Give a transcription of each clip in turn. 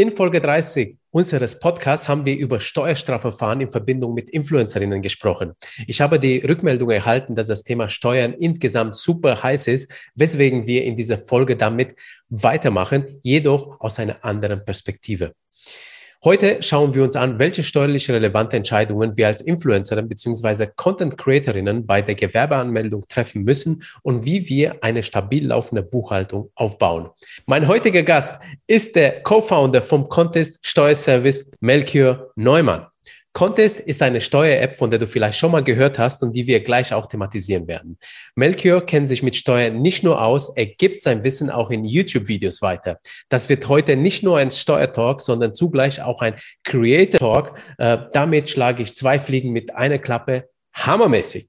In Folge 30 unseres Podcasts haben wir über Steuerstrafverfahren in Verbindung mit Influencerinnen gesprochen. Ich habe die Rückmeldung erhalten, dass das Thema Steuern insgesamt super heiß ist, weswegen wir in dieser Folge damit weitermachen, jedoch aus einer anderen Perspektive. Heute schauen wir uns an, welche steuerlich relevante Entscheidungen wir als Influencerin bzw. Content Creatorinnen bei der Gewerbeanmeldung treffen müssen und wie wir eine stabil laufende Buchhaltung aufbauen. Mein heutiger Gast ist der Co-Founder vom Contest Steuerservice Melchior Neumann. Contest ist eine Steuer-App, von der du vielleicht schon mal gehört hast und die wir gleich auch thematisieren werden. Melchior kennt sich mit Steuern nicht nur aus, er gibt sein Wissen auch in YouTube-Videos weiter. Das wird heute nicht nur ein Steuertalk, sondern zugleich auch ein Creator-Talk. Äh, damit schlage ich zwei Fliegen mit einer Klappe hammermäßig.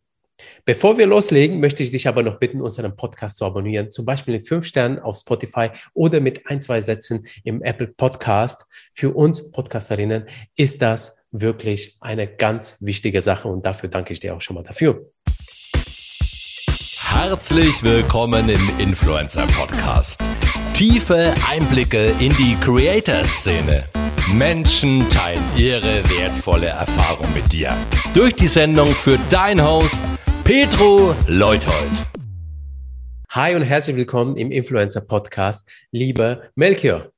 Bevor wir loslegen, möchte ich dich aber noch bitten, unseren Podcast zu abonnieren, zum Beispiel mit fünf Sternen auf Spotify oder mit ein, zwei Sätzen im Apple Podcast. Für uns Podcasterinnen ist das wirklich eine ganz wichtige Sache und dafür danke ich dir auch schon mal dafür. Herzlich willkommen im Influencer Podcast. Tiefe Einblicke in die Creator-Szene. Menschen teilen ihre wertvolle Erfahrung mit dir. Durch die Sendung für dein Host Petro Leuthold. Hi und herzlich willkommen im Influencer Podcast, lieber Melchior.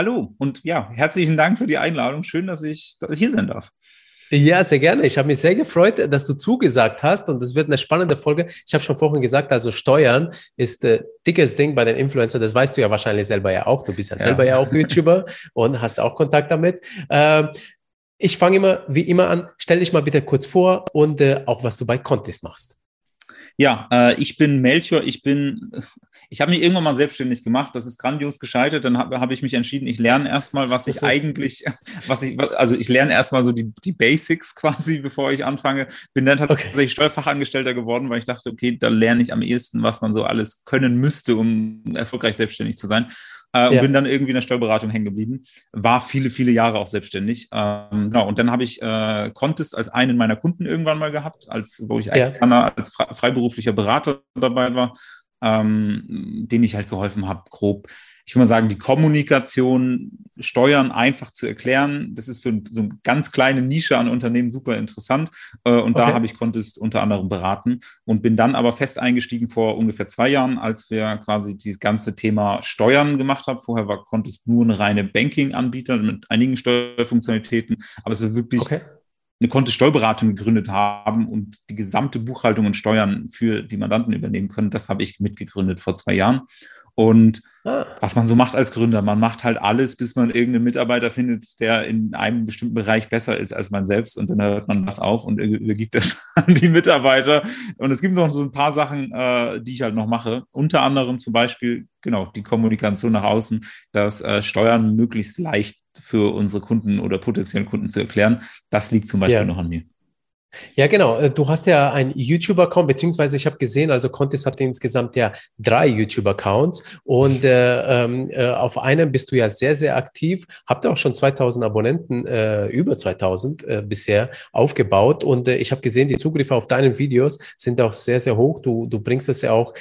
Hallo und ja, herzlichen Dank für die Einladung. Schön, dass ich hier sein darf. Ja, sehr gerne. Ich habe mich sehr gefreut, dass du zugesagt hast und es wird eine spannende Folge. Ich habe schon vorhin gesagt, also Steuern ist äh, dickes Ding bei den Influencern. Das weißt du ja wahrscheinlich selber ja auch. Du bist ja, ja. selber ja auch YouTuber und hast auch Kontakt damit. Äh, ich fange immer wie immer an. Stell dich mal bitte kurz vor und äh, auch was du bei Contest machst. Ja, äh, ich bin Melchior. Ich bin ich habe mich irgendwann mal selbstständig gemacht. Das ist grandios gescheitert. Dann habe hab ich mich entschieden, ich lerne erstmal, was ich eigentlich, was ich, also ich lerne erstmal so die, die Basics quasi, bevor ich anfange. Bin dann tatsächlich okay. Steuerfachangestellter geworden, weil ich dachte, okay, da lerne ich am ehesten, was man so alles können müsste, um erfolgreich selbstständig zu sein. Äh, und ja. bin dann irgendwie in der Steuerberatung hängen geblieben. War viele, viele Jahre auch selbstständig. Ähm, genau, und dann habe ich äh, Contest als einen meiner Kunden irgendwann mal gehabt, als wo ich externer, ja. als freiberuflicher Berater dabei war ähm, denen ich halt geholfen habe, grob. Ich würde mal sagen, die Kommunikation, Steuern einfach zu erklären, das ist für so eine ganz kleine Nische an Unternehmen super interessant. Äh, und okay. da habe ich Contest unter anderem beraten und bin dann aber fest eingestiegen vor ungefähr zwei Jahren, als wir quasi dieses ganze Thema Steuern gemacht haben. Vorher war Contest nur eine reine Banking-Anbieter mit einigen Steuerfunktionalitäten, aber es war wirklich okay eine Kontosteuerberatung gegründet haben und die gesamte Buchhaltung und Steuern für die Mandanten übernehmen können. Das habe ich mitgegründet vor zwei Jahren. Und ah. was man so macht als Gründer, man macht halt alles, bis man irgendeinen Mitarbeiter findet, der in einem bestimmten Bereich besser ist als man selbst. Und dann hört man das auf und übergibt es an die Mitarbeiter. Und es gibt noch so ein paar Sachen, äh, die ich halt noch mache. Unter anderem zum Beispiel, genau, die Kommunikation nach außen, dass äh, Steuern möglichst leicht für unsere Kunden oder potenziellen Kunden zu erklären. Das liegt zum Beispiel ja. noch an mir. Ja, genau. Äh, du hast ja einen YouTube-Account, beziehungsweise ich habe gesehen, also Contis hat insgesamt ja drei YouTube-Accounts und äh, ähm, äh, auf einem bist du ja sehr, sehr aktiv. Habt ihr auch schon 2000 Abonnenten, äh, über 2000 äh, bisher aufgebaut und äh, ich habe gesehen, die Zugriffe auf deinen Videos sind auch sehr, sehr hoch. Du, du bringst das ja auch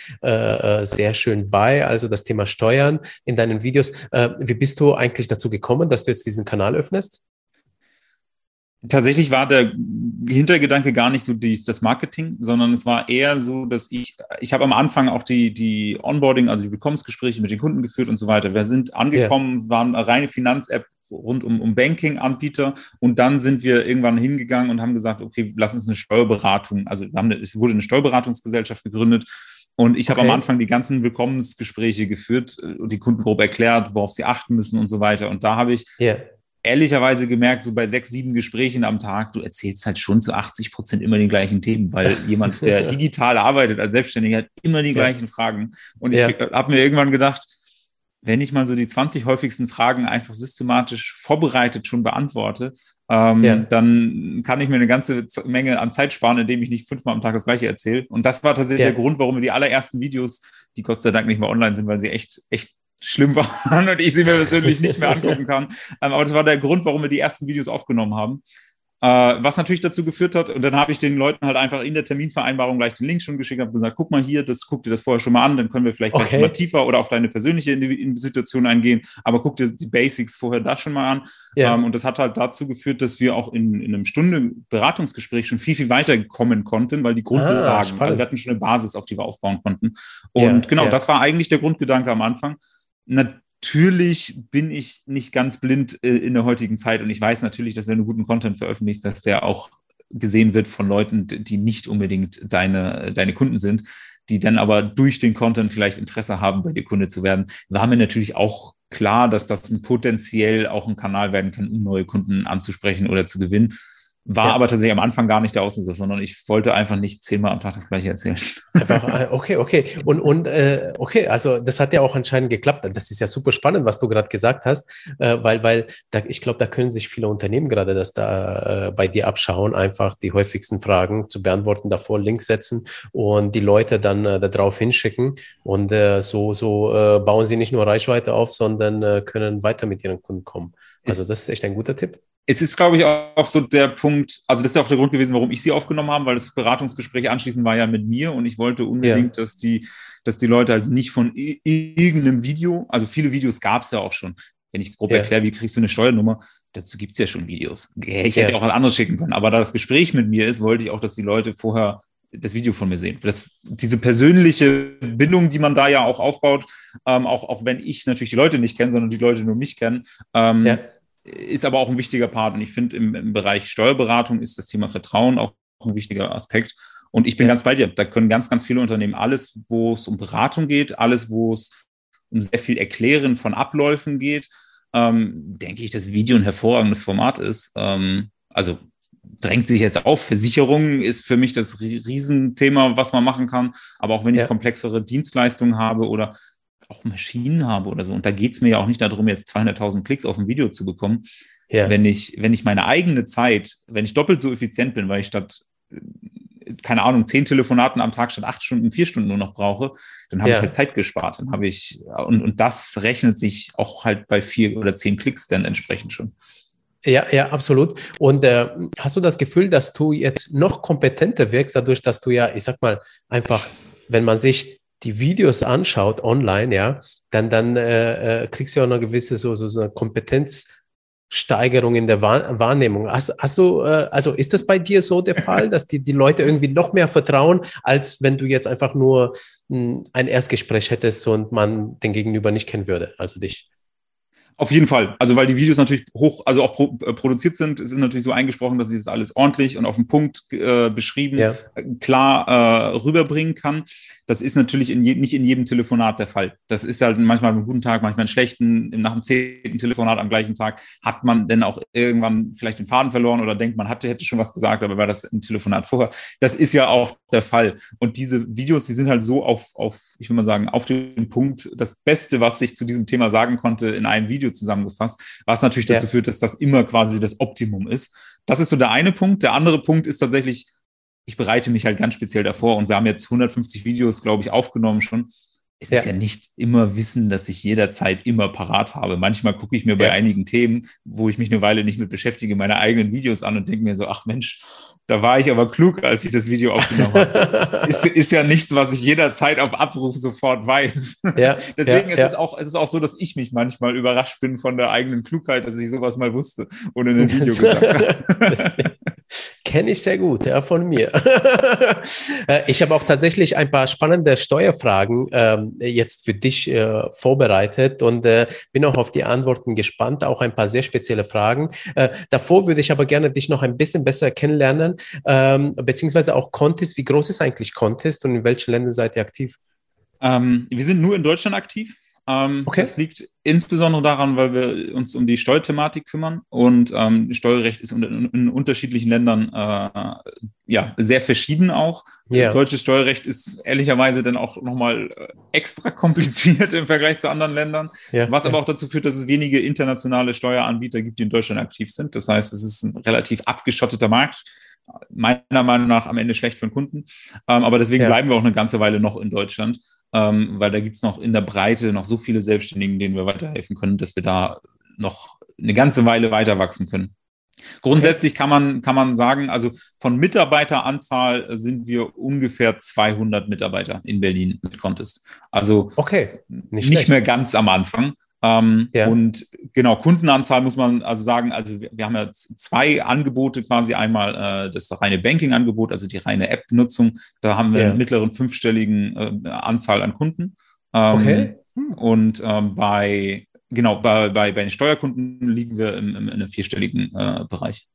sehr schön bei, also das Thema Steuern in deinen Videos. wie bist du eigentlich dazu gekommen, dass du jetzt diesen Kanal öffnest? Tatsächlich war der Hintergedanke gar nicht so die, das Marketing, sondern es war eher so, dass ich, ich habe am Anfang auch die, die Onboarding, also die Willkommensgespräche mit den Kunden geführt und so weiter. Wir sind angekommen, yeah. waren eine reine Finanz-App rund um, um Banking-Anbieter und dann sind wir irgendwann hingegangen und haben gesagt, okay, lass uns eine Steuerberatung, also haben, es wurde eine Steuerberatungsgesellschaft gegründet und ich habe okay. am Anfang die ganzen Willkommensgespräche geführt und die Kunden grob erklärt, worauf sie achten müssen und so weiter. Und da habe ich yeah ehrlicherweise gemerkt, so bei sechs, sieben Gesprächen am Tag, du erzählst halt schon zu 80 Prozent immer die gleichen Themen, weil jemand, der digital arbeitet als Selbstständiger, hat immer die gleichen Fragen. Und ich ja. habe mir irgendwann gedacht, wenn ich mal so die 20 häufigsten Fragen einfach systematisch vorbereitet schon beantworte, ähm, ja. dann kann ich mir eine ganze Menge an Zeit sparen, indem ich nicht fünfmal am Tag das Gleiche erzähle. Und das war tatsächlich ja. der Grund, warum wir die allerersten Videos, die Gott sei Dank nicht mehr online sind, weil sie echt, echt schlimm waren und ich sie mir persönlich nicht mehr angucken kann. Ähm, aber das war der Grund, warum wir die ersten Videos aufgenommen haben. Äh, was natürlich dazu geführt hat, und dann habe ich den Leuten halt einfach in der Terminvereinbarung gleich den Link schon geschickt, habe gesagt, guck mal hier, das guck dir das vorher schon mal an, dann können wir vielleicht okay. mal tiefer oder auf deine persönliche Situation eingehen, aber guck dir die Basics vorher da schon mal an. Ja. Ähm, und das hat halt dazu geführt, dass wir auch in, in einem Stunde Beratungsgespräch schon viel, viel weiter kommen konnten, weil die Grundlagen, ah, also wir hatten schon eine Basis, auf die wir aufbauen konnten. Und ja, genau, ja. das war eigentlich der Grundgedanke am Anfang. Natürlich bin ich nicht ganz blind äh, in der heutigen Zeit und ich weiß natürlich, dass wenn du guten Content veröffentlichst, dass der auch gesehen wird von Leuten, die nicht unbedingt deine, deine Kunden sind, die dann aber durch den Content vielleicht Interesse haben, bei dir Kunde zu werden. War mir natürlich auch klar, dass das potenziell auch ein Kanal werden kann, um neue Kunden anzusprechen oder zu gewinnen. War ja. aber tatsächlich am Anfang gar nicht der Auslöser, sondern ich wollte einfach nicht zehnmal am Tag das gleiche erzählen. Einfach, äh, okay, okay. Und, und äh, okay, also das hat ja auch anscheinend geklappt. Das ist ja super spannend, was du gerade gesagt hast, äh, weil, weil da, ich glaube, da können sich viele Unternehmen gerade das da äh, bei dir abschauen, einfach die häufigsten Fragen zu beantworten, davor Links setzen und die Leute dann äh, darauf hinschicken. Und äh, so, so bauen sie nicht nur Reichweite auf, sondern können weiter mit ihren Kunden kommen. Also das ist echt ein guter Tipp es ist, glaube ich, auch so der Punkt, also das ist auch der Grund gewesen, warum ich sie aufgenommen habe, weil das Beratungsgespräch anschließend war ja mit mir und ich wollte unbedingt, ja. dass die, dass die Leute halt nicht von irgendeinem Video, also viele Videos gab es ja auch schon. Wenn ich grob ja. erkläre, wie kriegst du eine Steuernummer, dazu gibt es ja schon Videos. Ich hätte ja. auch was anderes schicken können, aber da das Gespräch mit mir ist, wollte ich auch, dass die Leute vorher das Video von mir sehen. Das, diese persönliche Bindung, die man da ja auch aufbaut, ähm, auch, auch wenn ich natürlich die Leute nicht kenne, sondern die Leute nur mich kennen, ähm, ja ist aber auch ein wichtiger Part. Und ich finde, im, im, Bereich Steuerberatung ist das Thema Vertrauen auch ein wichtiger Aspekt. Und ich bin ja. ganz bei dir. Da können ganz, ganz viele Unternehmen alles, wo es um Beratung geht, alles, wo es um sehr viel Erklären von Abläufen geht, ähm, denke ich, dass Video ein hervorragendes Format ist. Ähm, also drängt sich jetzt auf. Versicherungen ist für mich das Riesenthema, was man machen kann. Aber auch wenn ich ja. komplexere Dienstleistungen habe oder auch Maschinen habe oder so. Und da geht es mir ja auch nicht darum, jetzt 200.000 Klicks auf ein Video zu bekommen. Ja. Wenn, ich, wenn ich meine eigene Zeit, wenn ich doppelt so effizient bin, weil ich statt, äh, keine Ahnung, zehn Telefonaten am Tag statt acht Stunden, vier Stunden nur noch brauche, dann habe ja. ich halt Zeit gespart. Dann habe ich, und, und das rechnet sich auch halt bei vier oder zehn Klicks dann entsprechend schon. Ja, ja, absolut. Und äh, hast du das Gefühl, dass du jetzt noch kompetenter wirkst, dadurch, dass du ja, ich sag mal, einfach, wenn man sich die Videos anschaut online, ja, dann, dann äh, äh, kriegst du ja auch eine gewisse so, so, so eine Kompetenzsteigerung in der Wahr Wahrnehmung. Hast, hast du, äh, also ist das bei dir so der Fall, dass die, die Leute irgendwie noch mehr vertrauen, als wenn du jetzt einfach nur mh, hm, ein Erstgespräch hättest und man den Gegenüber nicht kennen würde, also dich? Auf jeden Fall. Also, weil die Videos natürlich hoch, also auch pro, äh, produziert sind, sind natürlich so eingesprochen, dass ich das alles ordentlich und auf den Punkt äh, beschrieben, ja. Äh, klar äh, rüberbringen kann. Das ist natürlich in je, nicht in jedem Telefonat der Fall. Das ist halt manchmal einen guten Tag, manchmal einen schlechten. Nach dem zehnten Telefonat am gleichen Tag hat man dann auch irgendwann vielleicht den Faden verloren oder denkt, man hatte, hätte schon was gesagt, aber war das ein Telefonat vorher. Das ist ja auch der Fall. Und diese Videos, die sind halt so auf, auf, ich will mal sagen, auf den Punkt, das Beste, was ich zu diesem Thema sagen konnte, in einem Video zusammengefasst, was natürlich dazu ja. führt, dass das immer quasi das Optimum ist. Das ist so der eine Punkt. Der andere Punkt ist tatsächlich, ich bereite mich halt ganz speziell davor und wir haben jetzt 150 Videos, glaube ich, aufgenommen schon. Es ja. ist ja nicht immer Wissen, dass ich jederzeit immer parat habe. Manchmal gucke ich mir bei einigen Themen, wo ich mich eine Weile nicht mit beschäftige, meine eigenen Videos an und denke mir so, ach Mensch, da war ich aber klug, als ich das Video aufgenommen habe. ist, ist, ja nichts, was ich jederzeit auf Abruf sofort weiß. Ja, Deswegen ja, ist, ja. Es auch, ist es auch so, dass ich mich manchmal überrascht bin von der eigenen Klugheit, dass ich sowas mal wusste und in einem Video gesagt habe. Kenne ich sehr gut, ja, von mir. Äh, ich habe auch tatsächlich ein paar spannende Steuerfragen ähm, jetzt für dich äh, vorbereitet und äh, bin auch auf die Antworten gespannt, auch ein paar sehr spezielle Fragen. Äh, davor würde ich aber gerne dich noch ein bisschen besser kennenlernen, ähm, beziehungsweise auch Contest. Wie groß ist eigentlich Contest und in welchen Ländern seid ihr aktiv? Ähm, wir sind nur in Deutschland aktiv. Ähm, okay. Das liegt insbesondere daran, weil wir uns um die Steuerthematik kümmern und ähm, Steuerrecht ist in, in unterschiedlichen Ländern äh, ja sehr verschieden auch. Yeah. Deutsches Steuerrecht ist ehrlicherweise dann auch nochmal äh, extra kompliziert im Vergleich zu anderen Ländern, yeah. was aber auch dazu führt, dass es wenige internationale Steueranbieter gibt, die in Deutschland aktiv sind. Das heißt, es ist ein relativ abgeschotteter Markt meiner Meinung nach am Ende schlecht für den Kunden. Ähm, aber deswegen ja. bleiben wir auch eine ganze Weile noch in Deutschland ähm, weil da gibt es noch in der Breite noch so viele Selbstständigen, denen wir weiterhelfen können, dass wir da noch eine ganze Weile weiter wachsen können. Grundsätzlich kann man, kann man sagen, also von Mitarbeiteranzahl sind wir ungefähr 200 Mitarbeiter in Berlin mit Contest. Also okay, nicht, nicht mehr ganz am Anfang. Ähm, ja. Und genau, Kundenanzahl muss man also sagen, also wir, wir haben ja zwei Angebote quasi. Einmal äh, das reine Banking-Angebot, also die reine App-Nutzung. Da haben wir ja. einen mittleren fünfstelligen äh, Anzahl an Kunden. Ähm, okay. Hm. Und ähm, bei genau, bei, bei, bei den Steuerkunden liegen wir im, im, in einem vierstelligen äh, Bereich.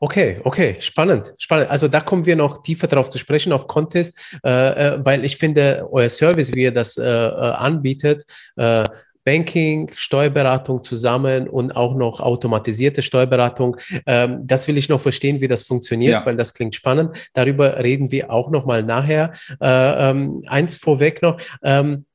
Okay, okay, spannend, spannend. Also da kommen wir noch tiefer drauf zu sprechen auf Contest, äh, äh weil ich finde, euer Service, wie ihr das äh, äh anbietet, äh, Banking, Steuerberatung zusammen und auch noch automatisierte Steuerberatung. Ähm, das will ich noch verstehen, wie das funktioniert, ja. weil das klingt spannend. Darüber reden wir auch noch mal nachher. Äh, ähm, eins vorweg noch. Ähm,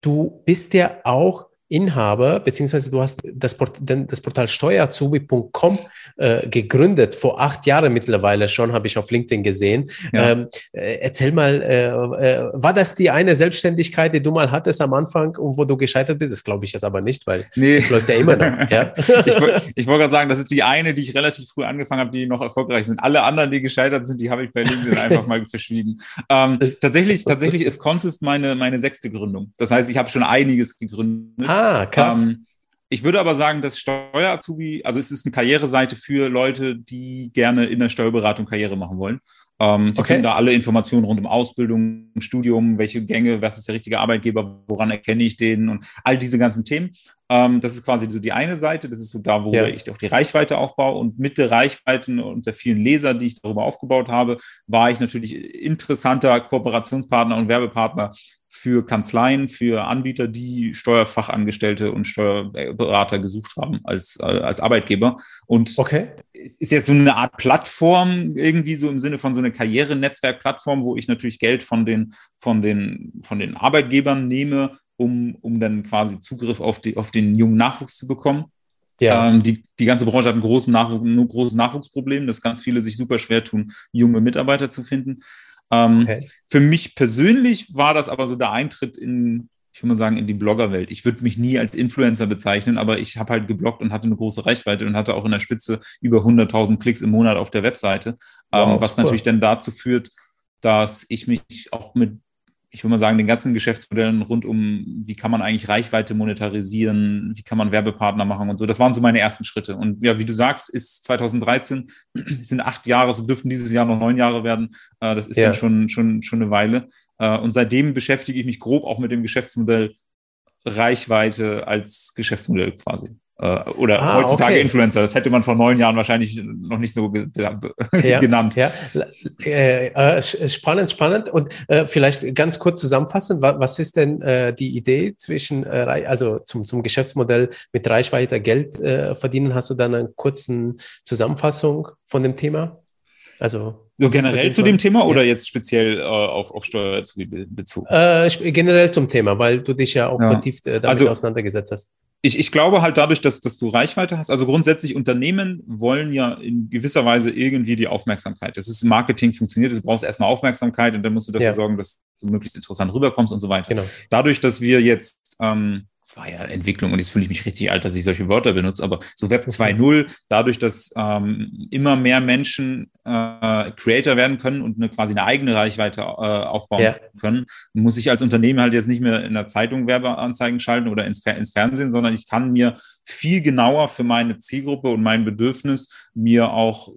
du bist ja auch Inhaber, beziehungsweise du hast das, Port das Portal steuerazubi.com äh, gegründet, vor acht Jahren mittlerweile schon, habe ich auf LinkedIn gesehen. Ja. Ähm, äh, erzähl mal, äh, äh, war das die eine Selbstständigkeit, die du mal hattest am Anfang und wo du gescheitert bist? Das glaube ich jetzt aber nicht, weil nee. es läuft ja immer noch. Ja? ich wollte wollt gerade sagen, das ist die eine, die ich relativ früh angefangen habe, die noch erfolgreich sind. Alle anderen, die gescheitert sind, die habe ich bei LinkedIn einfach mal verschwiegen. Ähm, tatsächlich, tatsächlich ist Contest meine, meine sechste Gründung. Das heißt, ich habe schon einiges gegründet. Ah, Ah, krass. Ähm, ich würde aber sagen, dass Steuerazubi, also es ist eine Karriereseite für Leute, die gerne in der Steuerberatung Karriere machen wollen. Ähm, die okay. finden da alle Informationen rund um Ausbildung, Studium, welche Gänge, was ist der richtige Arbeitgeber, woran erkenne ich den und all diese ganzen Themen. Ähm, das ist quasi so die eine Seite, das ist so da, wo ja. ich auch die Reichweite aufbaue. Und mit der Reichweite und der vielen Leser, die ich darüber aufgebaut habe, war ich natürlich interessanter Kooperationspartner und Werbepartner für Kanzleien, für Anbieter, die Steuerfachangestellte und Steuerberater gesucht haben als, äh, als Arbeitgeber. Und okay. es ist jetzt so eine Art Plattform, irgendwie so im Sinne von so einer Karrierenetzwerkplattform, wo ich natürlich Geld von den, von den, von den Arbeitgebern nehme, um, um dann quasi Zugriff auf, die, auf den jungen Nachwuchs zu bekommen. Ja. Ähm, die, die ganze Branche hat ein großes, Nachwuchs, ein großes Nachwuchsproblem, dass ganz viele sich super schwer tun, junge Mitarbeiter zu finden. Ähm, okay. Für mich persönlich war das aber so der Eintritt in, ich würde mal sagen, in die Bloggerwelt. Ich würde mich nie als Influencer bezeichnen, aber ich habe halt gebloggt und hatte eine große Reichweite und hatte auch in der Spitze über 100.000 Klicks im Monat auf der Webseite, wow, ähm, was super. natürlich dann dazu führt, dass ich mich auch mit ich würde mal sagen, den ganzen Geschäftsmodellen rund um, wie kann man eigentlich Reichweite monetarisieren, wie kann man Werbepartner machen und so. Das waren so meine ersten Schritte. Und ja, wie du sagst, ist 2013, sind acht Jahre, so dürften dieses Jahr noch neun Jahre werden. Äh, das ist ja. dann schon, schon, schon eine Weile. Äh, und seitdem beschäftige ich mich grob auch mit dem Geschäftsmodell Reichweite als Geschäftsmodell quasi. Äh, oder ah, heutzutage okay. Influencer. Das hätte man vor neun Jahren wahrscheinlich noch nicht so ge ja, genannt. Ja. Äh, äh, spannend, spannend. Und äh, vielleicht ganz kurz zusammenfassen, was, was ist denn äh, die Idee zwischen, äh, also zum, zum Geschäftsmodell mit Reichweite Geld verdienen? Hast du dann eine kurze Zusammenfassung von dem Thema? Also so generell zu dem Thema oder jetzt speziell äh, auf, auf Steuerzubezug? Äh, generell zum Thema, weil du dich ja auch ja. vertieft äh, damit also, auseinandergesetzt hast ich, ich glaube halt dadurch, dass, dass du Reichweite hast, also grundsätzlich Unternehmen wollen ja in gewisser Weise irgendwie die Aufmerksamkeit. Das ist Marketing funktioniert, du brauchst erstmal Aufmerksamkeit und dann musst du dafür ja. sorgen, dass möglichst interessant rüberkommst und so weiter. Genau. Dadurch, dass wir jetzt ähm, es war ja Entwicklung und jetzt fühle ich mich richtig alt, dass ich solche Wörter benutze, aber so Web 2.0, dadurch, dass ähm, immer mehr Menschen äh, Creator werden können und eine, quasi eine eigene Reichweite äh, aufbauen ja. können, muss ich als Unternehmen halt jetzt nicht mehr in der Zeitung Werbeanzeigen schalten oder ins, ins Fernsehen, sondern ich kann mir viel genauer für meine Zielgruppe und mein Bedürfnis mir auch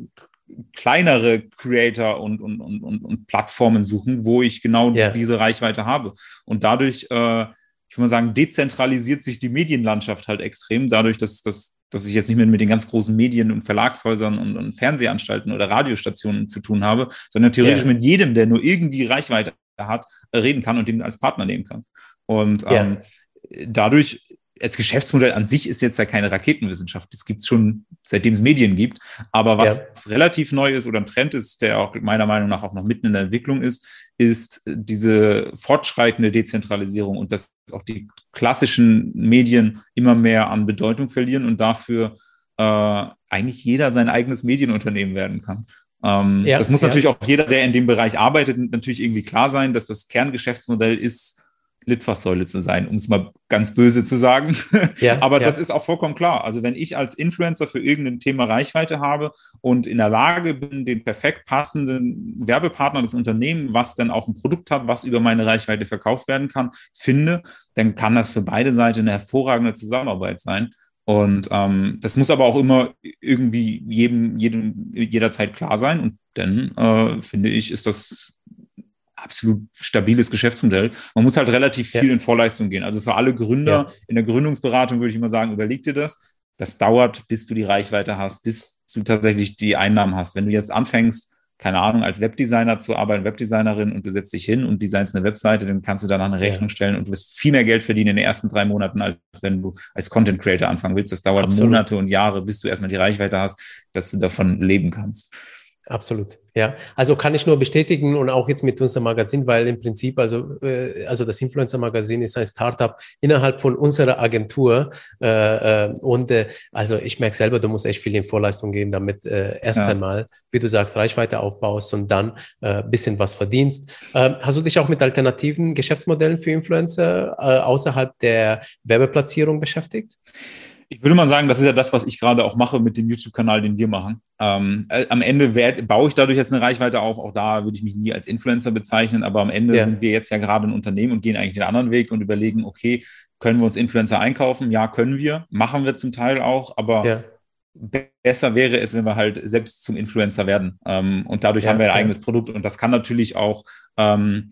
kleinere Creator und, und, und, und, Plattformen suchen, wo ich genau yeah. diese Reichweite habe. Und dadurch äh, ich würde mal sagen, dezentralisiert sich die Medienlandschaft halt extrem, dadurch, dass, dass, dass ich jetzt nicht mehr mit den ganz großen Medien und Verlagshäusern und, und Fernsehanstalten oder Radiostationen zu tun habe, sondern theoretisch yeah. mit jedem, der nur irgendwie Reichweite hat, reden kann und den als Partner nehmen kann. Und yeah. ähm, dadurch als Geschäftsmodell an sich ist jetzt ja keine Raketenwissenschaft. Das gibt es schon, seitdem es Medien gibt. Aber was ja. relativ neu ist oder ein Trend ist, der auch meiner Meinung nach auch noch mitten in der Entwicklung ist, ist diese fortschreitende Dezentralisierung und dass auch die klassischen Medien immer mehr an Bedeutung verlieren und dafür äh, eigentlich jeder sein eigenes Medienunternehmen werden kann. Ähm, ja, das muss ja. natürlich auch jeder, der in dem Bereich arbeitet, natürlich irgendwie klar sein, dass das Kerngeschäftsmodell ist, Litfaßsäule zu sein, um es mal ganz böse zu sagen. Ja, Aber ja. das ist auch vollkommen klar. Also wenn ich als Influencer für irgendein Thema Reichweite habe und in der Lage bin, den perfekt passenden Werbepartner des Unternehmens, was dann auch ein Produkt hat, was über meine Reichweite verkauft werden kann, finde, dann kann das für beide Seiten eine hervorragende Zusammenarbeit sein. Und ähm, das muss aber auch immer irgendwie jedem, jedem jederzeit klar sein. Und dann äh, finde ich, ist das absolut stabiles Geschäftsmodell. Man muss halt relativ viel ja. in Vorleistung gehen. Also für alle Gründer ja. in der Gründungsberatung würde ich immer sagen, überleg dir das. Das dauert, bis du die Reichweite hast, bis du tatsächlich die Einnahmen hast. Wenn du jetzt anfängst, keine Ahnung, als Webdesigner zu arbeiten, Webdesignerin und du setzt dich hin und designst eine Webseite, dann kannst du danach eine Rechnung stellen und du wirst viel mehr Geld verdienen in den ersten drei Monaten, als wenn du als Content Creator anfangen willst. Das dauert Absolut. Monate und Jahre, bis du erstmal die Reichweite hast, dass du davon leben kannst. Absolut, ja. Also kann ich nur bestätigen und auch jetzt mit unserem Magazin, weil im Prinzip, also, äh, also das Influencer-Magazin ist ein Startup innerhalb von unserer Agentur. Äh, äh, und äh, also ich merke selber, du musst echt viel in Vorleistung gehen, damit äh, erst ja. einmal, wie du sagst, Reichweite aufbaust und dann äh, bisschen was verdienst. Äh, hast du dich auch mit alternativen Geschäftsmodellen für Influencer äh, außerhalb der Werbeplatzierung beschäftigt? Ich würde mal sagen, das ist ja das, was ich gerade auch mache mit dem YouTube-Kanal, den wir machen. Ähm, äh, am Ende werd, baue ich dadurch jetzt eine Reichweite auf. Auch da würde ich mich nie als Influencer bezeichnen, aber am Ende ja. sind wir jetzt ja gerade ein Unternehmen und gehen eigentlich den anderen Weg und überlegen, okay, können wir uns Influencer einkaufen? Ja, können wir. Machen wir zum Teil auch, aber ja. besser wäre es, wenn wir halt selbst zum Influencer werden. Ähm, und dadurch ja, haben wir ein eigenes Produkt und das kann natürlich auch ähm,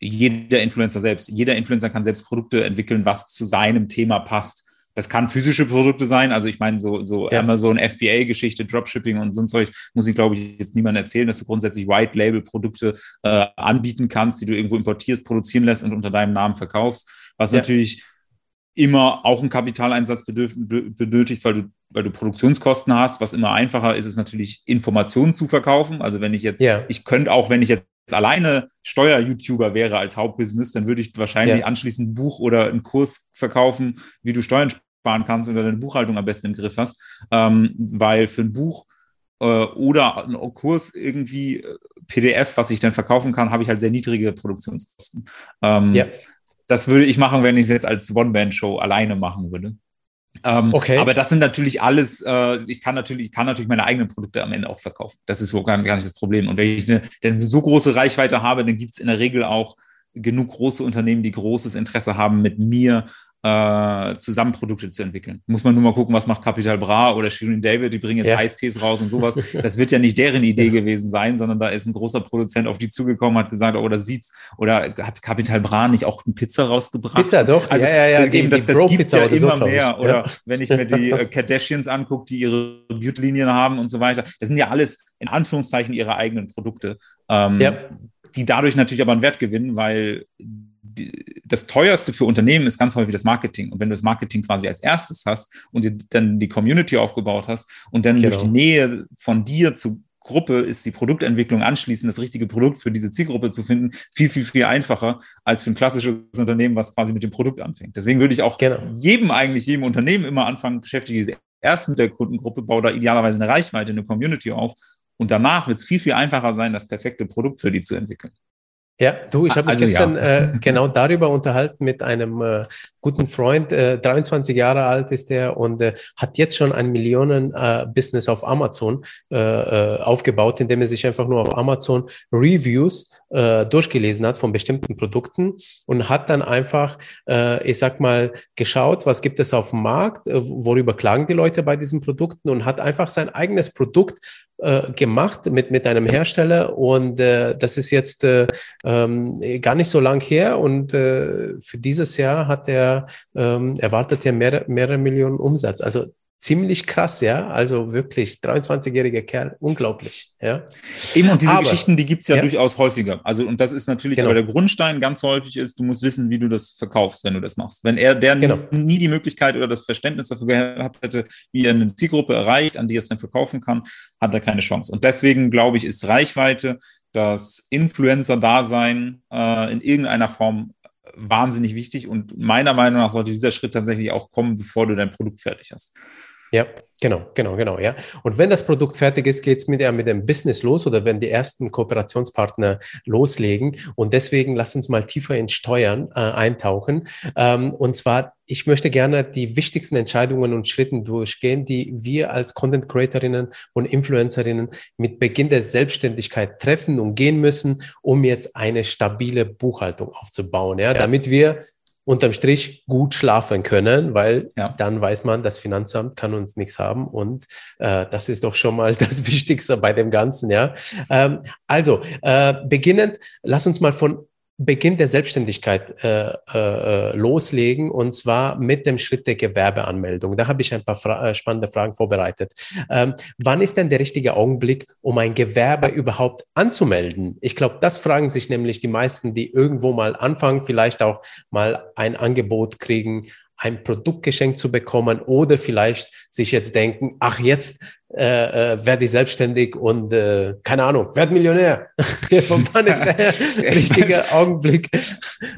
jeder Influencer selbst. Jeder Influencer kann selbst Produkte entwickeln, was zu seinem Thema passt. Das kann physische Produkte sein. Also ich meine, so, so ja. Amazon, FBA-Geschichte, Dropshipping und so ein Zeug muss ich, glaube ich, jetzt niemand erzählen, dass du grundsätzlich White-Label-Produkte äh, anbieten kannst, die du irgendwo importierst, produzieren lässt und unter deinem Namen verkaufst. Was ja. natürlich immer auch einen Kapitaleinsatz benötigt, weil du, weil du Produktionskosten hast. Was immer einfacher ist, ist natürlich Informationen zu verkaufen. Also wenn ich jetzt, ja. ich könnte auch, wenn ich jetzt alleine Steuer-YouTuber wäre als Hauptbusiness, dann würde ich wahrscheinlich ja. anschließend ein Buch oder einen Kurs verkaufen, wie du Steuern sparen kannst oder deine Buchhaltung am besten im Griff hast, ähm, weil für ein Buch äh, oder ein Kurs irgendwie äh, PDF, was ich dann verkaufen kann, habe ich halt sehr niedrige Produktionskosten. Ähm, ja. Das würde ich machen, wenn ich es jetzt als One-Man-Show alleine machen würde. Ähm, okay. Aber das sind natürlich alles, äh, ich kann natürlich, ich kann natürlich meine eigenen Produkte am Ende auch verkaufen. Das ist wohl gar, gar nicht das Problem. Und wenn ich eine, denn so große Reichweite habe, dann gibt es in der Regel auch genug große Unternehmen, die großes Interesse haben, mit mir äh, zusammen Produkte zu entwickeln. Muss man nur mal gucken, was macht Capital Bra oder Shirin David, die bringen jetzt ja. Eistees raus und sowas. Das wird ja nicht deren Idee gewesen sein, sondern da ist ein großer Produzent auf die zugekommen, hat gesagt, oder sieht's, oder hat Capital Bra nicht auch eine Pizza rausgebracht? Pizza, doch. Also, ja, ja, ja. Eben, das, das gibt ja immer so, mehr. Oder ja. wenn ich mir die äh, Kardashians angucke, die ihre Beauty-Linien haben und so weiter. Das sind ja alles in Anführungszeichen ihre eigenen Produkte. Ähm, ja. Die dadurch natürlich aber einen Wert gewinnen, weil das teuerste für Unternehmen ist ganz häufig das Marketing. Und wenn du das Marketing quasi als erstes hast und dir dann die Community aufgebaut hast und dann genau. durch die Nähe von dir zu Gruppe ist die Produktentwicklung anschließend, das richtige Produkt für diese Zielgruppe zu finden, viel, viel, viel einfacher als für ein klassisches Unternehmen, was quasi mit dem Produkt anfängt. Deswegen würde ich auch genau. jedem eigentlich, jedem Unternehmen immer anfangen, beschäftige erst mit der Kundengruppe, baue da idealerweise eine Reichweite, eine Community auf und danach wird es viel, viel einfacher sein, das perfekte Produkt für die zu entwickeln. Ja, du, ich habe mich also, gestern ja. äh, genau darüber unterhalten mit einem äh, guten Freund. Äh, 23 Jahre alt ist er und äh, hat jetzt schon ein Millionen-Business äh, auf Amazon äh, äh, aufgebaut, indem er sich einfach nur auf Amazon Reviews äh, durchgelesen hat von bestimmten Produkten und hat dann einfach, äh, ich sag mal, geschaut, was gibt es auf dem Markt, äh, worüber klagen die Leute bei diesen Produkten und hat einfach sein eigenes Produkt gemacht mit, mit einem Hersteller und äh, das ist jetzt äh, ähm, gar nicht so lang her und äh, für dieses Jahr hat er ähm, erwartet er mehrere, mehrere Millionen Umsatz. Also ziemlich krass, ja. Also wirklich 23-jähriger Kerl, unglaublich, ja. Eben und diese aber, Geschichten, die gibt es ja, ja, durchaus häufiger. Also und das ist natürlich, genau. aber der Grundstein ganz häufig ist, du musst wissen, wie du das verkaufst, wenn du das machst. Wenn er der genau. nie die Möglichkeit oder das Verständnis dafür gehabt hätte, wie er eine Zielgruppe erreicht, an die er es dann verkaufen kann, hat er keine Chance. Und deswegen glaube ich, ist Reichweite, das Influencer-Dasein äh, in irgendeiner Form wahnsinnig wichtig und meiner Meinung nach sollte dieser Schritt tatsächlich auch kommen, bevor du dein Produkt fertig hast. Ja, genau, genau, genau, ja. Und wenn das Produkt fertig ist, geht es mit, ja, mit dem Business los oder wenn die ersten Kooperationspartner loslegen. Und deswegen lass uns mal tiefer in Steuern äh, eintauchen. Ähm, und zwar, ich möchte gerne die wichtigsten Entscheidungen und Schritten durchgehen, die wir als Content Creatorinnen und Influencerinnen mit Beginn der Selbstständigkeit treffen und gehen müssen, um jetzt eine stabile Buchhaltung aufzubauen, ja, ja. damit wir unterm Strich gut schlafen können, weil ja. dann weiß man, das Finanzamt kann uns nichts haben und äh, das ist doch schon mal das Wichtigste bei dem Ganzen, ja. Ähm, also, äh, beginnend, lass uns mal von Beginn der Selbstständigkeit äh, äh, loslegen und zwar mit dem Schritt der Gewerbeanmeldung. Da habe ich ein paar Fra äh, spannende Fragen vorbereitet. Ähm, wann ist denn der richtige Augenblick, um ein Gewerbe überhaupt anzumelden? Ich glaube, das fragen sich nämlich die meisten, die irgendwo mal anfangen, vielleicht auch mal ein Angebot kriegen, ein Produkt geschenkt zu bekommen oder vielleicht sich jetzt denken, ach jetzt äh, äh, werde ich selbstständig und äh, keine Ahnung, werde Millionär. Wann ist der richtige Augenblick,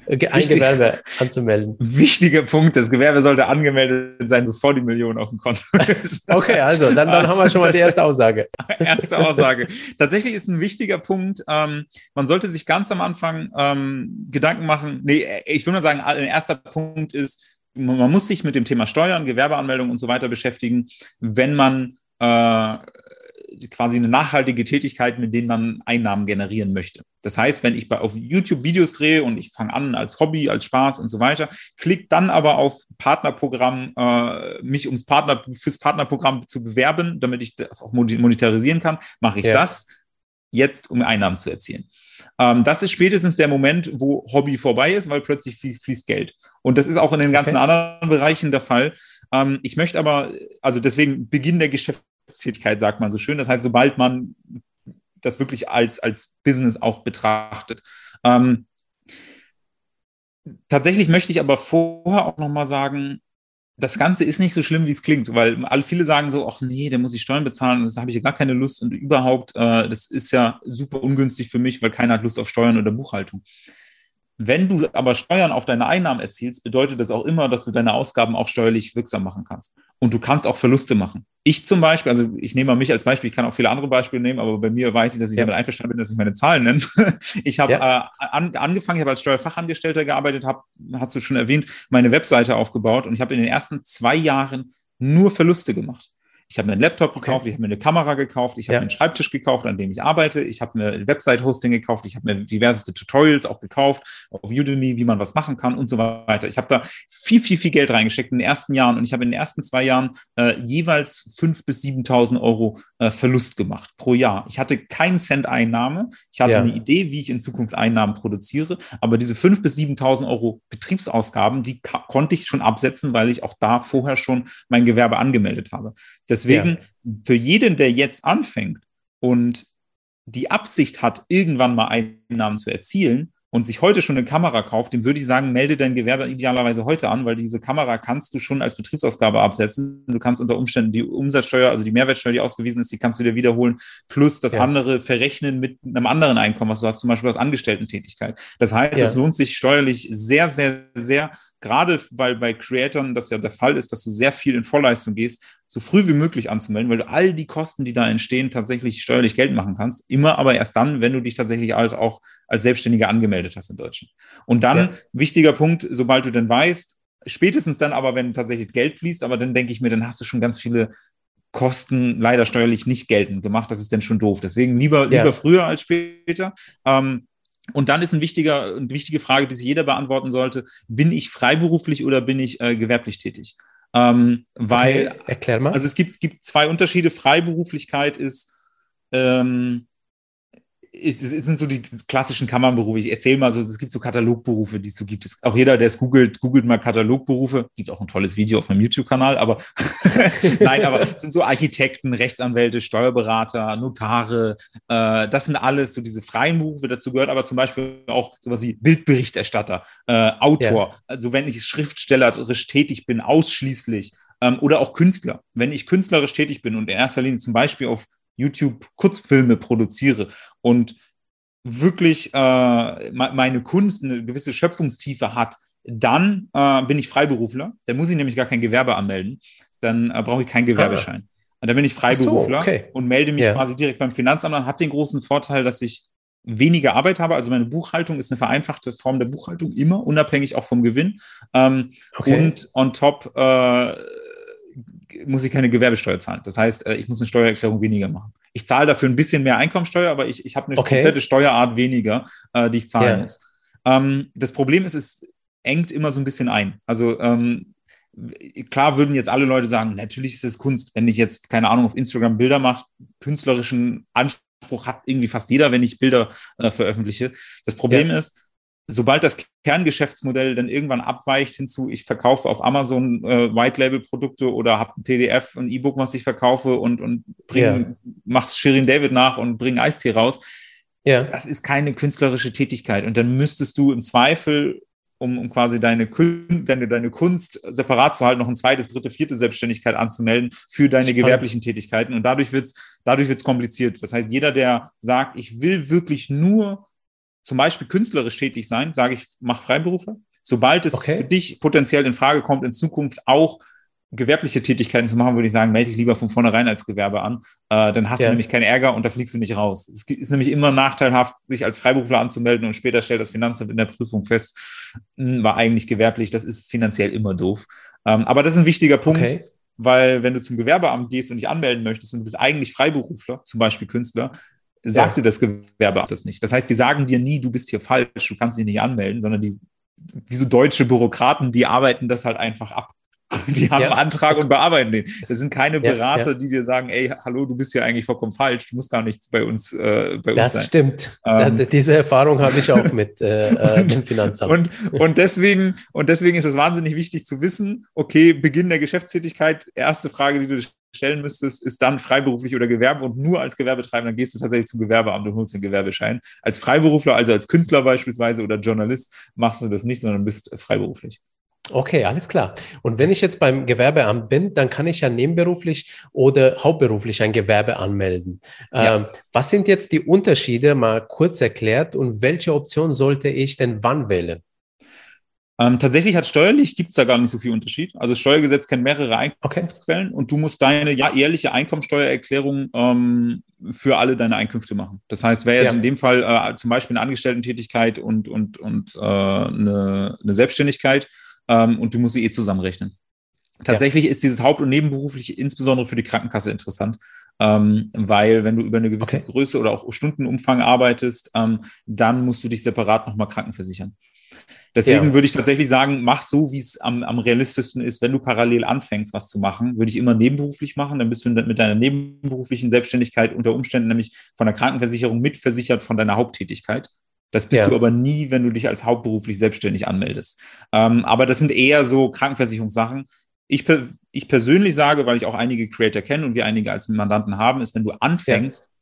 ein Wichtig, Gewerbe anzumelden? Wichtiger Punkt, das Gewerbe sollte angemeldet sein, bevor die Million auf dem Konto ist. okay, also dann, dann haben wir schon mal die erste Aussage. erste Aussage. Tatsächlich ist ein wichtiger Punkt, ähm, man sollte sich ganz am Anfang ähm, Gedanken machen, nee, ich würde mal sagen, ein erster Punkt ist, man muss sich mit dem Thema Steuern, Gewerbeanmeldung und so weiter beschäftigen, wenn man äh, quasi eine nachhaltige Tätigkeit, mit denen man Einnahmen generieren möchte. Das heißt, wenn ich bei, auf YouTube Videos drehe und ich fange an als Hobby, als Spaß und so weiter, klick dann aber auf Partnerprogramm, äh, mich ums Partner, fürs Partnerprogramm zu bewerben, damit ich das auch monetarisieren kann, mache ich ja. das jetzt, um Einnahmen zu erzielen. Ähm, das ist spätestens der Moment, wo Hobby vorbei ist, weil plötzlich fließt, fließt Geld. Und das ist auch in den ganzen okay. anderen Bereichen der Fall. Ähm, ich möchte aber, also deswegen Beginn der Geschäftstätigkeit, sagt man so schön. Das heißt, sobald man das wirklich als, als Business auch betrachtet. Ähm, tatsächlich möchte ich aber vorher auch nochmal sagen, das Ganze ist nicht so schlimm, wie es klingt, weil alle viele sagen so, ach nee, da muss ich Steuern bezahlen, das habe ich ja gar keine Lust und überhaupt, äh, das ist ja super ungünstig für mich, weil keiner hat Lust auf Steuern oder Buchhaltung. Wenn du aber Steuern auf deine Einnahmen erzielst, bedeutet das auch immer, dass du deine Ausgaben auch steuerlich wirksam machen kannst. Und du kannst auch Verluste machen. Ich zum Beispiel, also ich nehme mal mich als Beispiel, ich kann auch viele andere Beispiele nehmen, aber bei mir weiß ich, dass ich ja. damit einverstanden bin, dass ich meine Zahlen nenne. Ich habe ja. äh, an, angefangen, ich habe als Steuerfachangestellter gearbeitet, habe, hast du schon erwähnt, meine Webseite aufgebaut und ich habe in den ersten zwei Jahren nur Verluste gemacht. Ich habe mir einen Laptop gekauft, okay. ich habe mir eine Kamera gekauft, ich habe ja. mir einen Schreibtisch gekauft, an dem ich arbeite, ich habe mir Website-Hosting gekauft, ich habe mir diverseste Tutorials auch gekauft auf Udemy, wie man was machen kann und so weiter. Ich habe da viel, viel, viel Geld reingesteckt in den ersten Jahren und ich habe in den ersten zwei Jahren äh, jeweils 5.000 bis 7.000 Euro äh, Verlust gemacht pro Jahr. Ich hatte keinen Cent Einnahme. Ich hatte ja. eine Idee, wie ich in Zukunft Einnahmen produziere, aber diese 5.000 bis 7.000 Euro Betriebsausgaben, die konnte ich schon absetzen, weil ich auch da vorher schon mein Gewerbe angemeldet habe. Das Deswegen ja. für jeden, der jetzt anfängt und die Absicht hat, irgendwann mal Einnahmen zu erzielen und sich heute schon eine Kamera kauft, dem würde ich sagen, melde dein Gewerbe idealerweise heute an, weil diese Kamera kannst du schon als Betriebsausgabe absetzen. Du kannst unter Umständen die Umsatzsteuer, also die Mehrwertsteuer, die ausgewiesen ist, die kannst du dir wiederholen, plus das ja. andere verrechnen mit einem anderen Einkommen, was du hast, zum Beispiel aus Angestellten-Tätigkeit. Das heißt, ja. es lohnt sich steuerlich sehr, sehr, sehr, gerade weil bei Creatoren das ja der Fall ist, dass du sehr viel in Vorleistung gehst, so früh wie möglich anzumelden, weil du all die Kosten, die da entstehen, tatsächlich steuerlich Geld machen kannst. Immer aber erst dann, wenn du dich tatsächlich halt auch als Selbstständiger angemeldet hast in Deutschland. Und dann, ja. wichtiger Punkt, sobald du denn weißt, spätestens dann aber, wenn tatsächlich Geld fließt, aber dann denke ich mir, dann hast du schon ganz viele Kosten leider steuerlich nicht geltend gemacht. Das ist dann schon doof. Deswegen lieber, ja. lieber früher als später. Ähm, und dann ist ein wichtiger, eine wichtige Frage, die sich jeder beantworten sollte. Bin ich freiberuflich oder bin ich äh, gewerblich tätig? Ähm, weil, okay, erklär mal. Also es gibt, gibt zwei Unterschiede. Freiberuflichkeit ist, ähm, es, es sind so die klassischen Kammernberufe. Ich erzähle mal so, es gibt so Katalogberufe, die es so gibt. Es, auch jeder, der es googelt, googelt mal Katalogberufe. Gibt auch ein tolles Video auf meinem YouTube-Kanal, aber nein, aber es sind so Architekten, Rechtsanwälte, Steuerberater, Notare. Äh, das sind alles so diese freien Berufe. Dazu gehört aber zum Beispiel auch sowas wie Bildberichterstatter, äh, Autor. Ja. Also wenn ich schriftstellerisch tätig bin, ausschließlich ähm, oder auch Künstler. Wenn ich künstlerisch tätig bin und in erster Linie zum Beispiel auf YouTube Kurzfilme produziere und wirklich äh, meine Kunst eine gewisse Schöpfungstiefe hat, dann äh, bin ich Freiberufler. Da muss ich nämlich gar kein Gewerbe anmelden. dann äh, brauche ich keinen Gewerbeschein. Ah. Und dann bin ich Freiberufler so, okay. und melde mich ja. quasi direkt beim Finanzamt an. Hat den großen Vorteil, dass ich weniger Arbeit habe. Also meine Buchhaltung ist eine vereinfachte Form der Buchhaltung, immer unabhängig auch vom Gewinn. Ähm, okay. Und on top äh, muss ich keine Gewerbesteuer zahlen. Das heißt, äh, ich muss eine Steuererklärung weniger machen. Ich zahle dafür ein bisschen mehr Einkommensteuer, aber ich, ich habe eine okay. komplette Steuerart weniger, äh, die ich zahlen yeah. muss. Ähm, das Problem ist, es engt immer so ein bisschen ein. Also ähm, klar würden jetzt alle Leute sagen, natürlich ist es Kunst. Wenn ich jetzt, keine Ahnung, auf Instagram Bilder mache, künstlerischen Anspruch hat irgendwie fast jeder, wenn ich Bilder äh, veröffentliche. Das Problem ja. ist, sobald das Kerngeschäftsmodell dann irgendwann abweicht hinzu, ich verkaufe auf Amazon äh, White-Label-Produkte oder habe ein PDF, ein E-Book, was ich verkaufe und, und bring, ja. mach's Shirin David nach und bring Eistee raus. Ja. Das ist keine künstlerische Tätigkeit. Und dann müsstest du im Zweifel um, um quasi deine, deine, deine Kunst separat zu halten, noch ein zweites, dritte, vierte Selbstständigkeit anzumelden für deine gewerblichen Tätigkeiten. Und dadurch wird es dadurch wird's kompliziert. Das heißt, jeder, der sagt, ich will wirklich nur zum Beispiel künstlerisch tätig sein, sage ich, mach Freiberufe. Sobald es okay. für dich potenziell in Frage kommt, in Zukunft auch gewerbliche Tätigkeiten zu machen, würde ich sagen, melde dich lieber von vornherein als Gewerbe an. Äh, dann hast ja. du nämlich keinen Ärger und da fliegst du nicht raus. Es ist nämlich immer nachteilhaft, sich als Freiberufler anzumelden und später stellt das Finanzamt in der Prüfung fest, mh, hm, war eigentlich gewerblich. Das ist finanziell immer doof. Ähm, aber das ist ein wichtiger Punkt. Okay. Weil wenn du zum Gewerbeamt gehst und dich anmelden möchtest und du bist eigentlich Freiberufler, zum Beispiel Künstler, sagt ja. dir das Gewerbeamt das nicht. Das heißt, die sagen dir nie, du bist hier falsch, du kannst dich nicht anmelden, sondern die, wie so deutsche Bürokraten, die arbeiten das halt einfach ab. Die haben ja. einen Antrag und bearbeiten den. Das sind keine Berater, ja, ja. die dir sagen, ey, hallo, du bist ja eigentlich vollkommen falsch, du musst gar nichts bei uns, äh, bei das uns stimmt. Ähm. Diese Erfahrung habe ich auch mit äh, äh dem Finanzamt. Und, und, deswegen, und deswegen ist es wahnsinnig wichtig zu wissen, okay, Beginn der Geschäftstätigkeit, erste Frage, die du stellen müsstest, ist dann freiberuflich oder Gewerbe und nur als Gewerbetreibender gehst du tatsächlich zum Gewerbeamt und holst den Gewerbeschein. Als Freiberufler, also als Künstler beispielsweise oder Journalist, machst du das nicht, sondern bist freiberuflich. Okay, alles klar. Und wenn ich jetzt beim Gewerbeamt bin, dann kann ich ja nebenberuflich oder hauptberuflich ein Gewerbe anmelden. Ja. Ähm, was sind jetzt die Unterschiede, mal kurz erklärt, und welche Option sollte ich denn wann wählen? Ähm, tatsächlich hat steuerlich gibt es da gar nicht so viel Unterschied. Also das Steuergesetz kennt mehrere Einkunftsquellen okay. und du musst deine ja, jährliche Einkommensteuererklärung ähm, für alle deine Einkünfte machen. Das heißt, wäre jetzt ja. in dem Fall äh, zum Beispiel eine Angestellten-Tätigkeit und, und, und äh, eine, eine Selbstständigkeit, ähm, und du musst sie eh zusammenrechnen. Tatsächlich ja. ist dieses Haupt- und Nebenberufliche insbesondere für die Krankenkasse interessant, ähm, weil wenn du über eine gewisse okay. Größe oder auch Stundenumfang arbeitest, ähm, dann musst du dich separat nochmal krankenversichern. Deswegen ja. würde ich tatsächlich sagen, mach so, wie es am, am realistischsten ist. Wenn du parallel anfängst, was zu machen, würde ich immer nebenberuflich machen. Dann bist du mit deiner nebenberuflichen Selbstständigkeit unter Umständen nämlich von der Krankenversicherung mitversichert von deiner Haupttätigkeit. Das bist ja. du aber nie, wenn du dich als hauptberuflich selbstständig anmeldest. Ähm, aber das sind eher so Krankenversicherungssachen. Ich, ich persönlich sage, weil ich auch einige Creator kenne und wir einige als Mandanten haben, ist, wenn du anfängst,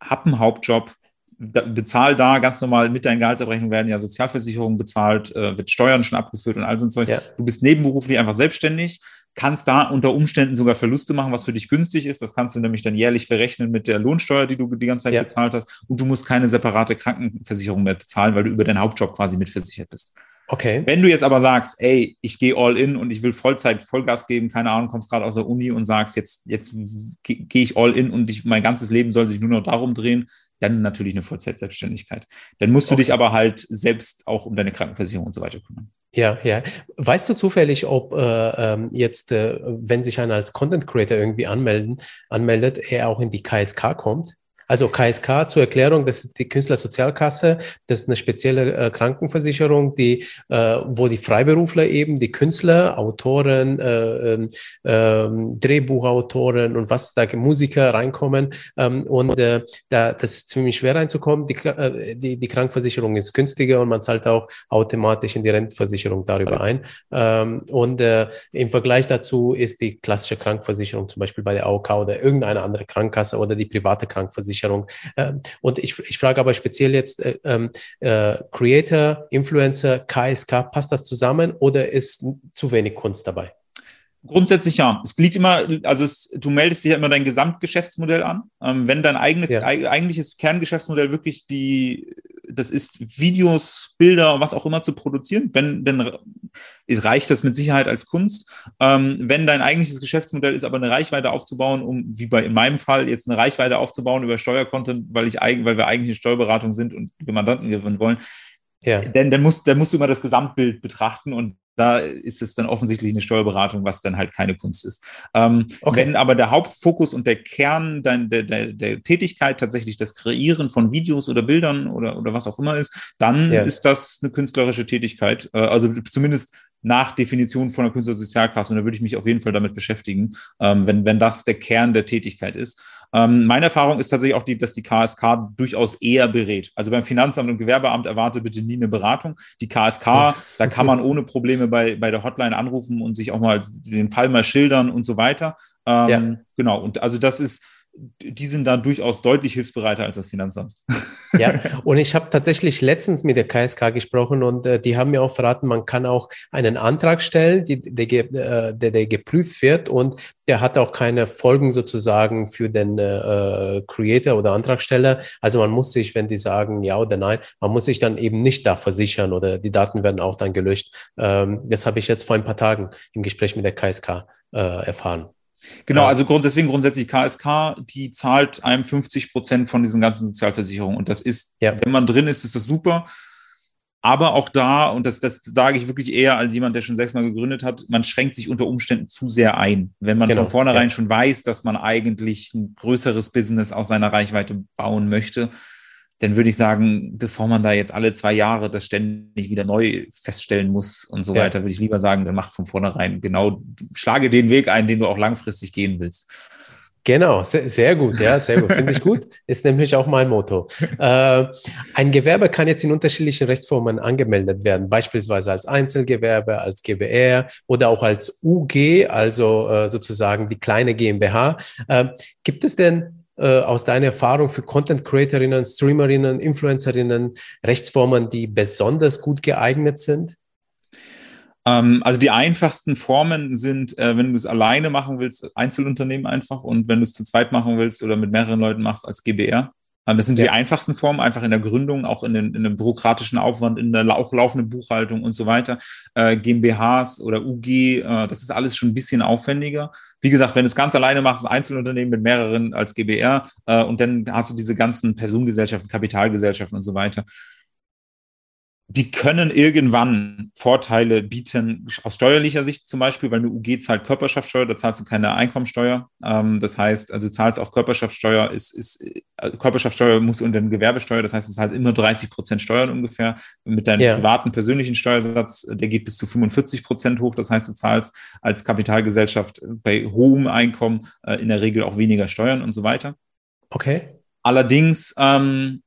ja. hab einen Hauptjob, bezahl da ganz normal mit deinen Gehaltsabrechnungen werden ja Sozialversicherungen bezahlt, äh, wird Steuern schon abgeführt und all so ein Zeug. Ja. Du bist nebenberuflich einfach selbstständig, kannst da unter Umständen sogar Verluste machen, was für dich günstig ist. Das kannst du nämlich dann jährlich verrechnen mit der Lohnsteuer, die du die ganze Zeit ja. bezahlt hast. Und du musst keine separate Krankenversicherung mehr bezahlen, weil du über deinen Hauptjob quasi mitversichert bist. Okay. Wenn du jetzt aber sagst, ey, ich gehe all in und ich will Vollzeit Vollgas geben, keine Ahnung, kommst gerade aus der Uni und sagst, jetzt, jetzt gehe ich all in und ich, mein ganzes Leben soll sich nur noch darum drehen, dann natürlich eine Vollzeit-Selbstständigkeit. Dann musst du okay. dich aber halt selbst auch um deine Krankenversicherung und so weiter kümmern. Ja, ja. Weißt du zufällig, ob äh, ähm, jetzt, äh, wenn sich einer als Content Creator irgendwie anmelden, anmeldet, er auch in die KSK kommt? Also KSK zur Erklärung, das ist die Künstlersozialkasse, das ist eine spezielle äh, Krankenversicherung, die, äh, wo die Freiberufler eben, die Künstler, Autoren, äh, äh, Drehbuchautoren und was da Musiker reinkommen. Ähm, und äh, da, das ist ziemlich schwer reinzukommen. Die, äh, die, die Krankenversicherung ist günstiger und man zahlt auch automatisch in die Rentenversicherung darüber ein. Ähm, und äh, im Vergleich dazu ist die klassische Krankenversicherung zum Beispiel bei der AOK oder irgendeine andere Krankenkasse oder die private Krankenversicherung Versicherung. Ähm, und ich, ich frage aber speziell jetzt äh, ähm, äh, Creator, Influencer, KSK, passt das zusammen oder ist zu wenig Kunst dabei? Grundsätzlich ja. Es liegt immer, also es, du meldest dir ja immer dein Gesamtgeschäftsmodell an. Ähm, wenn dein eigenes, ja. eigentliches Kerngeschäftsmodell wirklich die, das ist Videos, Bilder, was auch immer zu produzieren, wenn, dann reicht das mit Sicherheit als Kunst. Ähm, wenn dein eigentliches Geschäftsmodell ist, aber eine Reichweite aufzubauen, um, wie bei in meinem Fall, jetzt eine Reichweite aufzubauen über Steuercontent, weil ich weil wir eigentlich eine Steuerberatung sind und wir Mandanten gewinnen wollen, ja. Denn dann musst, dann musst du immer das Gesamtbild betrachten und da ist es dann offensichtlich eine Steuerberatung, was dann halt keine Kunst ist. Ähm, okay. Wenn aber der Hauptfokus und der Kern dein, der, der, der, Tätigkeit tatsächlich das Kreieren von Videos oder Bildern oder, oder was auch immer ist, dann ja. ist das eine künstlerische Tätigkeit. Äh, also zumindest nach Definition von der Künstlersozialkasse. Und da würde ich mich auf jeden Fall damit beschäftigen, ähm, wenn, wenn das der Kern der Tätigkeit ist. Ähm, meine Erfahrung ist tatsächlich auch die, dass die KSK durchaus eher berät. Also beim Finanzamt und Gewerbeamt erwarte bitte nie eine Beratung. Die KSK, oh. da kann man ohne Probleme bei, bei der Hotline anrufen und sich auch mal den Fall mal schildern und so weiter. Ähm, ja. Genau. Und also das ist, die sind da durchaus deutlich hilfsbereiter als das Finanzamt. Ja, und ich habe tatsächlich letztens mit der KSK gesprochen und äh, die haben mir auch verraten, man kann auch einen Antrag stellen, die, der, äh, der, der, geprüft wird und der hat auch keine Folgen sozusagen für den äh, Creator oder Antragsteller. Also man muss sich, wenn die sagen ja oder nein, man muss sich dann eben nicht da versichern oder die Daten werden auch dann gelöscht. Ähm, das habe ich jetzt vor ein paar Tagen im Gespräch mit der KSK äh, erfahren. Genau, also grund, deswegen grundsätzlich KSK, die zahlt einem 50 Prozent von diesen ganzen Sozialversicherungen. Und das ist, ja. wenn man drin ist, ist das super. Aber auch da, und das, das sage ich wirklich eher als jemand, der schon sechsmal gegründet hat, man schränkt sich unter Umständen zu sehr ein. Wenn man genau, von vornherein ja. schon weiß, dass man eigentlich ein größeres Business aus seiner Reichweite bauen möchte, dann würde ich sagen, bevor man da jetzt alle zwei Jahre das ständig wieder neu feststellen muss und so ja. weiter, würde ich lieber sagen, dann mach von vornherein genau, schlage den Weg ein, den du auch langfristig gehen willst. Genau, sehr, sehr, gut, ja, sehr gut. Finde ich gut. Ist nämlich auch mein Motto. Äh, ein Gewerbe kann jetzt in unterschiedlichen Rechtsformen angemeldet werden, beispielsweise als Einzelgewerbe, als GBR oder auch als UG, also äh, sozusagen die kleine GmbH. Äh, gibt es denn äh, aus deiner Erfahrung für Content Creatorinnen, Streamerinnen, Influencerinnen Rechtsformen, die besonders gut geeignet sind? Ähm, also die einfachsten Formen sind, äh, wenn du es alleine machen willst, Einzelunternehmen einfach und wenn du es zu zweit machen willst oder mit mehreren Leuten machst als GBR. Ähm, das sind ja. die einfachsten Formen, einfach in der Gründung, auch in, den, in dem bürokratischen Aufwand, in der auch laufenden Buchhaltung und so weiter. Äh, GmbHs oder UG, äh, das ist alles schon ein bisschen aufwendiger. Wie gesagt, wenn du es ganz alleine machst, Einzelunternehmen mit mehreren als GBR äh, und dann hast du diese ganzen Personengesellschaften, Kapitalgesellschaften und so weiter die können irgendwann Vorteile bieten, aus steuerlicher Sicht zum Beispiel, weil eine UG zahlt Körperschaftssteuer, da zahlst du keine Einkommensteuer. Ähm, das heißt, also du zahlst auch Körperschaftssteuer, ist, ist, äh, Körperschaftssteuer muss unter eine Gewerbesteuer, das heißt, es hat immer 30 Prozent Steuern ungefähr. Mit deinem ja. privaten persönlichen Steuersatz, der geht bis zu 45 Prozent hoch. Das heißt, du zahlst als Kapitalgesellschaft bei hohem Einkommen äh, in der Regel auch weniger Steuern und so weiter. Okay. Allerdings ähm,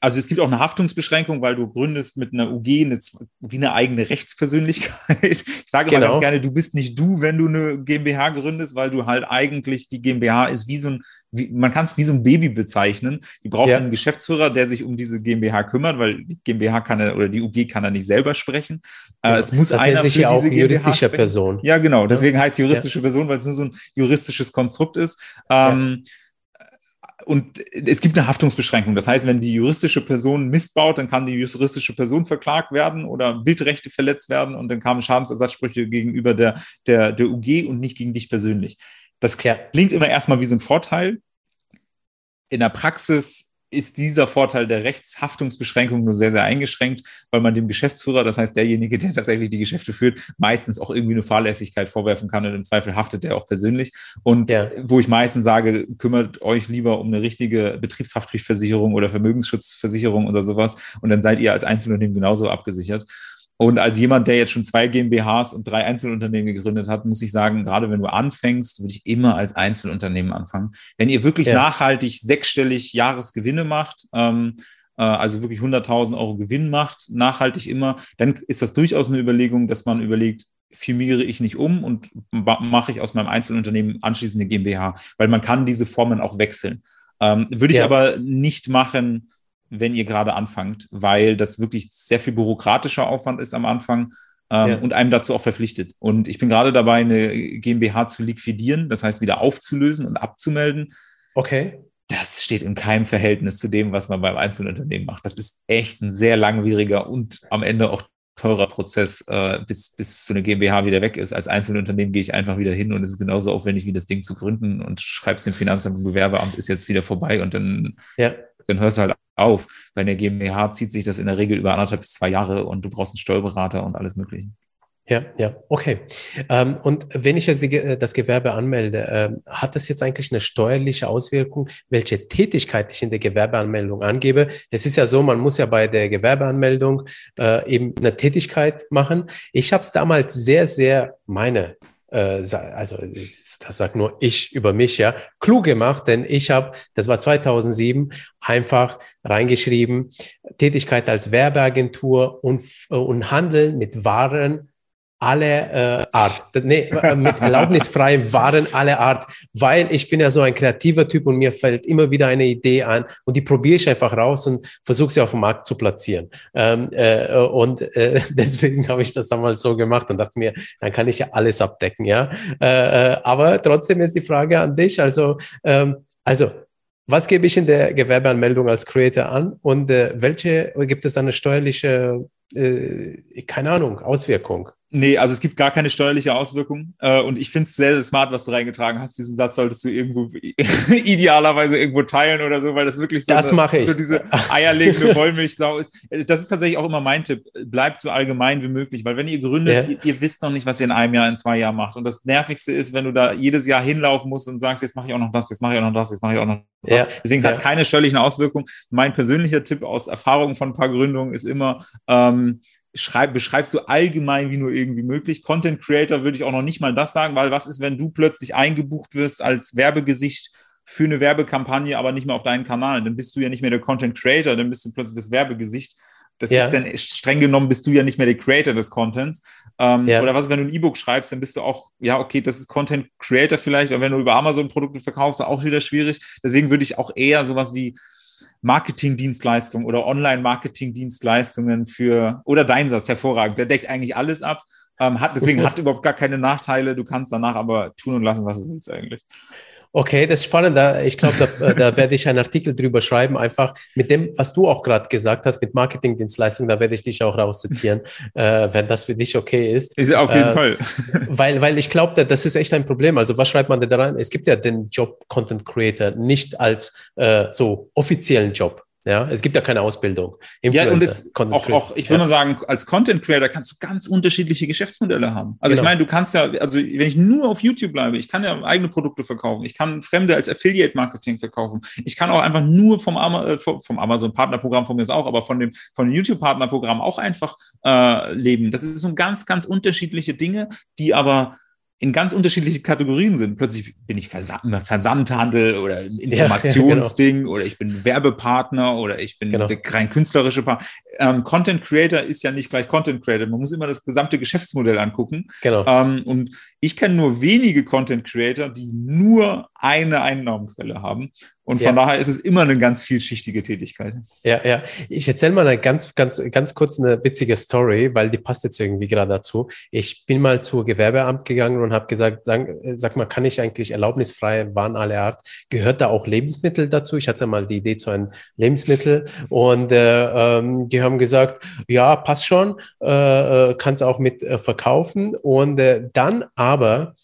also es gibt auch eine Haftungsbeschränkung, weil du gründest mit einer UG eine, wie eine eigene Rechtspersönlichkeit. Ich sage genau. mal ganz gerne, du bist nicht du, wenn du eine GmbH gründest, weil du halt eigentlich die GmbH ist wie so ein, wie, man kann es wie so ein Baby bezeichnen. Die braucht ja. einen Geschäftsführer, der sich um diese GmbH kümmert, weil die GmbH kann er oder die UG kann er nicht selber sprechen. Äh, genau. es muss das einer nennt sich ja auch juristische Person. Ja, genau. Deswegen ja. heißt juristische ja. Person, weil es nur so ein juristisches Konstrukt ist. Ähm, und es gibt eine Haftungsbeschränkung. Das heißt, wenn die juristische Person Mist baut, dann kann die juristische Person verklagt werden oder Bildrechte verletzt werden und dann kamen Schadensersatzsprüche gegenüber der, der, der UG und nicht gegen dich persönlich. Das klingt immer erstmal wie so ein Vorteil. In der Praxis ist dieser Vorteil der Rechtshaftungsbeschränkung nur sehr, sehr eingeschränkt, weil man dem Geschäftsführer, das heißt derjenige, der tatsächlich die Geschäfte führt, meistens auch irgendwie eine Fahrlässigkeit vorwerfen kann und im Zweifel haftet der auch persönlich. Und ja. wo ich meistens sage, kümmert euch lieber um eine richtige Betriebshaftpflichtversicherung oder Vermögensschutzversicherung oder sowas und dann seid ihr als Einzelunternehmen genauso abgesichert. Und als jemand, der jetzt schon zwei GmbHs und drei Einzelunternehmen gegründet hat, muss ich sagen, gerade wenn du anfängst, würde ich immer als Einzelunternehmen anfangen. Wenn ihr wirklich ja. nachhaltig sechsstellig Jahresgewinne macht, ähm, äh, also wirklich 100.000 Euro Gewinn macht, nachhaltig immer, dann ist das durchaus eine Überlegung, dass man überlegt, firmiere ich nicht um und mache ich aus meinem Einzelunternehmen anschließend eine GmbH, weil man kann diese Formen auch wechseln. Ähm, würde ich aber nicht machen, wenn ihr gerade anfangt, weil das wirklich sehr viel bürokratischer Aufwand ist am Anfang ähm, ja. und einem dazu auch verpflichtet. Und ich bin gerade dabei, eine GmbH zu liquidieren, das heißt wieder aufzulösen und abzumelden. Okay. Das steht in keinem Verhältnis zu dem, was man beim Einzelunternehmen macht. Das ist echt ein sehr langwieriger und am Ende auch teurer Prozess, äh, bis, bis so eine GmbH wieder weg ist. Als Einzelunternehmen gehe ich einfach wieder hin und es ist genauso aufwendig wie das Ding zu gründen und schreibst dem Finanzamt und Gewerbeamt, ist jetzt wieder vorbei und dann, ja. dann hörst du halt auf. Bei einer GmbH zieht sich das in der Regel über anderthalb bis zwei Jahre und du brauchst einen Steuerberater und alles Mögliche. Ja, ja, okay. Ähm, und wenn ich jetzt die, äh, das Gewerbe anmelde, äh, hat das jetzt eigentlich eine steuerliche Auswirkung, welche Tätigkeit ich in der Gewerbeanmeldung angebe? Es ist ja so, man muss ja bei der Gewerbeanmeldung äh, eben eine Tätigkeit machen. Ich habe es damals sehr, sehr meine äh, also das sagt nur ich über mich, ja, klug gemacht, denn ich habe, das war 2007, einfach reingeschrieben, Tätigkeit als Werbeagentur und, äh, und Handeln mit Waren alle äh, Art, nee, mit erlaubnisfreien Waren alle Art, weil ich bin ja so ein kreativer Typ und mir fällt immer wieder eine Idee an und die probiere ich einfach raus und versuche sie auf dem Markt zu platzieren. Ähm, äh, und äh, deswegen habe ich das damals so gemacht und dachte mir, dann kann ich ja alles abdecken, ja. Äh, äh, aber trotzdem ist die Frage an dich, also, ähm, also was gebe ich in der Gewerbeanmeldung als Creator an und äh, welche gibt es dann eine steuerliche, äh, keine Ahnung, Auswirkung? Nee, also es gibt gar keine steuerliche Auswirkung. Äh, und ich finde es sehr, sehr smart, was du reingetragen hast. Diesen Satz solltest du irgendwo idealerweise irgendwo teilen oder so, weil das wirklich so, das eine, so diese eierlegende Wollmilchsau ist. Äh, das ist tatsächlich auch immer mein Tipp. Bleibt so allgemein wie möglich, weil wenn ihr gründet, ja. ihr, ihr, wisst noch nicht, was ihr in einem Jahr, in zwei Jahren macht. Und das Nervigste ist, wenn du da jedes Jahr hinlaufen musst und sagst, jetzt mache ich auch noch das, jetzt mache ich auch noch das, jetzt mache ich auch noch das. Ja. Deswegen ja. hat keine steuerlichen Auswirkungen. Mein persönlicher Tipp aus Erfahrung von ein paar Gründungen ist immer, ähm, schreib, beschreibst du allgemein wie nur irgendwie möglich. Content Creator würde ich auch noch nicht mal das sagen, weil was ist, wenn du plötzlich eingebucht wirst als Werbegesicht für eine Werbekampagne, aber nicht mehr auf deinen Kanal? Dann bist du ja nicht mehr der Content Creator, dann bist du plötzlich das Werbegesicht. Das ja. ist dann streng genommen, bist du ja nicht mehr der Creator des Contents. Ähm, ja. Oder was ist, wenn du ein E-Book schreibst, dann bist du auch, ja, okay, das ist Content Creator vielleicht, aber wenn du über Amazon Produkte verkaufst, auch wieder schwierig. Deswegen würde ich auch eher sowas wie Marketingdienstleistungen oder Online-Marketingdienstleistungen für, oder dein Satz, hervorragend, der deckt eigentlich alles ab. Ähm, hat, deswegen hat überhaupt gar keine Nachteile. Du kannst danach aber tun und lassen, was du willst eigentlich. Okay, das ist spannend. Ich glaube, da, äh, da werde ich einen Artikel drüber schreiben, einfach mit dem, was du auch gerade gesagt hast, mit Marketingdienstleistungen, da werde ich dich auch rauszitieren, äh, wenn das für dich okay ist. Ist auf jeden äh, Fall. Weil, weil ich glaube, das ist echt ein Problem. Also was schreibt man da rein? Es gibt ja den Job Content Creator nicht als äh, so offiziellen Job. Ja, es gibt ja keine Ausbildung. Influencer, ja, und es, auch, auch, ich würde ja. mal sagen, als Content Creator kannst du ganz unterschiedliche Geschäftsmodelle haben. Also genau. ich meine, du kannst ja, also wenn ich nur auf YouTube bleibe, ich kann ja eigene Produkte verkaufen, ich kann Fremde als Affiliate Marketing verkaufen, ich kann auch einfach nur vom, äh, vom Amazon Partnerprogramm von mir ist auch, aber von dem, von dem YouTube Partnerprogramm auch einfach äh, leben. Das ist so ganz, ganz unterschiedliche Dinge, die aber in ganz unterschiedliche Kategorien sind. Plötzlich bin ich Versand, Versandhandel oder Informationsding ja, genau. oder ich bin Werbepartner oder ich bin genau. rein künstlerische Partner. Ähm, Content Creator ist ja nicht gleich Content Creator. Man muss immer das gesamte Geschäftsmodell angucken. Genau. Ähm, und ich kenne nur wenige Content Creator, die nur eine Einnahmenquelle haben. Und von ja. daher ist es immer eine ganz vielschichtige Tätigkeit. Ja, ja. Ich erzähle mal eine ganz, ganz, ganz kurz eine witzige Story, weil die passt jetzt irgendwie gerade dazu. Ich bin mal zur Gewerbeamt gegangen und habe gesagt, sag, sag, mal, kann ich eigentlich erlaubnisfreie Waren aller Art? Gehört da auch Lebensmittel dazu? Ich hatte mal die Idee zu einem Lebensmittel und äh, ähm, die haben gesagt, ja, passt schon, äh, äh kannst auch mit äh, verkaufen. Und äh, dann aber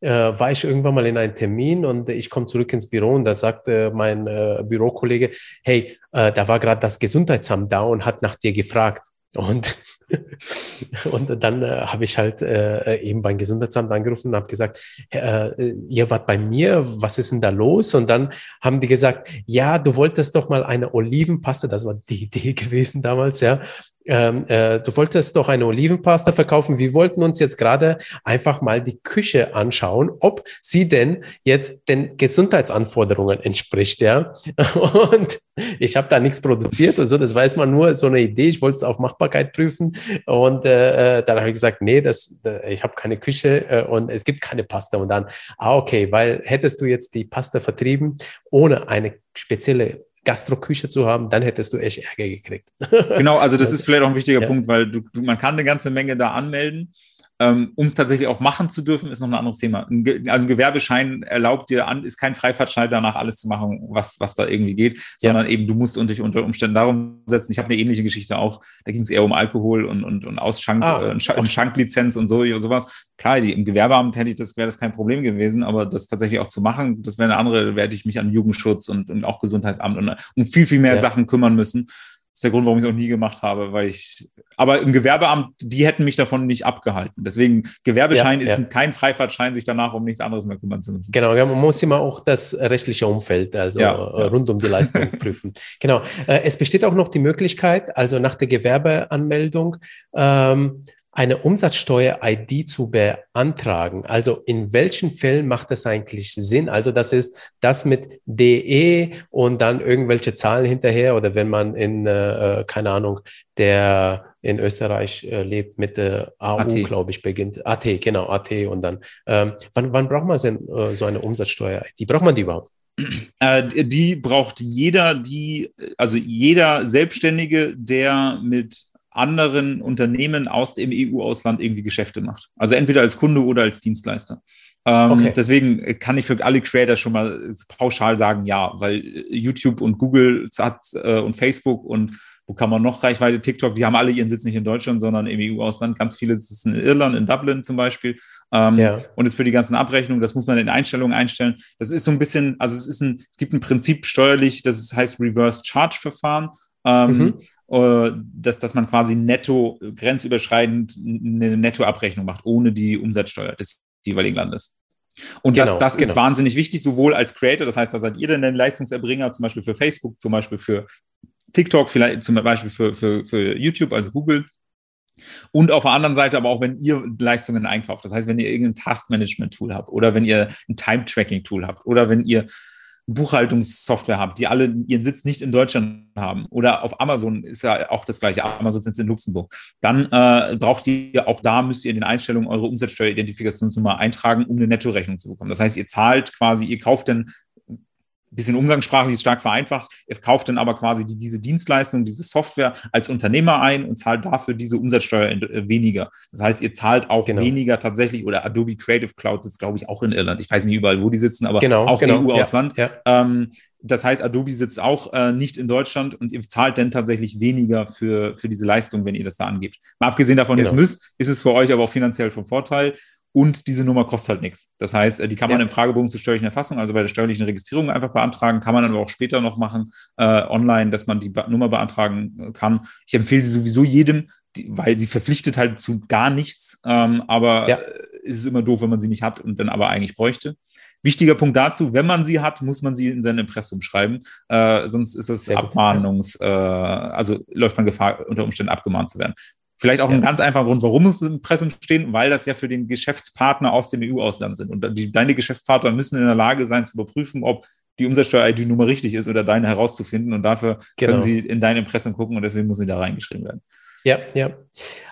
äh, war ich irgendwann mal in einem Termin und ich komme zurück ins Büro und da sagte mein äh, Bürokollege, hey, äh, da war gerade das Gesundheitsamt da und hat nach dir gefragt. Und, und dann äh, habe ich halt äh, eben beim Gesundheitsamt angerufen und habe gesagt, äh, ihr wart bei mir, was ist denn da los? Und dann haben die gesagt, ja, du wolltest doch mal eine Olivenpaste, das war die Idee gewesen damals, ja, ähm, äh, du wolltest doch eine Olivenpasta verkaufen. Wir wollten uns jetzt gerade einfach mal die Küche anschauen, ob sie denn jetzt den Gesundheitsanforderungen entspricht, ja. Und ich habe da nichts produziert und so, das war erstmal nur so eine Idee. Ich wollte es auf Machbarkeit prüfen und äh, äh dann habe ich gesagt, nee, das, äh, ich habe keine Küche äh, und es gibt keine Pasta. Und dann, ah, okay, weil hättest du jetzt die Pasta vertrieben ohne eine spezielle Gastroküche zu haben, dann hättest du echt Ärger gekriegt. Genau, also das ist vielleicht auch ein wichtiger ja. Punkt, weil du, du, man kann eine ganze Menge da anmelden. Ähm, um es tatsächlich auch machen zu dürfen, ist noch ein anderes Thema. Also ein Gewerbeschein erlaubt dir an, ist kein Freifahrtschein danach alles zu machen, was, was da irgendwie geht, sondern ja. eben du musst dich unter Umständen darum setzen. Ich habe eine ähnliche Geschichte auch, da ging es eher um Alkohol und, und, und Ausschank, ah, äh, Sch Schanklizenz und so und sowas. Klar, die, im Gewerbeamt hätte ich das, wäre das kein Problem gewesen, aber das tatsächlich auch zu machen, das wäre eine andere, werde ich mich an Jugendschutz und, und auch Gesundheitsamt und um viel, viel mehr ja. Sachen kümmern müssen ist der Grund, warum ich es auch nie gemacht habe, weil ich, aber im Gewerbeamt, die hätten mich davon nicht abgehalten. Deswegen, Gewerbeschein ja, ist ja. kein Freifahrtschein, sich danach um nichts anderes mehr kümmern zu müssen. Genau, ja, man muss immer auch das rechtliche Umfeld, also ja, rund um die Leistung prüfen. Genau. Äh, es besteht auch noch die Möglichkeit, also nach der Gewerbeanmeldung, ähm, eine Umsatzsteuer-ID zu beantragen. Also in welchen Fällen macht das eigentlich Sinn? Also das ist das mit DE und dann irgendwelche Zahlen hinterher oder wenn man in, äh, keine Ahnung, der in Österreich äh, lebt mit äh, AU, glaube ich, beginnt. AT, genau, AT und dann. Ähm, wann, wann braucht man denn äh, so eine Umsatzsteuer-ID? Braucht man die überhaupt? Äh, die braucht jeder, die, also jeder Selbstständige, der mit anderen Unternehmen aus dem EU-Ausland irgendwie Geschäfte macht. Also entweder als Kunde oder als Dienstleister. Ähm, okay. Deswegen kann ich für alle Creator schon mal pauschal sagen, ja, weil YouTube und Google hat, äh, und Facebook und wo kann man noch Reichweite, TikTok, die haben alle ihren Sitz nicht in Deutschland, sondern im EU-Ausland. Ganz viele sitzen in Irland, in Dublin zum Beispiel. Ähm, ja. Und ist für die ganzen Abrechnungen, das muss man in Einstellungen einstellen. Das ist so ein bisschen, also es ist ein, es gibt ein Prinzip steuerlich, das heißt Reverse Charge Verfahren. Ähm, mhm. Äh, dass, dass man quasi netto, grenzüberschreitend eine Nettoabrechnung macht, ohne die Umsatzsteuer des jeweiligen Landes. Und genau, das, das genau. ist wahnsinnig wichtig, sowohl als Creator, das heißt, da seid ihr denn ein Leistungserbringer, zum Beispiel für Facebook, zum Beispiel für TikTok, vielleicht zum Beispiel für, für, für YouTube, also Google. Und auf der anderen Seite aber auch, wenn ihr Leistungen einkauft. Das heißt, wenn ihr irgendein Taskmanagement-Tool habt oder wenn ihr ein Time-Tracking-Tool habt oder wenn ihr Buchhaltungssoftware habt, die alle ihren Sitz nicht in Deutschland haben oder auf Amazon ist ja auch das gleiche, Amazon sitzt in Luxemburg, dann äh, braucht ihr, auch da müsst ihr in den Einstellungen eure Umsatzsteueridentifikationsnummer eintragen, um eine Nettorechnung zu bekommen. Das heißt, ihr zahlt quasi, ihr kauft dann bisschen umgangssprachlich stark vereinfacht. Er kauft dann aber quasi die, diese Dienstleistung, diese Software als Unternehmer ein und zahlt dafür diese Umsatzsteuer äh, weniger. Das heißt, ihr zahlt auch genau. weniger tatsächlich oder Adobe Creative Cloud sitzt, glaube ich, auch in Irland. Ich weiß nicht überall, wo die sitzen, aber genau, auch genau, EU-Ausland. Ja, ja. ähm, das heißt, Adobe sitzt auch äh, nicht in Deutschland und ihr zahlt dann tatsächlich weniger für, für diese Leistung, wenn ihr das da angebt. Mal abgesehen davon, genau. ihr es müsst, ist es für euch aber auch finanziell vom Vorteil und diese Nummer kostet halt nichts. Das heißt, äh, die kann man ja. im Fragebogen zur steuerlichen Erfassung, also bei der steuerlichen Registrierung einfach beantragen, kann man aber auch später noch machen äh, online, dass man die ba Nummer beantragen äh, kann. Ich empfehle sie sowieso jedem, die, weil sie verpflichtet halt zu gar nichts, ähm, aber ja. Äh, es ist immer doof, wenn man sie nicht hat und dann aber eigentlich bräuchte. Wichtiger Punkt dazu, wenn man sie hat, muss man sie in sein Impressum schreiben, äh, sonst ist es Abmahnungs, äh, also läuft man Gefahr, unter Umständen abgemahnt zu werden. Vielleicht auch ja. ein ganz einfacher Grund, warum es im Impressum stehen, weil das ja für den Geschäftspartner aus dem EU-Ausland sind. Und die, deine Geschäftspartner müssen in der Lage sein, zu überprüfen, ob die Umsatzsteuer-ID-Nummer richtig ist oder deine herauszufinden. Und dafür genau. können sie in dein Impressum gucken und deswegen muss sie da reingeschrieben werden. Ja, ja.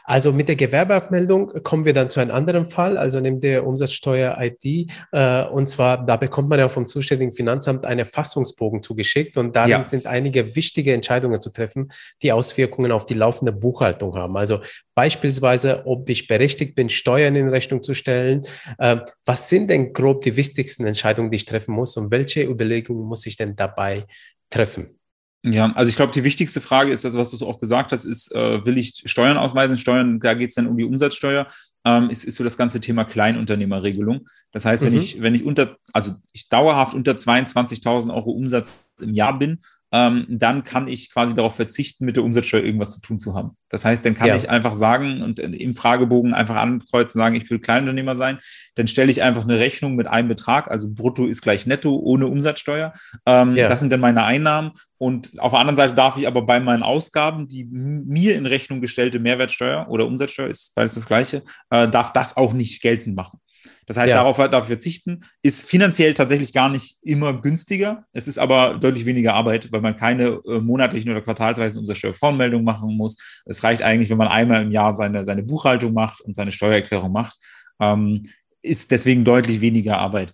Also mit der Gewerbeabmeldung kommen wir dann zu einem anderen Fall, also neben der Umsatzsteuer-ID. Äh, und zwar, da bekommt man ja vom zuständigen Finanzamt einen Fassungsbogen zugeschickt und darin ja. sind einige wichtige Entscheidungen zu treffen, die Auswirkungen auf die laufende Buchhaltung haben. Also beispielsweise, ob ich berechtigt bin, Steuern in Rechnung zu stellen. Äh, was sind denn grob die wichtigsten Entscheidungen, die ich treffen muss und welche Überlegungen muss ich denn dabei treffen? Ja, also ich glaube, die wichtigste Frage ist, also was du auch gesagt hast, ist, äh, will ich Steuern ausweisen? Steuern, da geht es dann um die Umsatzsteuer, ähm, ist, ist so das ganze Thema Kleinunternehmerregelung. Das heißt, mhm. wenn ich, wenn ich unter, also ich dauerhaft unter 22.000 Euro Umsatz im Jahr bin, ähm, dann kann ich quasi darauf verzichten, mit der Umsatzsteuer irgendwas zu tun zu haben. Das heißt, dann kann ja. ich einfach sagen und im Fragebogen einfach ankreuzen, sagen, ich will Kleinunternehmer sein. Dann stelle ich einfach eine Rechnung mit einem Betrag, also brutto ist gleich netto ohne Umsatzsteuer. Ähm, ja. Das sind dann meine Einnahmen. Und auf der anderen Seite darf ich aber bei meinen Ausgaben, die mir in Rechnung gestellte Mehrwertsteuer oder Umsatzsteuer ist beides das gleiche, äh, darf das auch nicht geltend machen. Das heißt, ja. darauf darf verzichten, ist finanziell tatsächlich gar nicht immer günstiger. Es ist aber deutlich weniger Arbeit, weil man keine äh, monatlichen oder quartalsweisen Umsatzsteuervoranmeldungen machen muss. Es reicht eigentlich, wenn man einmal im Jahr seine, seine Buchhaltung macht und seine Steuererklärung macht. Ähm, ist deswegen deutlich weniger Arbeit.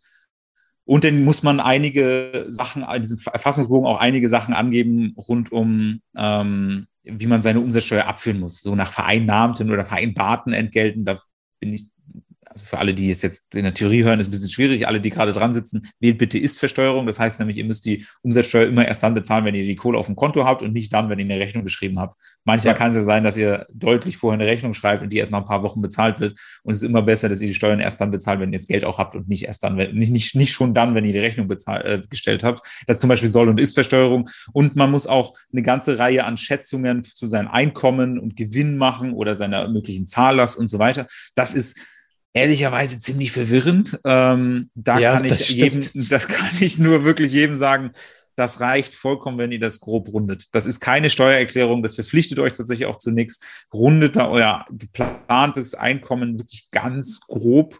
Und dann muss man einige Sachen, in diesem Erfassungsbogen auch einige Sachen angeben rund um, ähm, wie man seine Umsatzsteuer abführen muss. So nach vereinnahmten oder vereinbarten Entgelten. Da bin ich für alle, die es jetzt in der Theorie hören, ist ein bisschen schwierig. Alle, die gerade dran sitzen, wählt bitte Ist-Versteuerung. Das heißt nämlich, ihr müsst die Umsatzsteuer immer erst dann bezahlen, wenn ihr die Kohle auf dem Konto habt und nicht dann, wenn ihr eine Rechnung geschrieben habt. Manchmal ja. kann es ja sein, dass ihr deutlich vorher eine Rechnung schreibt und die erst nach ein paar Wochen bezahlt wird. Und es ist immer besser, dass ihr die Steuern erst dann bezahlt, wenn ihr das Geld auch habt und nicht erst dann, wenn, nicht, nicht, nicht schon dann, wenn ihr die Rechnung bezahlt, äh, gestellt habt. Das ist zum Beispiel Soll- und Ist-Versteuerung. Und man muss auch eine ganze Reihe an Schätzungen zu seinem Einkommen und Gewinn machen oder seiner möglichen Zahllast und so weiter. Das ist ehrlicherweise ziemlich verwirrend. Ähm, da ja, kann ich jedem, das kann ich nur wirklich jedem sagen, das reicht vollkommen, wenn ihr das grob rundet. Das ist keine Steuererklärung, das verpflichtet euch tatsächlich auch zu nichts. Rundet da euer geplantes Einkommen wirklich ganz grob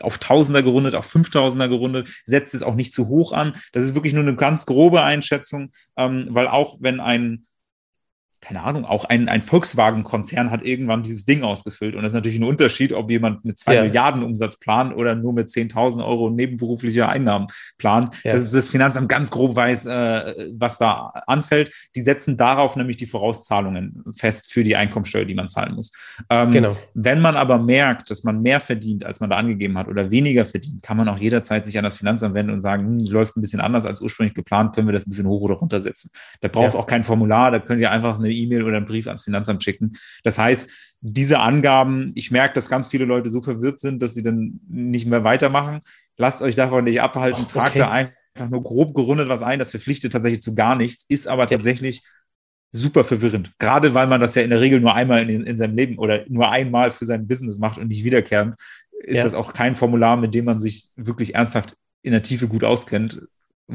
auf Tausender gerundet, auf Fünftausender gerundet, setzt es auch nicht zu hoch an. Das ist wirklich nur eine ganz grobe Einschätzung, ähm, weil auch wenn ein keine Ahnung, auch ein, ein Volkswagen-Konzern hat irgendwann dieses Ding ausgefüllt. Und das ist natürlich ein Unterschied, ob jemand mit zwei ja. Milliarden Umsatz plant oder nur mit 10.000 Euro nebenberufliche Einnahmen plant. Ja. Das ist das Finanzamt ganz grob weiß, äh, was da anfällt. Die setzen darauf nämlich die Vorauszahlungen fest für die Einkommensteuer, die man zahlen muss. Ähm, genau. Wenn man aber merkt, dass man mehr verdient, als man da angegeben hat oder weniger verdient, kann man auch jederzeit sich an das Finanzamt wenden und sagen, hm, läuft ein bisschen anders als ursprünglich geplant, können wir das ein bisschen hoch oder runter setzen. Da braucht es ja. auch kein Formular, da könnt ihr einfach eine E-Mail oder einen Brief ans Finanzamt schicken. Das heißt, diese Angaben, ich merke, dass ganz viele Leute so verwirrt sind, dass sie dann nicht mehr weitermachen. Lasst euch davon nicht abhalten, tragt okay. da einfach nur grob gerundet was ein. Das verpflichtet tatsächlich zu gar nichts, ist aber tatsächlich super verwirrend. Gerade weil man das ja in der Regel nur einmal in, in seinem Leben oder nur einmal für sein Business macht und nicht wiederkehren, ist ja. das auch kein Formular, mit dem man sich wirklich ernsthaft in der Tiefe gut auskennt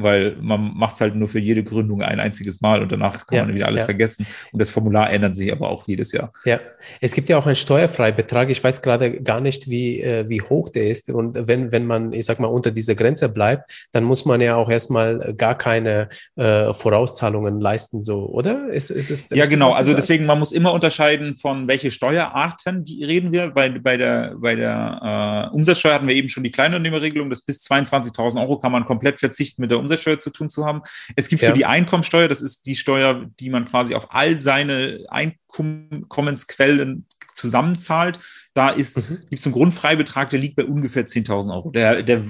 weil man macht es halt nur für jede Gründung ein einziges Mal und danach kann ja, man wieder alles ja. vergessen. Und das Formular ändert sich aber auch jedes Jahr. Ja, es gibt ja auch einen Steuerfreibetrag. Ich weiß gerade gar nicht, wie, äh, wie hoch der ist. Und wenn, wenn man, ich sag mal, unter dieser Grenze bleibt, dann muss man ja auch erstmal gar keine äh, Vorauszahlungen leisten, so, oder? Ist, ist, ist, ja, genau. Also deswegen, man muss immer unterscheiden, von welche Steuerarten reden wir. Bei, bei der, bei der äh, Umsatzsteuer hatten wir eben schon die Kleinunternehmerregelung, das bis 22.000 Euro kann man komplett verzichten mit der Umsatzsteuer zu tun zu haben. Es gibt ja. für die Einkommensteuer, das ist die Steuer, die man quasi auf all seine Einkommensquellen zusammenzahlt. Da ist, mhm. gibt es einen Grundfreibetrag, der liegt bei ungefähr 10.000 Euro. Der, der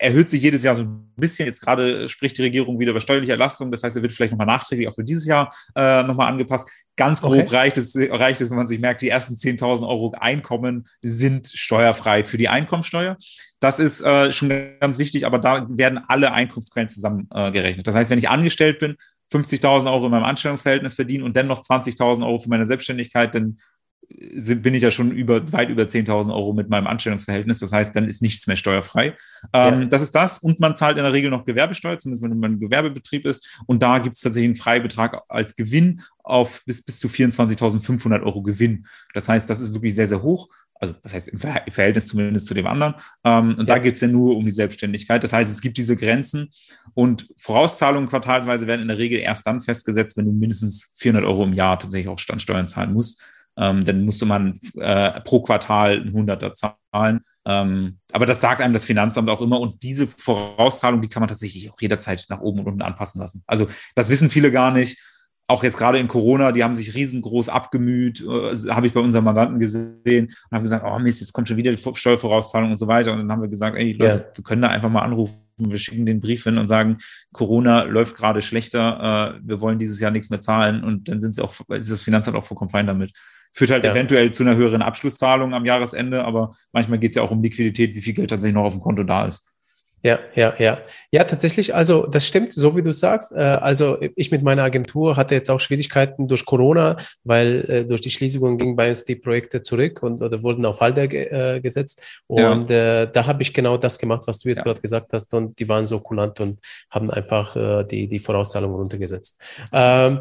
erhöht sich jedes Jahr so ein bisschen. Jetzt gerade spricht die Regierung wieder über steuerliche Erlastung. Das heißt, er wird vielleicht nochmal nachträglich auch für dieses Jahr äh, nochmal angepasst. Ganz grob okay. reicht, es, reicht es, wenn man sich merkt, die ersten 10.000 Euro Einkommen sind steuerfrei für die Einkommensteuer. Das ist äh, schon ganz wichtig, aber da werden alle Einkunftsquellen zusammengerechnet. Äh, das heißt, wenn ich angestellt bin, 50.000 Euro in meinem Anstellungsverhältnis verdiene und dann noch 20.000 Euro für meine Selbstständigkeit, dann bin ich ja schon über, weit über 10.000 Euro mit meinem Anstellungsverhältnis. Das heißt, dann ist nichts mehr steuerfrei. Ähm, ja. Das ist das. Und man zahlt in der Regel noch Gewerbesteuer, zumindest wenn man ein Gewerbebetrieb ist. Und da gibt es tatsächlich einen Freibetrag als Gewinn auf bis, bis zu 24.500 Euro Gewinn. Das heißt, das ist wirklich sehr, sehr hoch. Also, das heißt, im Verhältnis zumindest zu dem anderen. Ähm, und ja. da geht es ja nur um die Selbstständigkeit. Das heißt, es gibt diese Grenzen und Vorauszahlungen quartalsweise werden in der Regel erst dann festgesetzt, wenn du mindestens 400 Euro im Jahr tatsächlich auch Standsteuern zahlen musst ähm, dann musste man äh, pro Quartal ein Hunderter zahlen. Ähm, aber das sagt einem das Finanzamt auch immer. Und diese Vorauszahlung, die kann man tatsächlich auch jederzeit nach oben und unten anpassen lassen. Also das wissen viele gar nicht. Auch jetzt gerade in Corona, die haben sich riesengroß abgemüht, äh, habe ich bei unseren Mandanten gesehen und haben gesagt, oh Mist, jetzt kommt schon wieder die Steuervorauszahlung und so weiter. Und dann haben wir gesagt, ey Leute, ja. wir können da einfach mal anrufen wir schicken den Brief hin und sagen, Corona läuft gerade schlechter, äh, wir wollen dieses Jahr nichts mehr zahlen und dann sind sie auch, ist das Finanzamt auch vollkommen fein damit. Führt halt ja. eventuell zu einer höheren Abschlusszahlung am Jahresende, aber manchmal geht es ja auch um Liquidität, wie viel Geld tatsächlich noch auf dem Konto da ist. Ja, ja, ja. Ja, tatsächlich, also das stimmt, so wie du sagst. Äh, also ich mit meiner Agentur hatte jetzt auch Schwierigkeiten durch Corona, weil äh, durch die Schließungen gingen bei uns die Projekte zurück und oder wurden auf Halde äh, gesetzt. Und ja. da habe ich genau das gemacht, was du jetzt ja. gerade gesagt hast. Und die waren so kulant und haben einfach die, die Vorauszahlungen runtergesetzt. Ähm,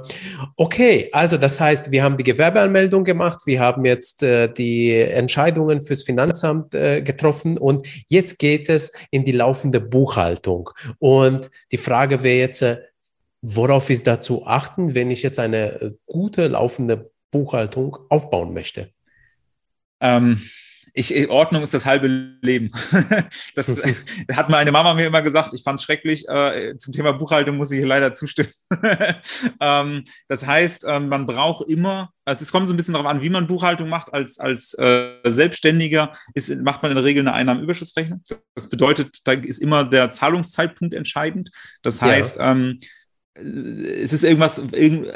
okay, also das heißt, wir haben die Gewerbeanmeldung gemacht, wir haben jetzt die Entscheidungen fürs Finanzamt getroffen und jetzt geht es in die laufende laufende Buchhaltung. Und die Frage wäre jetzt, äh, worauf ist da zu achten, wenn ich jetzt eine äh, gute laufende Buchhaltung aufbauen möchte? Ähm, ich, Ordnung ist das halbe Leben. das hat meine Mama mir immer gesagt. Ich fand es schrecklich. Äh, zum Thema Buchhaltung muss ich leider zustimmen. ähm, das heißt, ähm, man braucht immer, also es kommt so ein bisschen darauf an, wie man Buchhaltung macht. Als, als äh, Selbstständiger ist, macht man in der Regel eine Einnahmenüberschussrechnung. Das bedeutet, da ist immer der Zahlungszeitpunkt entscheidend. Das heißt, ja. Es ist irgendwas,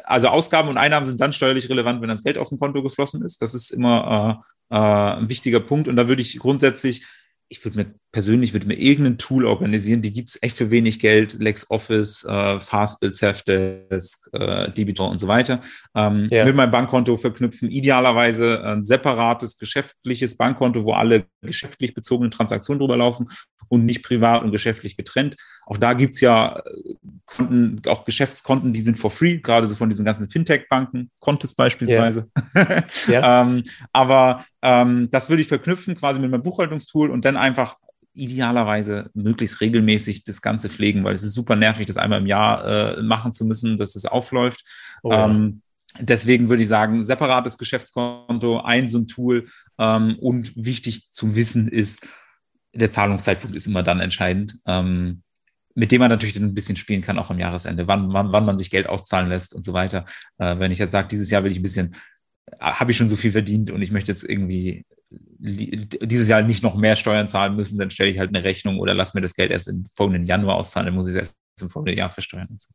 also Ausgaben und Einnahmen sind dann steuerlich relevant, wenn das Geld auf dem Konto geflossen ist. Das ist immer äh, äh, ein wichtiger Punkt. Und da würde ich grundsätzlich ich würde mir persönlich würde mir irgendein Tool organisieren, die gibt es echt für wenig Geld, LexOffice, äh, Fastbill, Safdesk, äh, Debitor und so weiter, ähm, ja. mit meinem Bankkonto verknüpfen. Idealerweise ein separates geschäftliches Bankkonto, wo alle geschäftlich bezogenen Transaktionen drüber laufen und nicht privat und geschäftlich getrennt. Auch da gibt es ja äh, Konten, auch Geschäftskonten, die sind for free, gerade so von diesen ganzen Fintech-Banken, Contest beispielsweise. Ja. ja. ähm, aber ähm, das würde ich verknüpfen quasi mit meinem Buchhaltungstool und dann einfach idealerweise möglichst regelmäßig das Ganze pflegen, weil es ist super nervig, das einmal im Jahr äh, machen zu müssen, dass es aufläuft. Oh, ähm, Deswegen würde ich sagen, separates Geschäftskonto, ein so ein Tool ähm, und wichtig zu wissen ist, der Zahlungszeitpunkt ist immer dann entscheidend, ähm, mit dem man natürlich ein bisschen spielen kann, auch am Jahresende, wann, wann, wann man sich Geld auszahlen lässt und so weiter. Äh, wenn ich jetzt sage, dieses Jahr will ich ein bisschen, äh, habe ich schon so viel verdient und ich möchte jetzt irgendwie dieses Jahr nicht noch mehr Steuern zahlen müssen, dann stelle ich halt eine Rechnung oder lass mir das Geld erst im folgenden Januar auszahlen, dann muss ich es erst im folgenden Jahr versteuern und so.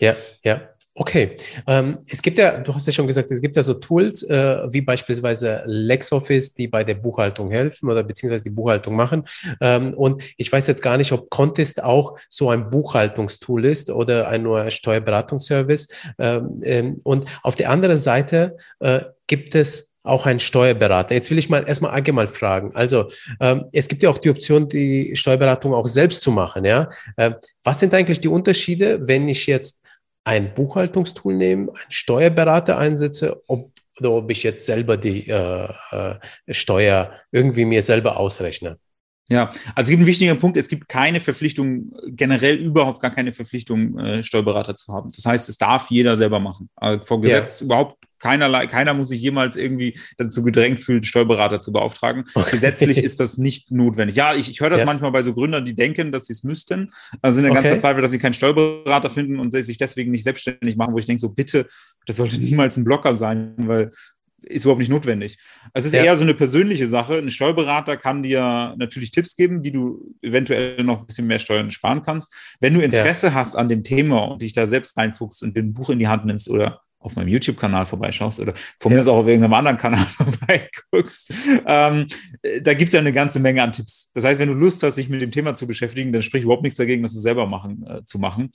Ja, ja. Okay. Ähm, es gibt ja, du hast ja schon gesagt, es gibt ja so Tools äh, wie beispielsweise LexOffice, die bei der Buchhaltung helfen oder beziehungsweise die Buchhaltung machen. Ähm, und ich weiß jetzt gar nicht, ob Contest auch so ein Buchhaltungstool ist oder ein nur Steuerberatungsservice. Ähm, ähm, und auf der anderen Seite äh, gibt es auch ein Steuerberater. Jetzt will ich mal erstmal allgemein fragen. Also ähm, es gibt ja auch die Option, die Steuerberatung auch selbst zu machen. Ja, äh, was sind eigentlich die Unterschiede, wenn ich jetzt ein Buchhaltungstool nehme, einen Steuerberater einsetze, ob, oder ob ich jetzt selber die äh, äh, Steuer irgendwie mir selber ausrechne. Ja, also es gibt einen wichtigen Punkt, es gibt keine Verpflichtung, generell überhaupt gar keine Verpflichtung, äh, Steuerberater zu haben. Das heißt, es darf jeder selber machen. Also vor Gesetz ja. überhaupt keinerlei, keiner muss sich jemals irgendwie dazu gedrängt fühlen, Steuerberater zu beauftragen. Okay. Gesetzlich ist das nicht notwendig. Ja, ich, ich höre das ja. manchmal bei so Gründern, die denken, dass sie es müssten, also sind dann okay. ganz verzweifelt, dass sie keinen Steuerberater finden und sich deswegen nicht selbstständig machen, wo ich denke, so bitte, das sollte niemals ein Blocker sein, weil ist überhaupt nicht notwendig. Es ist ja. eher so eine persönliche Sache. Ein Steuerberater kann dir natürlich Tipps geben, wie du eventuell noch ein bisschen mehr Steuern sparen kannst. Wenn du Interesse ja. hast an dem Thema und dich da selbst reinfuchst und ein Buch in die Hand nimmst oder auf meinem YouTube-Kanal vorbeischaust oder von ja. mir aus auch auf irgendeinem anderen Kanal vorbeiguckst, ähm, da gibt es ja eine ganze Menge an Tipps. Das heißt, wenn du Lust hast, dich mit dem Thema zu beschäftigen, dann spricht überhaupt nichts dagegen, das du selber machen, äh, zu machen.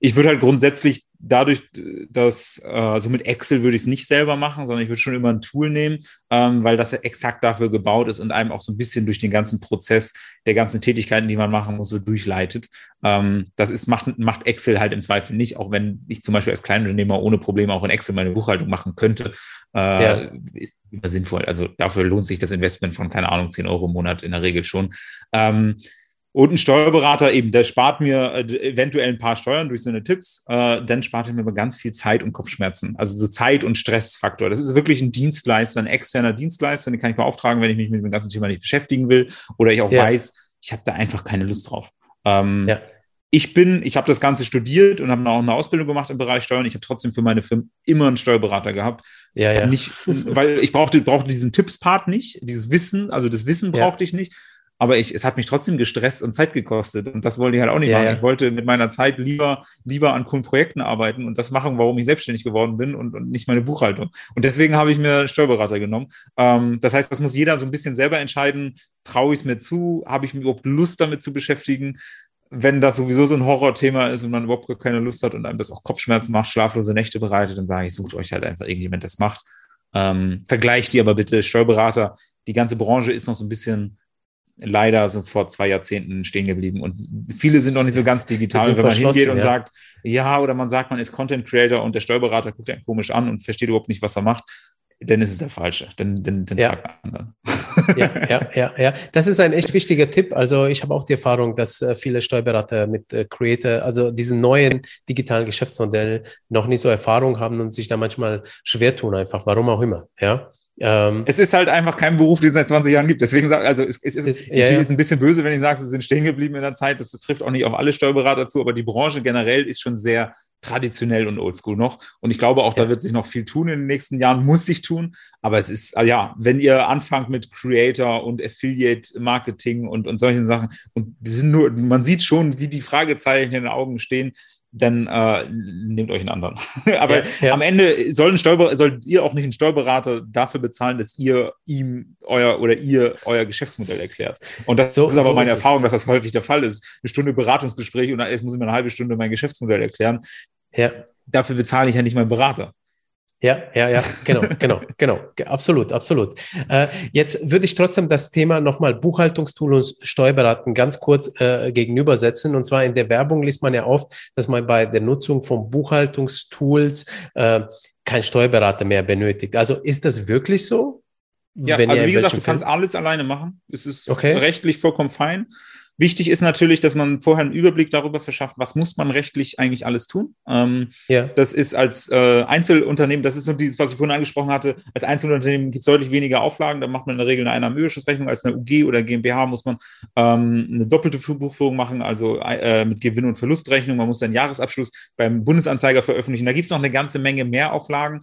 Ich würde halt grundsätzlich dadurch, dass, äh, also mit Excel würde ich es nicht selber machen, sondern ich würde schon immer ein Tool nehmen, ähm, weil das ja exakt dafür gebaut ist und einem auch so ein bisschen durch den ganzen Prozess der ganzen Tätigkeiten, die man machen muss, so durchleitet. Ähm, das ist, macht, macht Excel halt im Zweifel nicht, auch wenn ich zum Beispiel als Kleinunternehmer ohne Probleme auch in Excel meine Buchhaltung machen könnte, äh, ja. ist immer sinnvoll. Also dafür lohnt sich das Investment von, keine Ahnung, 10 Euro im Monat in der Regel schon. Ähm, und ein Steuerberater eben, der spart mir äh, eventuell ein paar Steuern durch so eine Tipps, äh, dann spart er mir aber ganz viel Zeit und Kopfschmerzen. Also so Zeit- und Stressfaktor. Das ist wirklich ein Dienstleister, ein externer Dienstleister, den kann ich beauftragen, wenn ich mich mit dem ganzen Thema nicht beschäftigen will oder ich auch ja. weiß, ich habe da einfach keine Lust drauf. Ähm, ja. Ich bin, ich habe das Ganze studiert und habe auch eine Ausbildung gemacht im Bereich Steuern. Ich habe trotzdem für meine Firma immer einen Steuerberater gehabt. Ja, ja. Nicht, weil ich brauchte, brauchte diesen Tipps-Part nicht, dieses Wissen, also das Wissen brauchte ja. ich nicht aber ich, es hat mich trotzdem gestresst und Zeit gekostet. Und das wollte ich halt auch nicht ja, machen. Ja. Ich wollte mit meiner Zeit lieber, lieber an coolen Projekten arbeiten und das machen, warum ich selbstständig geworden bin und, und nicht meine Buchhaltung. Und deswegen habe ich mir Steuerberater genommen. Ähm, das heißt, das muss jeder so ein bisschen selber entscheiden. Traue ich es mir zu? Habe ich mir überhaupt Lust damit zu beschäftigen? Wenn das sowieso so ein Horrorthema ist und man überhaupt keine Lust hat und einem das auch Kopfschmerzen macht, schlaflose Nächte bereitet, dann sage ich, sucht euch halt einfach irgendjemand, das macht. Ähm, vergleicht die aber bitte Steuerberater. Die ganze Branche ist noch so ein bisschen leider so vor zwei Jahrzehnten stehen geblieben. Und viele sind noch nicht so ganz digital, wenn man hingeht und ja. sagt, ja, oder man sagt, man ist Content Creator und der Steuerberater guckt einen komisch an und versteht überhaupt nicht, was er macht, dann ist es der Falsche. Dann, dann, dann ja. ja, ja, ja, ja. Das ist ein echt wichtiger Tipp. Also ich habe auch die Erfahrung, dass äh, viele Steuerberater mit äh, Creator, also diesen neuen digitalen Geschäftsmodell noch nicht so Erfahrung haben und sich da manchmal schwer tun, einfach, warum auch immer. Ja. Ähm, es ist halt einfach kein Beruf, den es seit 20 Jahren gibt. Deswegen sage also es, es ist, ist, ja, ja. ist ein bisschen böse, wenn ich sage, sie sind stehen geblieben in der Zeit. Das trifft auch nicht auf alle Steuerberater zu, aber die Branche generell ist schon sehr traditionell und oldschool noch. Und ich glaube auch, ja. da wird sich noch viel tun in den nächsten Jahren, muss sich tun. Aber es ist, ja, wenn ihr anfangt mit Creator und Affiliate Marketing und, und solchen Sachen, und sind nur, man sieht schon, wie die Fragezeichen in den Augen stehen, dann äh, nehmt euch einen anderen. Aber ja, ja. am Ende soll ein Steuerberater, sollt ihr auch nicht einen Steuerberater dafür bezahlen, dass ihr ihm euer oder ihr euer Geschäftsmodell erklärt. Und das, so, ist aber so meine ist Erfahrung, es. dass das häufig der Fall ist. Eine Stunde Beratungsgespräch und dann muss ich mir eine halbe Stunde mein Geschäftsmodell erklären. Ja. Dafür bezahle ich ja nicht meinen Berater. Ja, ja, ja, genau, genau, genau, absolut, absolut. Äh, jetzt würde ich trotzdem das Thema nochmal Buchhaltungstool und Steuerberaten ganz kurz äh, gegenübersetzen. Und zwar in der Werbung liest man ja oft, dass man bei der Nutzung von Buchhaltungstools äh, kein Steuerberater mehr benötigt. Also ist das wirklich so? Ja, also wie gesagt, du kannst alles alleine machen. Es ist okay. rechtlich vollkommen fein. Wichtig ist natürlich, dass man vorher einen Überblick darüber verschafft, was muss man rechtlich eigentlich alles tun. Ähm, ja. Das ist als äh, Einzelunternehmen, das ist so dieses, was ich vorhin angesprochen hatte, als Einzelunternehmen gibt es deutlich weniger Auflagen, da macht man in der Regel eine Einnahmenüberschussrechnung, als eine UG oder GmbH muss man ähm, eine doppelte Buchführung machen, also äh, mit Gewinn- und Verlustrechnung, man muss seinen Jahresabschluss beim Bundesanzeiger veröffentlichen, da gibt es noch eine ganze Menge mehr Auflagen,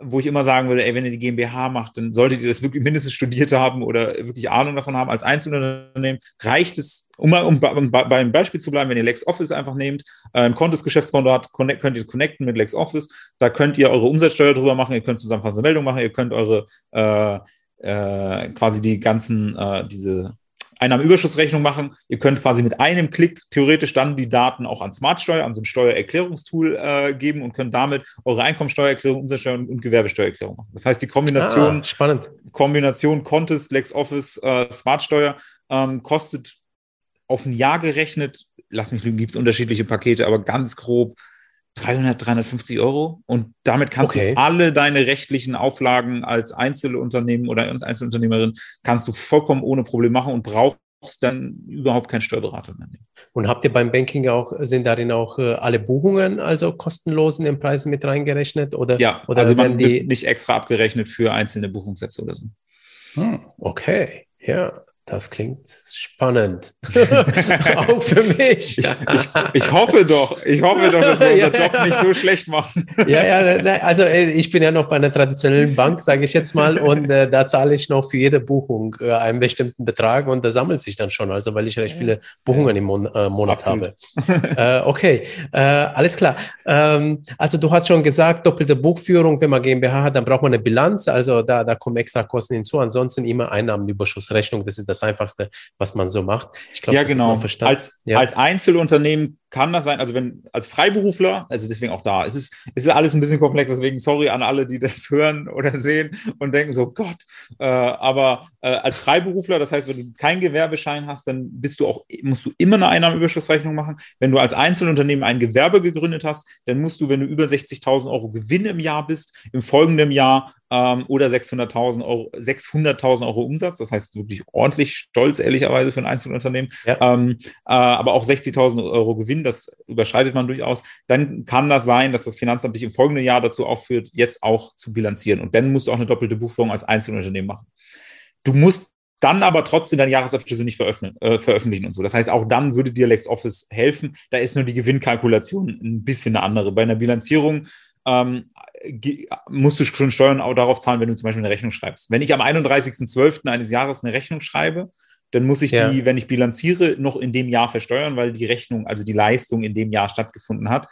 wo ich immer sagen würde, ey, wenn ihr die GmbH macht, dann solltet ihr das wirklich mindestens studiert haben oder wirklich Ahnung davon haben. Als Einzelunternehmen reicht es, um mal um, um, beim Beispiel zu bleiben, wenn ihr LexOffice einfach nehmt, ein Kontos-Geschäftskonto hat, könnt ihr connecten mit LexOffice. Da könnt ihr eure Umsatzsteuer drüber machen, ihr könnt zusammenfassende Meldung machen, ihr könnt eure äh, äh, quasi die ganzen, äh, diese Einnahmenüberschussrechnung machen. Ihr könnt quasi mit einem Klick theoretisch dann die Daten auch an Smartsteuer, an so ein Steuererklärungstool äh, geben und könnt damit eure Einkommensteuererklärung, Umsatzsteuer und Gewerbesteuererklärung machen. Das heißt, die Kombination, ah, spannend. Kombination Contest, LexOffice, äh, Smartsteuer ähm, kostet auf ein Jahr gerechnet, lass mich lügen, gibt es unterschiedliche Pakete, aber ganz grob 300, 350 Euro und damit kannst okay. du alle deine rechtlichen Auflagen als Einzelunternehmen oder Einzelunternehmerin kannst du vollkommen ohne Problem machen und brauchst dann überhaupt keinen Steuerberater mehr nehmen. Und habt ihr beim Banking auch, sind darin auch äh, alle Buchungen, also kostenlos in den Preisen mit reingerechnet? Oder, ja, oder also werden die nicht extra abgerechnet für einzelne Buchungssätze oder so. Hm, okay, ja. Das klingt spannend. auch für mich. Ich, ich, ich, hoffe doch, ich hoffe doch, dass wir unseren ja, Job nicht so schlecht machen. ja, ja, also äh, ich bin ja noch bei einer traditionellen Bank, sage ich jetzt mal, und äh, da zahle ich noch für jede Buchung äh, einen bestimmten Betrag und da sammelt sich dann schon, also weil ich recht viele Buchungen im Mon äh, Monat Absolut. habe. Äh, okay, äh, alles klar. Ähm, also du hast schon gesagt, doppelte Buchführung, wenn man GmbH hat, dann braucht man eine Bilanz, also da, da kommen extra Kosten hinzu, ansonsten immer Einnahmenüberschussrechnung, das ist das das Einfachste, was man so macht. Ich glaube, ja, genau. Als, ja. als Einzelunternehmen kann das sein, also wenn als Freiberufler, also deswegen auch da, es ist, es ist alles ein bisschen komplex, deswegen sorry an alle, die das hören oder sehen und denken so, Gott, äh, aber äh, als Freiberufler, das heißt, wenn du keinen Gewerbeschein hast, dann bist du auch, musst du immer eine Einnahmenüberschussrechnung machen. Wenn du als Einzelunternehmen ein Gewerbe gegründet hast, dann musst du, wenn du über 60.000 Euro Gewinn im Jahr bist, im folgenden Jahr ähm, oder 600.000 Euro, 600.000 Euro Umsatz, das heißt wirklich ordentlich stolz, ehrlicherweise für ein Einzelunternehmen, ja. ähm, äh, aber auch 60.000 Euro Gewinn das überschreitet man durchaus, dann kann das sein, dass das Finanzamt dich im folgenden Jahr dazu aufführt, jetzt auch zu bilanzieren. Und dann musst du auch eine doppelte Buchführung als Einzelunternehmen machen. Du musst dann aber trotzdem deine Jahresabschlüsse nicht veröffentlichen, äh, veröffentlichen und so. Das heißt, auch dann würde dir LexOffice helfen. Da ist nur die Gewinnkalkulation ein bisschen eine andere. Bei einer Bilanzierung ähm, musst du schon Steuern auch darauf zahlen, wenn du zum Beispiel eine Rechnung schreibst. Wenn ich am 31.12. eines Jahres eine Rechnung schreibe, dann muss ich ja. die, wenn ich bilanziere, noch in dem Jahr versteuern, weil die Rechnung, also die Leistung in dem Jahr stattgefunden hat.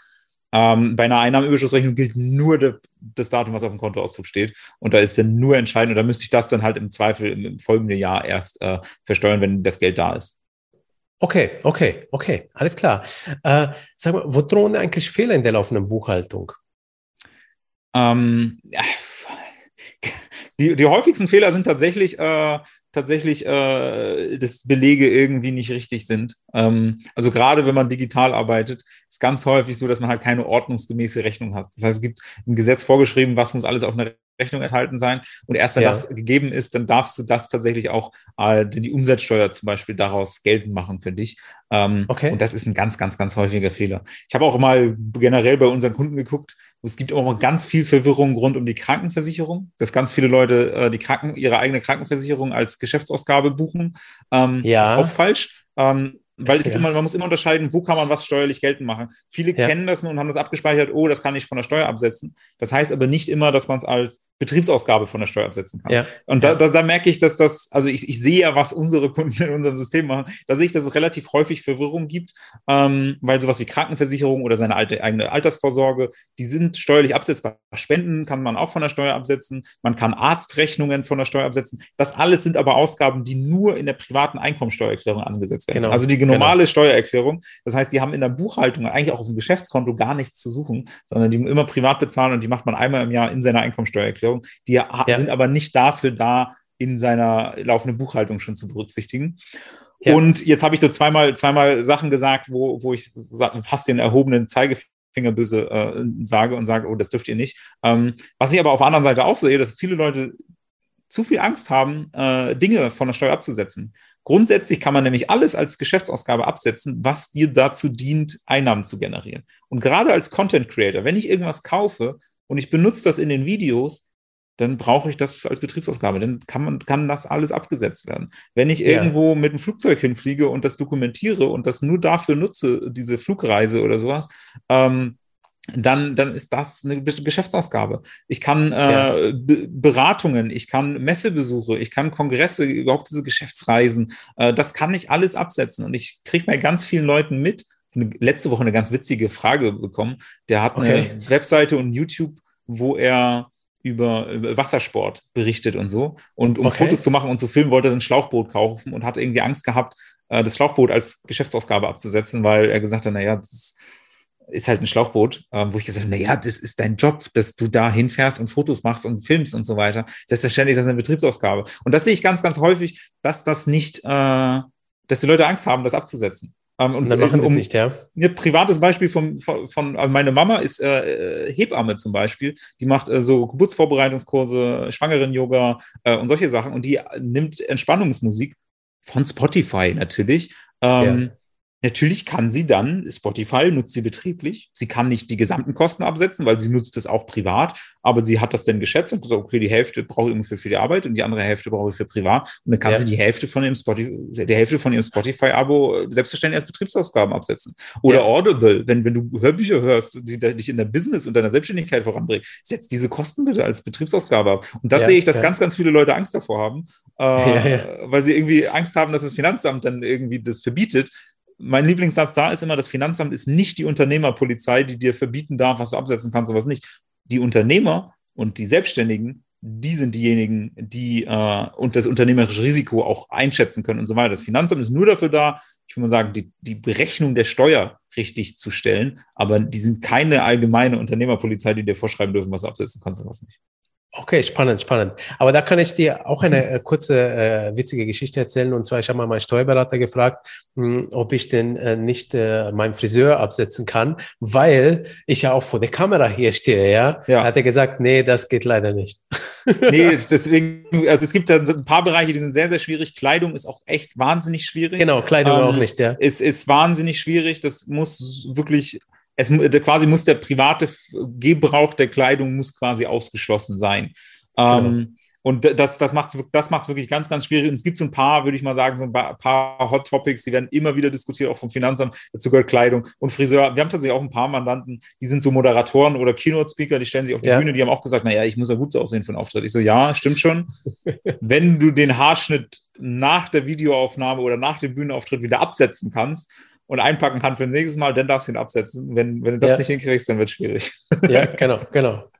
Ähm, bei einer Einnahmenüberschussrechnung gilt nur de, das Datum, was auf dem Kontoauszug steht. Und da ist dann nur entscheidend, und da müsste ich das dann halt im Zweifel im, im folgenden Jahr erst äh, versteuern, wenn das Geld da ist. Okay, okay, okay, alles klar. Äh, sag mal, wo drohen eigentlich Fehler in der laufenden Buchhaltung? Ähm, die, die häufigsten Fehler sind tatsächlich äh, tatsächlich äh, das Belege irgendwie nicht richtig sind. Ähm, also gerade wenn man digital arbeitet, ist ganz häufig so, dass man halt keine ordnungsgemäße Rechnung hat. Das heißt, es gibt im Gesetz vorgeschrieben, was muss alles auf einer Rechnung enthalten sein. Und erst wenn ja. das gegeben ist, dann darfst du das tatsächlich auch äh, die Umsatzsteuer zum Beispiel daraus geltend machen für dich. Ähm, okay. Und das ist ein ganz, ganz, ganz häufiger Fehler. Ich habe auch mal generell bei unseren Kunden geguckt, es gibt auch ganz viel Verwirrung rund um die Krankenversicherung, dass ganz viele Leute äh, die Kranken, ihre eigene Krankenversicherung als Geschäftsausgabe buchen. Ähm, ja. Ist auch falsch. Ähm, weil ja. immer, man muss immer unterscheiden, wo kann man was steuerlich geltend machen. Viele ja. kennen das und haben das abgespeichert, oh, das kann ich von der Steuer absetzen. Das heißt aber nicht immer, dass man es als Betriebsausgabe von der Steuer absetzen kann. Ja. Und da, da, da, merke ich, dass das, also ich, ich sehe ja, was unsere Kunden in unserem System machen, da sehe ich, dass es relativ häufig Verwirrung gibt, ähm, weil sowas wie Krankenversicherung oder seine alte, eigene Altersvorsorge, die sind steuerlich absetzbar. Spenden kann man auch von der Steuer absetzen, man kann Arztrechnungen von der Steuer absetzen. Das alles sind aber Ausgaben, die nur in der privaten Einkommensteuererklärung angesetzt werden. Genau. Also die Genau. normale genau. Steuererklärung. Das heißt, die haben in der Buchhaltung eigentlich auch auf dem Geschäftskonto gar nichts zu suchen, sondern die immer privat bezahlen und die macht man einmal im Jahr in seiner Einkommensteuererklärung. Die ja. sind aber nicht dafür da, in seiner laufenden Buchhaltung schon zu berücksichtigen. Ja. Und jetzt habe ich so zweimal, zweimal Sachen gesagt, wo, wo ich fast den erhobenen Zeigefinger böse äh, sage und sage, oh, das dürft ihr nicht. Ähm, was ich aber auf der anderen Seite auch sehe, dass viele Leute zu viel Angst haben, äh, Dinge von der Steuer abzusetzen. Grundsätzlich kann man nämlich alles als Geschäftsausgabe absetzen, was dir dazu dient, Einnahmen zu generieren. Und gerade als Content Creator, wenn ich irgendwas kaufe und ich benutze das in den Videos, dann brauche ich das als Betriebsausgabe. Dann kann, man, kann das alles abgesetzt werden. Wenn ich ja. irgendwo mit dem Flugzeug hinfliege und das dokumentiere und das nur dafür nutze, diese Flugreise oder sowas, ähm, dann, dann ist das eine Geschäftsausgabe. Ich kann äh, ja. Beratungen, ich kann Messebesuche, ich kann Kongresse, überhaupt diese Geschäftsreisen, äh, das kann ich alles absetzen. Und ich kriege bei ganz vielen Leuten mit, letzte Woche eine ganz witzige Frage bekommen. Der hat okay. eine Webseite und YouTube, wo er über, über Wassersport berichtet und so. Und um okay. Fotos zu machen und zu filmen, wollte er ein Schlauchboot kaufen und hat irgendwie Angst gehabt, äh, das Schlauchboot als Geschäftsausgabe abzusetzen, weil er gesagt hat, naja, das ist ist halt ein Schlauchboot, ähm, wo ich gesagt habe, naja, das ist dein Job, dass du da hinfährst und Fotos machst und filmst und so weiter. Selbstverständlich ist das eine Betriebsausgabe. Und das sehe ich ganz, ganz häufig, dass das nicht, äh, dass die Leute Angst haben, das abzusetzen. Ähm, und, und, dann machen um, es nicht, ja. Ein privates Beispiel von, von, von also meine Mama ist äh, Hebamme zum Beispiel. Die macht äh, so Geburtsvorbereitungskurse, Schwangeren-Yoga äh, und solche Sachen. Und die nimmt Entspannungsmusik von Spotify natürlich. Ähm, ja Natürlich kann sie dann, Spotify nutzt sie betrieblich. Sie kann nicht die gesamten Kosten absetzen, weil sie nutzt es auch privat. Aber sie hat das dann geschätzt und gesagt, okay, die Hälfte brauche ich ungefähr für die Arbeit und die andere Hälfte brauche ich für privat. Und dann kann ja. sie die Hälfte von ihrem Spotify, die Hälfte von ihrem Spotify-Abo selbstverständlich als Betriebsausgaben absetzen. Oder ja. Audible, wenn, wenn du Hörbücher hörst, die dich in der Business und deiner Selbstständigkeit voranbringen, setz diese Kosten bitte als Betriebsausgabe ab. Und da ja, sehe ich, dass ganz, ganz viele Leute Angst davor haben, äh, weil sie irgendwie Angst haben, dass das Finanzamt dann irgendwie das verbietet mein Lieblingssatz da ist immer, das Finanzamt ist nicht die Unternehmerpolizei, die dir verbieten darf, was du absetzen kannst und was nicht. Die Unternehmer und die Selbstständigen, die sind diejenigen, die äh, und das unternehmerische Risiko auch einschätzen können und so weiter. Das Finanzamt ist nur dafür da, ich würde mal sagen, die, die Berechnung der Steuer richtig zu stellen, aber die sind keine allgemeine Unternehmerpolizei, die dir vorschreiben dürfen, was du absetzen kannst und was nicht. Okay, spannend, spannend. Aber da kann ich dir auch eine äh, kurze äh, witzige Geschichte erzählen. Und zwar, ich habe mal meinen Steuerberater gefragt, mh, hm, ob ich denn äh, nicht äh, meinen Friseur absetzen kann, weil ich ja auch vor der Kamera hier stehe. Ja, ja. hat er gesagt, nee, das geht leider nicht. nee, deswegen, also es gibt da ein paar Bereiche, die sind sehr, sehr schwierig. Kleidung ist auch echt wahnsinnig schwierig. Genau, Kleidung ähm, auch nicht, ja. Es ist wahnsinnig schwierig. Das muss wirklich es quasi muss der private Gebrauch der Kleidung muss quasi ausgeschlossen sein. Genau. Ähm, und das, das macht es das macht's wirklich ganz, ganz schwierig. Und es gibt so ein paar, würde ich mal sagen, so ein paar Hot Topics, die werden immer wieder diskutiert, auch vom Finanzamt. Dazu gehört Kleidung und Friseur. Wir haben tatsächlich auch ein paar Mandanten, die sind so Moderatoren oder Keynote-Speaker, die stellen sich auf die ja. Bühne, die haben auch gesagt, naja, ich muss ja gut so aussehen für einen Auftritt. Ich so, ja, stimmt schon. Wenn du den Haarschnitt nach der Videoaufnahme oder nach dem Bühnenauftritt wieder absetzen kannst, und einpacken kann für nächstes Mal, dann darfst du ihn absetzen. Wenn, wenn du das ja. nicht hinkriegst, dann wird es schwierig. Ja, genau, genau.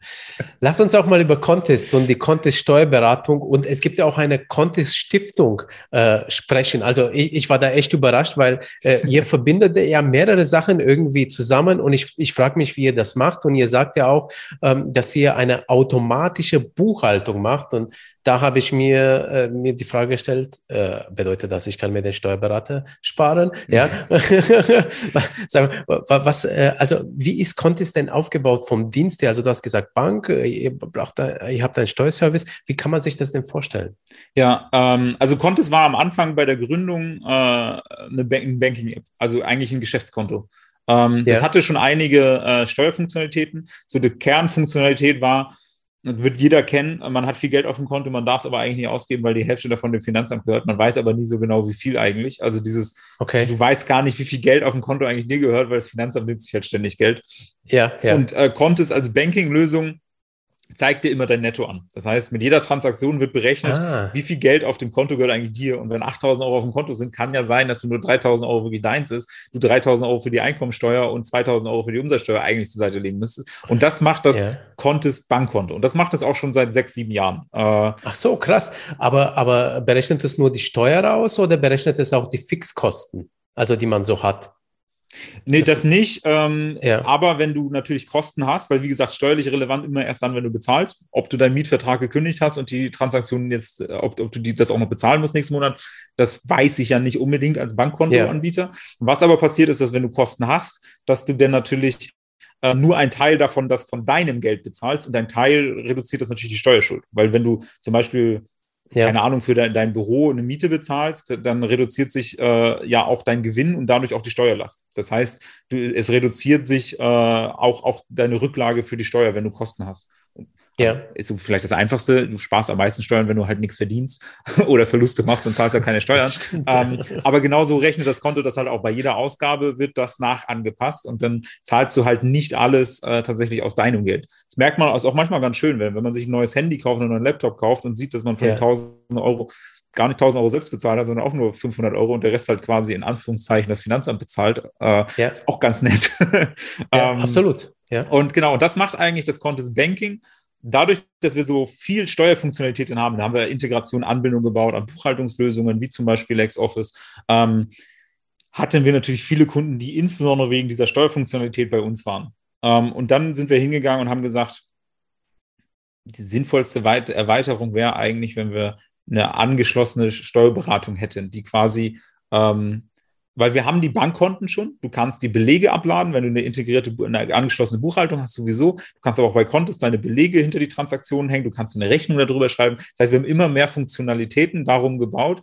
Lass uns auch mal über Contest und die Contest-Steuerberatung und es gibt ja auch eine Contest-Stiftung äh, sprechen. Also ich, ich, war da echt überrascht, weil äh, ihr verbindet ja mehrere Sachen irgendwie zusammen und ich, ich frage mich, wie ihr das macht und ihr sagt ja auch, ähm, dass ihr eine automatische Buchhaltung macht und da habe ich mir, äh, mir die Frage gestellt, äh, bedeutet das, ich kann mir den Steuerberater sparen? Ja. was, äh, also wie ist Contest denn aufgebaut vom Dienst her? Also du hast gesagt Bank, äh, ihr, braucht da, ihr habt einen Steuerservice. Wie kann man sich das denn vorstellen? Ja, ähm, also Contes war am Anfang bei der Gründung äh, eine Banking-App, also eigentlich ein Geschäftskonto. Ähm, ja. Das hatte schon einige äh, Steuerfunktionalitäten. So die Kernfunktionalität war, das wird jeder kennen, man hat viel Geld auf dem Konto, man darf es aber eigentlich nicht ausgeben, weil die Hälfte davon dem Finanzamt gehört. Man weiß aber nie so genau, wie viel eigentlich. Also dieses, okay. du weißt gar nicht, wie viel Geld auf dem Konto eigentlich dir gehört, weil das Finanzamt nimmt sich halt ständig Geld. Ja, ja. Und äh, Kontes als Banking-Lösung zeigt dir immer dein Netto an. Das heißt, mit jeder Transaktion wird berechnet, ah. wie viel Geld auf dem Konto gehört eigentlich dir. Und wenn 8000 Euro auf dem Konto sind, kann ja sein, dass du nur 3000 Euro wirklich deins ist, du 3000 Euro für die Einkommensteuer und 2000 Euro für die Umsatzsteuer eigentlich zur Seite legen müsstest. Und das macht das ja. Contest Bankkonto. Und das macht es auch schon seit sechs, sieben Jahren. Äh, Ach so, krass. Aber, aber berechnet es nur die Steuer aus oder berechnet es auch die Fixkosten, also die man so hat? Nee, das, das nicht. Ähm, ja. Aber wenn du natürlich Kosten hast, weil wie gesagt, steuerlich relevant immer erst dann, wenn du bezahlst, ob du deinen Mietvertrag gekündigt hast und die Transaktionen jetzt, äh, ob, ob du die, das auch noch bezahlen musst nächsten Monat, das weiß ich ja nicht unbedingt als Bankkontoanbieter. Ja. Was aber passiert ist, dass wenn du Kosten hast, dass du dann natürlich äh, nur ein Teil davon, das von deinem Geld bezahlst und ein Teil reduziert das natürlich die Steuerschuld. Weil wenn du zum Beispiel ja. keine Ahnung, für dein, dein, Büro eine Miete bezahlst, dann reduziert sich äh, ja auch dein Gewinn und dadurch auch die Steuerlast. Das heißt, du, es reduziert sich äh, auch, auch deine Rücklage für die Steuer, wenn du Kosten hast. Ja. Also ist so vielleicht das Einfachste. Du sparst am meisten Steuern, wenn du halt nichts verdienst oder Verluste machst und zahlst ja keine Steuern. Stimmt, ähm, ja. Aber genauso rechnet das Konto das halt auch bei jeder Ausgabe wird das nach angepasst und dann zahlst du halt nicht alles äh, tatsächlich aus deinem Geld. Das merkt man also auch manchmal ganz schön, wenn, wenn man sich ein neues Handy kauft oder einen neuen Laptop kauft und sieht, dass man von ja. 1000 Euro gar nicht 1000 Euro selbst bezahlt hat, sondern auch nur 500 Euro und der Rest halt quasi in Anführungszeichen das Finanzamt bezahlt. Äh, ja. Ist auch ganz nett. ja, ähm, absolut. Ja. Und genau, und das macht eigentlich das Contest Banking dadurch, dass wir so viel Steuerfunktionalitäten haben, da haben wir Integration, Anbindung gebaut an Buchhaltungslösungen, wie zum Beispiel LexOffice, ähm, hatten wir natürlich viele Kunden, die insbesondere wegen dieser Steuerfunktionalität bei uns waren. Ähm, und dann sind wir hingegangen und haben gesagt, die sinnvollste Erweiterung wäre eigentlich, wenn wir eine angeschlossene Steuerberatung hätten, die quasi ähm, weil wir haben die Bankkonten schon. Du kannst die Belege abladen, wenn du eine integrierte, eine angeschlossene Buchhaltung hast, sowieso. Du kannst aber auch bei Kontos deine Belege hinter die Transaktionen hängen. Du kannst eine Rechnung darüber schreiben. Das heißt, wir haben immer mehr Funktionalitäten darum gebaut.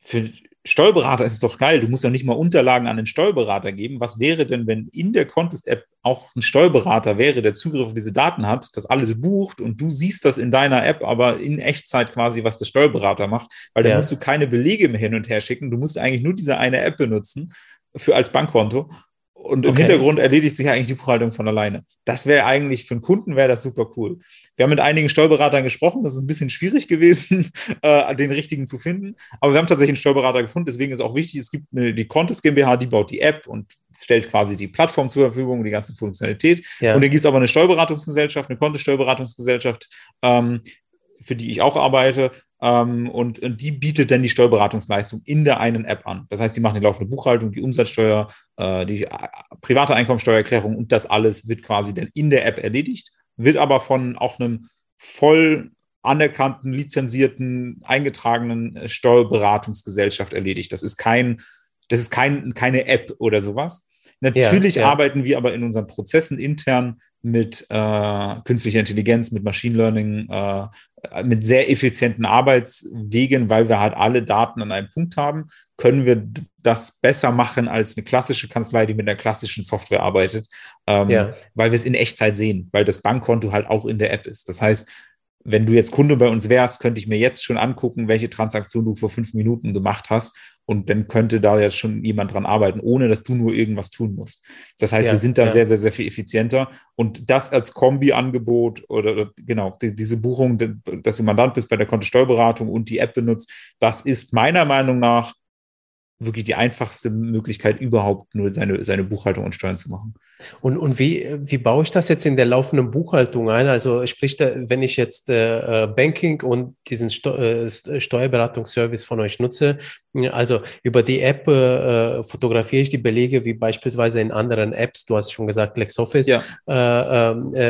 Für Steuerberater ist es doch geil. Du musst ja nicht mal Unterlagen an den Steuerberater geben. Was wäre denn, wenn in der Contest-App auch ein Steuerberater wäre, der Zugriff auf diese Daten hat, das alles bucht und du siehst das in deiner App, aber in Echtzeit quasi, was der Steuerberater macht, weil ja. da musst du keine Belege mehr hin und her schicken. Du musst eigentlich nur diese eine App benutzen für als Bankkonto und im okay. Hintergrund erledigt sich eigentlich die Buchhaltung von alleine. Das wäre eigentlich für einen Kunden wäre das super cool. Wir haben mit einigen Steuerberatern gesprochen. Das ist ein bisschen schwierig gewesen, äh, den richtigen zu finden. Aber wir haben tatsächlich einen Steuerberater gefunden. Deswegen ist auch wichtig, es gibt eine, die Contest GmbH, die baut die App und stellt quasi die Plattform zur Verfügung, die ganze Funktionalität. Ja. Und dann gibt es aber eine Steuerberatungsgesellschaft, eine Contest Steuerberatungsgesellschaft, ähm, für die ich auch arbeite. Ähm, und, und, die bietet dann die Steuerberatungsleistung in der einen App an. Das heißt, die machen die laufende Buchhaltung, die Umsatzsteuer, äh, die äh, private Einkommensteuererklärung und das alles wird quasi dann in der App erledigt, wird aber von auch einem voll anerkannten, lizenzierten, eingetragenen äh, Steuerberatungsgesellschaft erledigt. Das ist kein, das ist kein, keine App oder sowas. Natürlich ja, ja. arbeiten wir aber in unseren Prozessen intern mit äh, künstlicher Intelligenz, mit Machine Learning, äh, mit sehr effizienten Arbeitswegen, weil wir halt alle Daten an einem Punkt haben, können wir das besser machen als eine klassische Kanzlei, die mit einer klassischen Software arbeitet, ähm, ja. weil wir es in Echtzeit sehen, weil das Bankkonto halt auch in der App ist. Das heißt, wenn du jetzt Kunde bei uns wärst, könnte ich mir jetzt schon angucken, welche Transaktion du vor fünf Minuten gemacht hast. Und dann könnte da jetzt schon jemand dran arbeiten, ohne dass du nur irgendwas tun musst. Das heißt, ja, wir sind da ja. sehr, sehr, sehr viel effizienter. Und das als Kombi-Angebot oder, oder, genau, die, diese Buchung, dass du Mandant bist bei der Kontosteuerberatung und die App benutzt, das ist meiner Meinung nach wirklich die einfachste Möglichkeit überhaupt nur seine, seine Buchhaltung und Steuern zu machen. Und, und wie, wie baue ich das jetzt in der laufenden Buchhaltung ein? Also sprich, wenn ich jetzt äh, äh Banking und diesen äh, Steuerberatungsservice von euch nutze, also über die App äh, fotografiere ich die Belege wie beispielsweise in anderen Apps, du hast schon gesagt LexOffice, ja.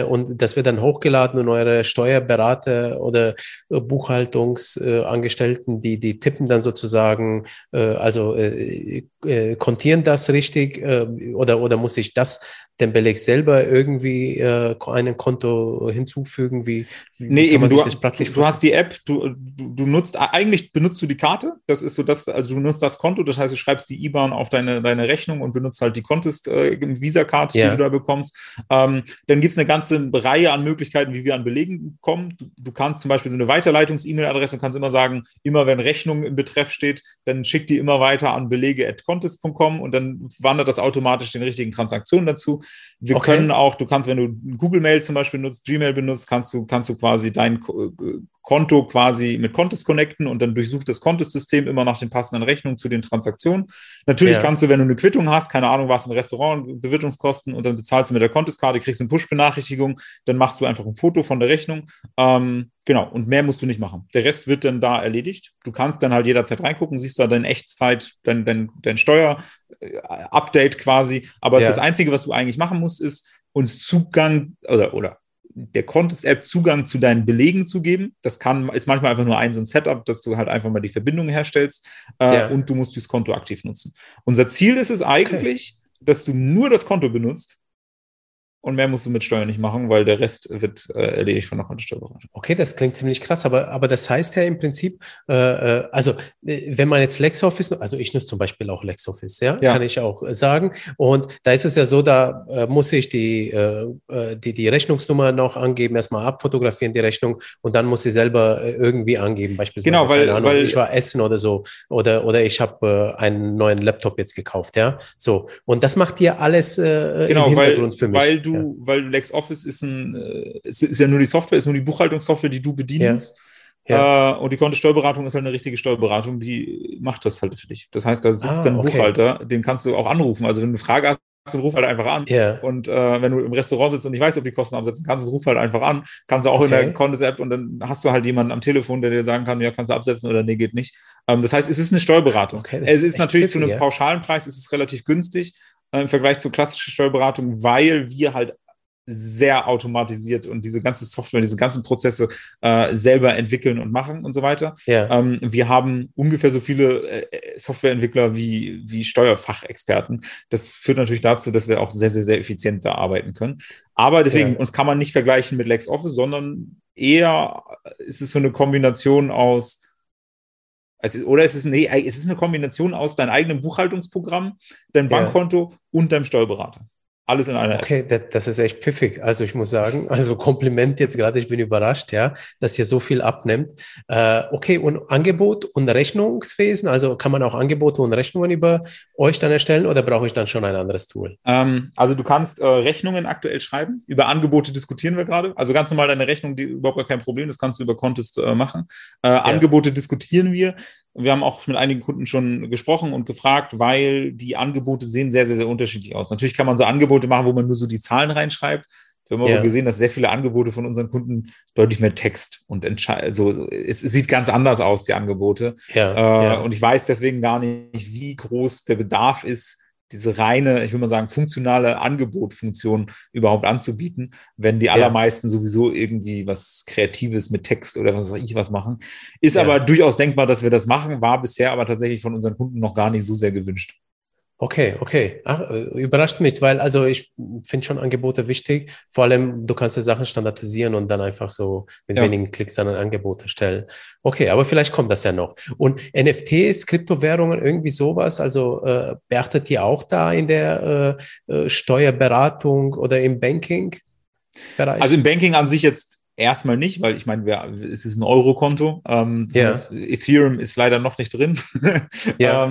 Und das wird dann hochgeladen und eure Steuerberater oder Buchhaltungsangestellten, die, die tippen dann sozusagen, also kontieren das richtig oder, oder muss ich das den Beleg selber irgendwie äh, ein Konto hinzufügen? Wie, wie nee, eben, du, du hast die App, du, du, du, nutzt, eigentlich benutzt du die Karte, das ist so das, also du nutzt das Konto, das heißt, du schreibst die IBAN auf deine, deine Rechnung und benutzt halt die Contest äh, Visa-Karte, ja. die du da bekommst. Ähm, dann gibt es eine ganze Reihe an Möglichkeiten, wie wir an Belegen kommen. Du, du kannst zum Beispiel so eine Weiterleitungs-E-Mail-Adresse und kannst immer sagen, immer wenn Rechnung im Betreff steht, dann schick die immer weiter an belege.contest.com und dann wandert das automatisch den richtigen Transaktionen dazu. Wir okay. können auch, du kannst, wenn du Google Mail zum Beispiel nutzt, Gmail benutzt, kannst du, kannst du quasi dein Konto quasi mit Contest connecten und dann durchsucht das Contest-System immer nach den passenden Rechnungen zu den Transaktionen. Natürlich ja. kannst du, wenn du eine Quittung hast, keine Ahnung, was im Restaurant, Bewirtungskosten und dann bezahlst du mit der Contest-Karte, kriegst du eine Push-Benachrichtigung, dann machst du einfach ein Foto von der Rechnung. Ähm, genau, und mehr musst du nicht machen. Der Rest wird dann da erledigt. Du kannst dann halt jederzeit reingucken, siehst da dein Echtzeit, dein, dein, dein Steuer-Update quasi. Aber ja. das Einzige, was du eigentlich machen musst, ist uns Zugang oder, oder der Contest-App Zugang zu deinen Belegen zu geben. Das kann, ist manchmal einfach nur ein so ein Setup, dass du halt einfach mal die Verbindung herstellst äh, ja. und du musst dieses Konto aktiv nutzen. Unser Ziel ist es eigentlich, okay. dass du nur das Konto benutzt und mehr musst du mit Steuern nicht machen, weil der Rest wird äh, erledigt von der Kontosteuerberatung. Okay, das klingt ziemlich krass, aber, aber das heißt ja im Prinzip, äh, äh also äh, wenn man jetzt LexOffice, also ich nutze zum Beispiel auch LexOffice, ja, ja. kann ich auch äh, sagen. Und da ist es ja so, da muss ich die, die, die Rechnungsnummer noch angeben, erstmal abfotografieren die Rechnung und dann muss sie selber irgendwie angeben, beispielsweise. Genau, weil, Ahnung, weil ich war essen oder so oder, oder ich habe einen neuen Laptop jetzt gekauft, ja. So, und das macht dir alles genau, im Hintergrund weil, für mich. Weil du ja. weil LexOffice ist ein, äh, ist, ist, ja nur die Software, ist nur die Buchhaltungssoftware, die du bedienst. Ja. Ja. Äh, und die Kontosteuerberatung ist halt eine richtige Steuerberatung, die macht das halt für dich. Das heißt, da sitzt ah, dann ein okay. Buchhalter, den kannst du auch anrufen. Also wenn du eine Frage hast, dann ruf halt einfach an. Yeah. Und äh, wenn du im Restaurant sitzt und nicht weißt, ob die Kosten absetzen kannst, ruf halt einfach an. Kannst du auch okay. in der Contest-App und dann hast du halt jemanden am Telefon, der dir sagen kann, ja, kannst du absetzen oder nee, geht nicht. Ähm, das heißt, es ist eine Steuerberatung. Okay, es ist, ist natürlich tricky, zu einem ja. pauschalen Preis, es ist relativ günstig äh, im Vergleich zur klassischen Steuerberatung, weil wir halt sehr automatisiert und diese ganze Software, diese ganzen Prozesse äh, selber entwickeln und machen und so weiter. Ja. Ähm, wir haben ungefähr so viele äh, Softwareentwickler wie, wie Steuerfachexperten. Das führt natürlich dazu, dass wir auch sehr, sehr, sehr effizient da arbeiten können. Aber deswegen, ja. uns kann man nicht vergleichen mit LexOffice, sondern eher ist es so eine Kombination aus also, oder es ist, nee, es ist eine Kombination aus deinem eigenen Buchhaltungsprogramm, deinem Bankkonto ja. und deinem Steuerberater. Alles in einer Okay, das, das, ist echt pfiffig. Also ich muss sagen, also Kompliment jetzt gerade, ich bin überrascht, ja, dass ihr so viel abnimmt. Äh, okay, und Angebot und Rechnungswesen, also kann man auch Angebote und Rechnungen über euch dann erstellen oder brauche ich dann schon ein anderes Tool? Ähm, also du kannst äh, Rechnungen aktuell schreiben. Über Angebote diskutieren wir gerade. Also ganz normal deine Rechnung, die überhaupt gar kein Problem, das kannst du über Contest äh, machen. Äh, ja. Angebote diskutieren wir. Wir haben auch mit einigen Kunden schon gesprochen und gefragt, weil die Angebote sehen sehr, sehr, sehr unterschiedlich aus. Natürlich kann man so Angebote machen, wo man nur so die Zahlen reinschreibt. Wir haben ja. aber gesehen, dass sehr viele Angebote von unseren Kunden deutlich mehr Text und also es, es sieht ganz anders aus, die Angebote. Ja, äh, ja. Und ich weiß deswegen gar nicht, wie groß der Bedarf ist, diese reine, ich würde mal sagen, funktionale Angebotfunktion überhaupt anzubieten, wenn die allermeisten ja. sowieso irgendwie was Kreatives mit Text oder was weiß ich was machen. Ist ja. aber durchaus denkbar, dass wir das machen, war bisher aber tatsächlich von unseren Kunden noch gar nicht so sehr gewünscht. Okay, okay. Ach, äh, überrascht mich, weil also ich finde schon Angebote wichtig. Vor allem, du kannst die Sachen standardisieren und dann einfach so mit ja. wenigen Klicks dann ein Angebot erstellen. Okay, aber vielleicht kommt das ja noch. Und NFTs, Kryptowährungen, irgendwie sowas, also äh, beachtet ihr auch da in der äh, äh Steuerberatung oder im Banking? -Bereich? Also im Banking an sich jetzt Erstmal nicht, weil ich meine, es ist ein Euro-Konto. Ähm, ja. Ethereum ist leider noch nicht drin. ja, ähm,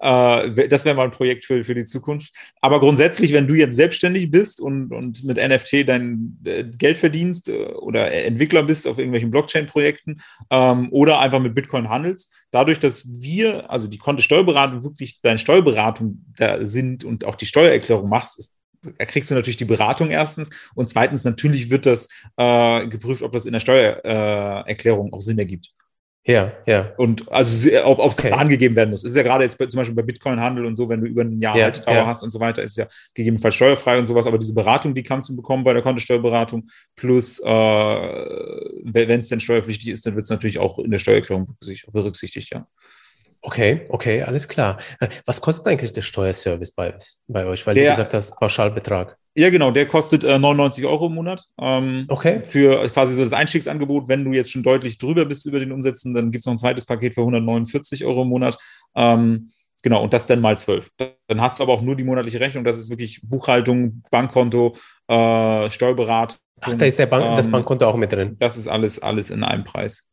ja. Äh, das wäre mal ein Projekt für, für die Zukunft. Aber grundsätzlich, wenn du jetzt selbstständig bist und, und mit NFT dein äh, Geld verdienst äh, oder Entwickler bist auf irgendwelchen Blockchain-Projekten ähm, oder einfach mit Bitcoin handelst, dadurch, dass wir, also die Konto-Steuerberatung wirklich deine Steuerberatung da sind und auch die Steuererklärung machst, ist da kriegst du natürlich die Beratung erstens und zweitens natürlich wird das äh, geprüft, ob das in der Steuererklärung äh, auch Sinn ergibt. Ja, ja. Und also ob es okay. angegeben werden muss. Ist ja gerade jetzt zum Beispiel bei Bitcoin-Handel und so, wenn du über ein Jahr ja, Haltedauer ja. hast und so weiter, ist ja gegebenenfalls steuerfrei und sowas, aber diese Beratung, die kannst du bekommen bei der Kontosteuerberatung. Plus, äh, wenn es denn steuerpflichtig ist, dann wird es natürlich auch in der Steuererklärung berücksichtigt, ja. Okay, okay, alles klar. Äh, was kostet eigentlich der Steuerservice bei, bei euch? Weil der, du gesagt hast, Pauschalbetrag. Ja, genau, der kostet äh, 99 Euro im Monat. Ähm, okay. Für quasi so das Einstiegsangebot. Wenn du jetzt schon deutlich drüber bist über den Umsätzen, dann gibt es noch ein zweites Paket für 149 Euro im Monat. Ähm, genau, und das dann mal 12. Dann hast du aber auch nur die monatliche Rechnung. Das ist wirklich Buchhaltung, Bankkonto, äh, Steuerberatung. Ach, da ist der Bank, ähm, das Bankkonto auch mit drin. Das ist alles, alles in einem Preis.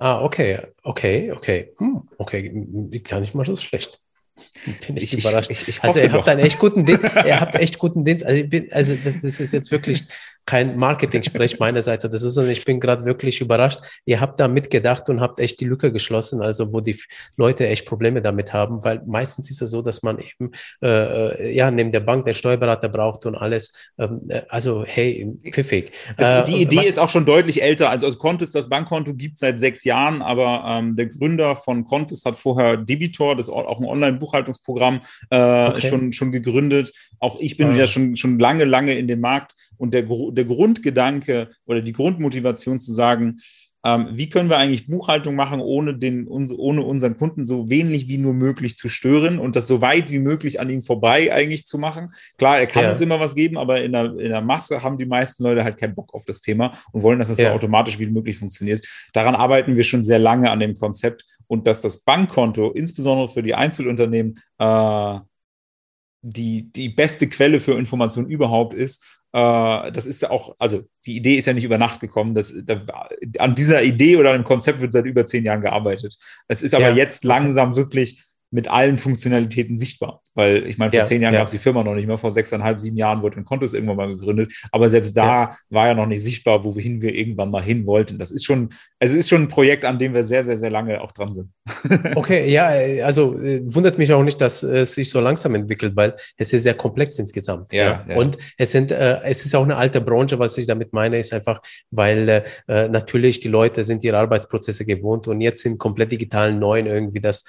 Ah, okay, okay, okay. Hm, okay, gar nicht mal so schlecht. Bin ich, ich überrascht. Ich, ich also ihr habt einen echt guten Dienst. ihr habt echt guten Dienst. Also, bin, also das, das, ist jetzt wirklich kein Marketing-Sprech meinerseits. Das ist, ich bin gerade wirklich überrascht. Ihr habt da mitgedacht und habt echt die Lücke geschlossen, also wo die Leute echt Probleme damit haben, weil meistens ist es so, dass man eben äh, äh ja neben der Bank den Steuerberater braucht und alles. Ähm, äh, also hey, pfiffig. Es, die äh, Idee was, ist auch schon deutlich älter. Also, also Contest, das Bankkonto gibt es seit sechs Jahren, aber ähm, der Gründer von Contest hat vorher Debitor, das ist auch ein Online-Buchhaltungsprogramm, äh, okay. schon, schon gegründet. Auch ich bin ah. ja schon, schon lange, lange in dem Markt und der, der Grundgedanke oder die Grundmotivation zu sagen, ähm, wie können wir eigentlich Buchhaltung machen, ohne, den, uns, ohne unseren Kunden so wenig wie nur möglich zu stören und das so weit wie möglich an ihm vorbei eigentlich zu machen. Klar, er kann ja. uns immer was geben, aber in der, in der Masse haben die meisten Leute halt keinen Bock auf das Thema und wollen, dass das ja. so automatisch wie möglich funktioniert. Daran arbeiten wir schon sehr lange an dem Konzept und dass das Bankkonto, insbesondere für die Einzelunternehmen, äh, die, die beste Quelle für Informationen überhaupt ist äh, das ist ja auch, also die Idee ist ja nicht über Nacht gekommen. Das, da, an dieser Idee oder einem Konzept wird seit über zehn Jahren gearbeitet. Es ist aber ja. jetzt langsam wirklich mit allen Funktionalitäten sichtbar. Weil ich meine, vor ja, zehn Jahren ja. gab es die Firma noch nicht mehr, vor sechseinhalb, sieben Jahren wurde ein Contest irgendwann mal gegründet. Aber selbst da ja. war ja noch nicht sichtbar, wohin wir irgendwann mal hin wollten. Das ist schon, also ist schon ein Projekt, an dem wir sehr, sehr, sehr lange auch dran sind. okay, ja, also äh, wundert mich auch nicht, dass es sich so langsam entwickelt, weil es ist sehr komplex insgesamt. Ja, Und es sind, äh, es ist auch eine alte Branche, was ich damit meine, ist einfach, weil äh, äh, natürlich die Leute sind ihre Arbeitsprozesse gewohnt und jetzt sind komplett digitalen neuen irgendwie das,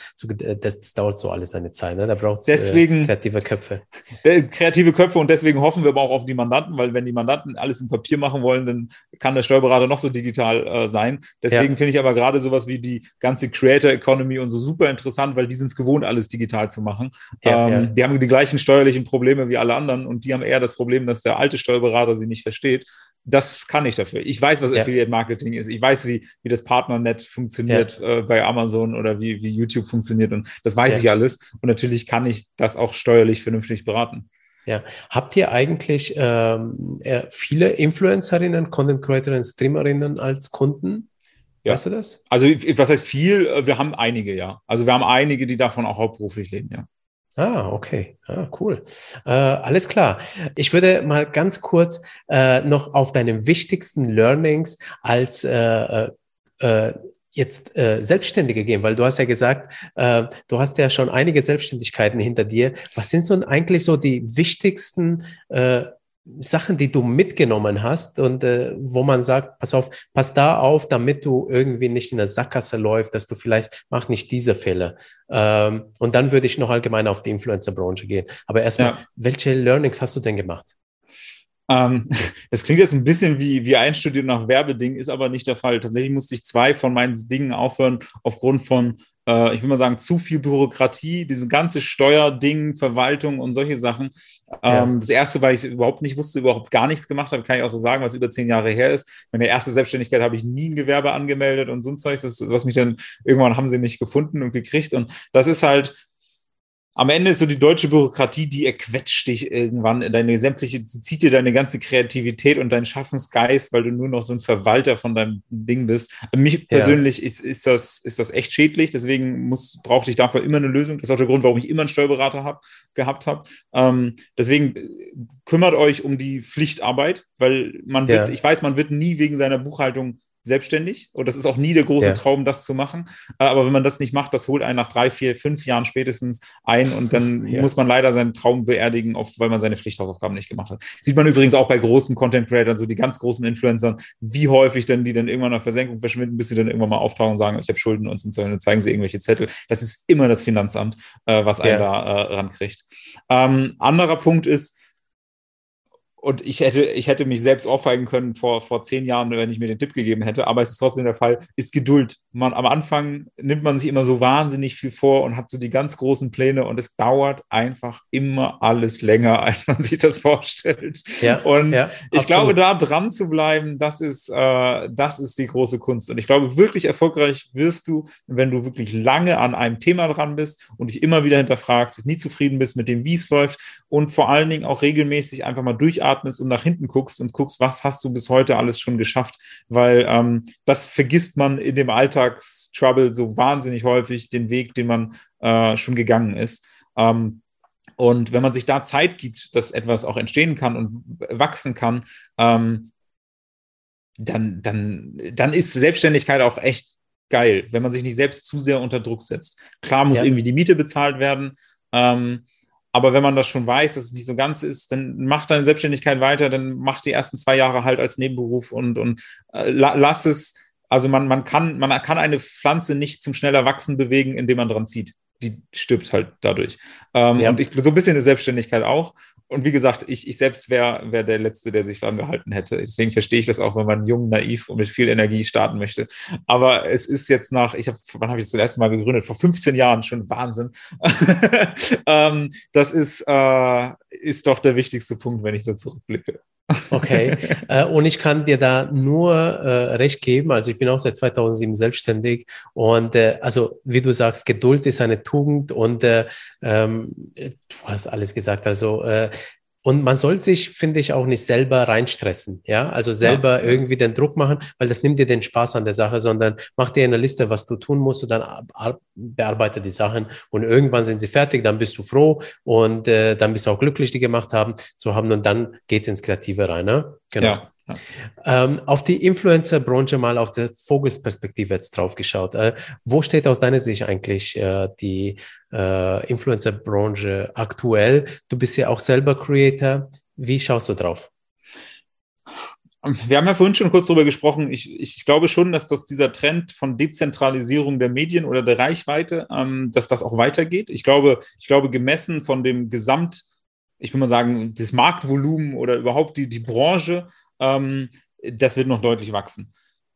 das das dauert so alles seine Zeit. Ne? Da braucht es äh, kreative Köpfe. Kreative Köpfe und deswegen hoffen wir aber auch auf die Mandanten, weil wenn die Mandanten alles im Papier machen wollen, dann kann der Steuerberater noch so digital äh, sein. Deswegen ja. finde ich aber gerade sowas wie die ganze Creator Economy und so super interessant, weil die sind es gewohnt, alles digital zu machen. Ja, ähm, ja. Die haben die gleichen steuerlichen Probleme wie alle anderen und die haben eher das Problem, dass der alte Steuerberater sie nicht versteht das kann ich dafür. Ich weiß, was ja. Affiliate Marketing ist. Ich weiß, wie, wie das Partnernet funktioniert ja. äh, bei Amazon oder wie, wie YouTube funktioniert. Und das weiß ja. ich alles. Und natürlich kann ich das auch steuerlich vernünftig beraten. Ja, habt ihr eigentlich ähm, äh, viele Influencerinnen, Content Creatorinnen, Streamerinnen als Kunden? Ja. Weißt du das? Also, was heißt viel? Wir haben einige, ja. Also, wir haben einige, die davon auch hauptberuflich leben, ja. Ah, okay. Ah, cool. Äh, alles klar. Ich würde mal ganz kurz äh, noch auf deine wichtigsten Learnings als äh, äh, äh jetzt äh, Selbstständige gehen, weil du hast ja gesagt, du hast ja schon einige Selbstständigkeiten hinter dir. Was sind so eigentlich so die wichtigsten Sachen, die du mitgenommen hast und äh, wo man sagt, pass auf, pass da auf, damit du irgendwie nicht in der Sackgasse läufst, dass du vielleicht, mach nicht diese Fälle. Ähm, und dann würde ich noch allgemein auf die Influencer-Branche gehen. Aber erstmal, ja. welche Learnings hast du denn gemacht? Ähm, das klingt jetzt ein bisschen wie, wie einstudiert nach Werbeding, ist aber nicht der Fall. Tatsächlich musste ich zwei von meinen Dingen aufhören aufgrund von äh, ich will mal sagen, zu viel Bürokratie, diese ganze Steuerding, Verwaltung und solche Sachen. Ja. Ähm, das erste, weil ich überhaupt nicht wusste, überhaupt gar nichts gemacht habe, kann ich auch so sagen, was über zehn Jahre her ist. Meine erste Selbstständigkeit habe ich nie ein Gewerbe angemeldet und so ein Zeug. Das, was mich dann irgendwann haben sie mich gefunden und gekriegt. Und das ist halt, am Ende ist so die deutsche Bürokratie, die erquetscht dich irgendwann in deine sämtliche, zieht dir deine ganze Kreativität und deinen Schaffensgeist, weil du nur noch so ein Verwalter von deinem Ding bist. Mich ja. persönlich ist, ist, das, ist das echt schädlich, deswegen muss, brauchte ich dafür immer eine Lösung. Das ist auch der Grund, warum ich immer einen Steuerberater hab, gehabt habe. Ähm, deswegen kümmert euch um die Pflichtarbeit, weil man wird, ja. ich weiß, man wird nie wegen seiner Buchhaltung selbstständig. Und das ist auch nie der große ja. Traum, das zu machen. Äh, aber wenn man das nicht macht, das holt einen nach drei, vier, fünf Jahren spätestens ein und dann ja. muss man leider seinen Traum beerdigen, weil man seine Pflichthausaufgaben nicht gemacht hat. Sieht man übrigens auch bei großen Content Creators, so die ganz großen Influencern, wie häufig denn die dann irgendwann nach Versenkung verschwinden, bis sie dann irgendwann mal auftauchen und sagen, ich habe Schulden und so, dann zeigen sie irgendwelche Zettel. Das ist immer das Finanzamt, äh, was einen ja. da äh, rankriegt. Ähm, anderer Punkt ist, und ich hätte, ich hätte mich selbst ohrfeigen können vor, vor zehn Jahren, wenn ich mir den Tipp gegeben hätte. Aber es ist trotzdem der Fall, ist Geduld. Man, am Anfang nimmt man sich immer so wahnsinnig viel vor und hat so die ganz großen Pläne und es dauert einfach immer alles länger, als man sich das vorstellt. Ja, und ja, ich glaube, da dran zu bleiben, das ist, äh, das ist die große Kunst. Und ich glaube, wirklich erfolgreich wirst du, wenn du wirklich lange an einem Thema dran bist und dich immer wieder hinterfragst, nie zufrieden bist mit dem, wie es läuft und vor allen Dingen auch regelmäßig einfach mal durchatmest durchatmest und nach hinten guckst und guckst, was hast du bis heute alles schon geschafft, weil ähm, das vergisst man in dem Alltagstrouble so wahnsinnig häufig, den Weg, den man äh, schon gegangen ist. Ähm, und wenn man sich da Zeit gibt, dass etwas auch entstehen kann und wachsen kann, ähm, dann, dann, dann ist Selbstständigkeit auch echt geil, wenn man sich nicht selbst zu sehr unter Druck setzt. Klar muss ja. irgendwie die Miete bezahlt werden, ähm, aber wenn man das schon weiß, dass es nicht so ganz ist, dann macht deine Selbstständigkeit weiter, dann mach die ersten zwei Jahre halt als Nebenberuf und, und äh, lass es. Also man, man, kann, man kann eine Pflanze nicht zum schneller Wachsen bewegen, indem man dran zieht. Die stirbt halt dadurch. Ähm, ja. Und ich, so ein bisschen eine Selbstständigkeit auch. Und wie gesagt, ich, ich selbst wäre wär der Letzte, der sich dran gehalten hätte. Deswegen verstehe ich das auch, wenn man jung, naiv und mit viel Energie starten möchte. Aber es ist jetzt nach, ich habe, wann habe ich das, das erste Mal gegründet? Vor 15 Jahren, schon Wahnsinn. ähm, das ist, äh, ist doch der wichtigste Punkt, wenn ich so zurückblicke. Okay, äh, und ich kann dir da nur äh, recht geben. Also ich bin auch seit 2007 selbstständig und äh, also wie du sagst, Geduld ist eine Tugend und äh, ähm, du hast alles gesagt. Also äh, und man soll sich, finde ich, auch nicht selber reinstressen, ja, also selber ja. irgendwie den Druck machen, weil das nimmt dir den Spaß an der Sache, sondern mach dir eine Liste, was du tun musst und dann bearbeite die Sachen und irgendwann sind sie fertig, dann bist du froh und äh, dann bist du auch glücklich, die gemacht haben, zu haben und dann geht's ins Kreative rein, ne? Genau. Ja. Ähm, auf die Influencer-Branche mal auf der Vogelsperspektive jetzt drauf geschaut. Äh, wo steht aus deiner Sicht eigentlich äh, die äh, Influencer-Branche aktuell? Du bist ja auch selber Creator. Wie schaust du drauf? Wir haben ja vorhin schon kurz darüber gesprochen. Ich, ich glaube schon, dass das dieser Trend von Dezentralisierung der Medien oder der Reichweite, ähm, dass das auch weitergeht. Ich glaube, ich glaube, gemessen von dem Gesamt, ich will mal sagen, das Marktvolumen oder überhaupt die, die Branche, ähm, das wird noch deutlich wachsen.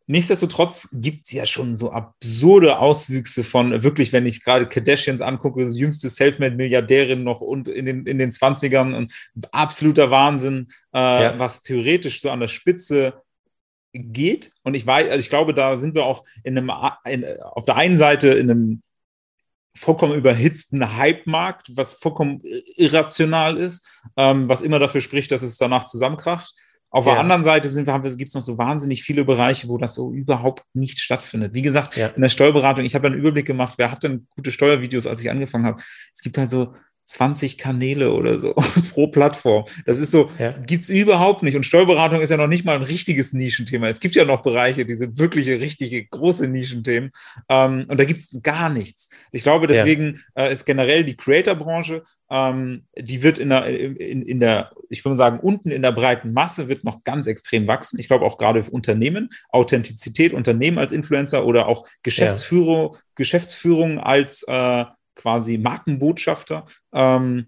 Nichtsdestotrotz gibt es ja schon so absurde Auswüchse von wirklich, wenn ich gerade Kardashians angucke, das jüngste Selfmade-Milliardärin noch und in den, in den 20ern und absoluter Wahnsinn, äh, ja. was theoretisch so an der Spitze geht. Und ich weiß, also ich glaube, da sind wir auch in einem, in, auf der einen Seite in einem vollkommen überhitzten Hype-Markt, was vollkommen irrational ist, ähm, was immer dafür spricht, dass es danach zusammenkracht. Auf ja. der anderen Seite sind wir, gibt es noch so wahnsinnig viele Bereiche, wo das so überhaupt nicht stattfindet. Wie gesagt, ja. in der Steuerberatung, ich habe einen Überblick gemacht, wer hat denn gute Steuervideos, als ich angefangen habe. Es gibt halt so 20 Kanäle oder so pro Plattform. Das ist so, ja. gibt's überhaupt nicht. Und Steuerberatung ist ja noch nicht mal ein richtiges Nischenthema. Es gibt ja noch Bereiche, diese wirkliche, richtige, große Nischenthemen. Ähm, und da gibt's gar nichts. Ich glaube, deswegen ja. äh, ist generell die Creator-Branche, ähm, die wird in der, in, in der, ich würde sagen, unten in der breiten Masse wird noch ganz extrem wachsen. Ich glaube auch gerade für Unternehmen, Authentizität, Unternehmen als Influencer oder auch Geschäftsführung, ja. Geschäftsführung als äh, quasi Markenbotschafter ähm,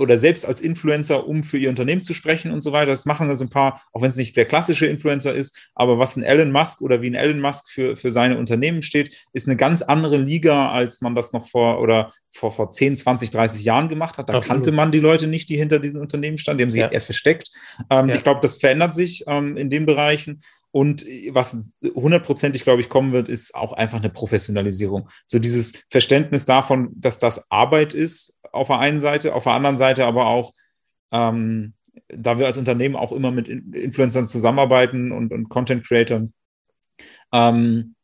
oder selbst als Influencer, um für ihr Unternehmen zu sprechen und so weiter. Das machen also ein paar, auch wenn es nicht der klassische Influencer ist, aber was ein Elon Musk oder wie ein Elon Musk für, für seine Unternehmen steht, ist eine ganz andere Liga, als man das noch vor oder vor, vor 10, 20, 30 Jahren gemacht hat. Da Absolut. kannte man die Leute nicht, die hinter diesen Unternehmen standen. Die haben sich ja. eher versteckt. Ähm, ja. Ich glaube, das verändert sich ähm, in den Bereichen. Und was hundertprozentig, glaube ich, kommen wird, ist auch einfach eine Professionalisierung. So dieses Verständnis davon, dass das Arbeit ist auf der einen Seite, auf der anderen Seite aber auch, ähm, da wir als Unternehmen auch immer mit Influencern zusammenarbeiten und, und Content Creatern, ähm,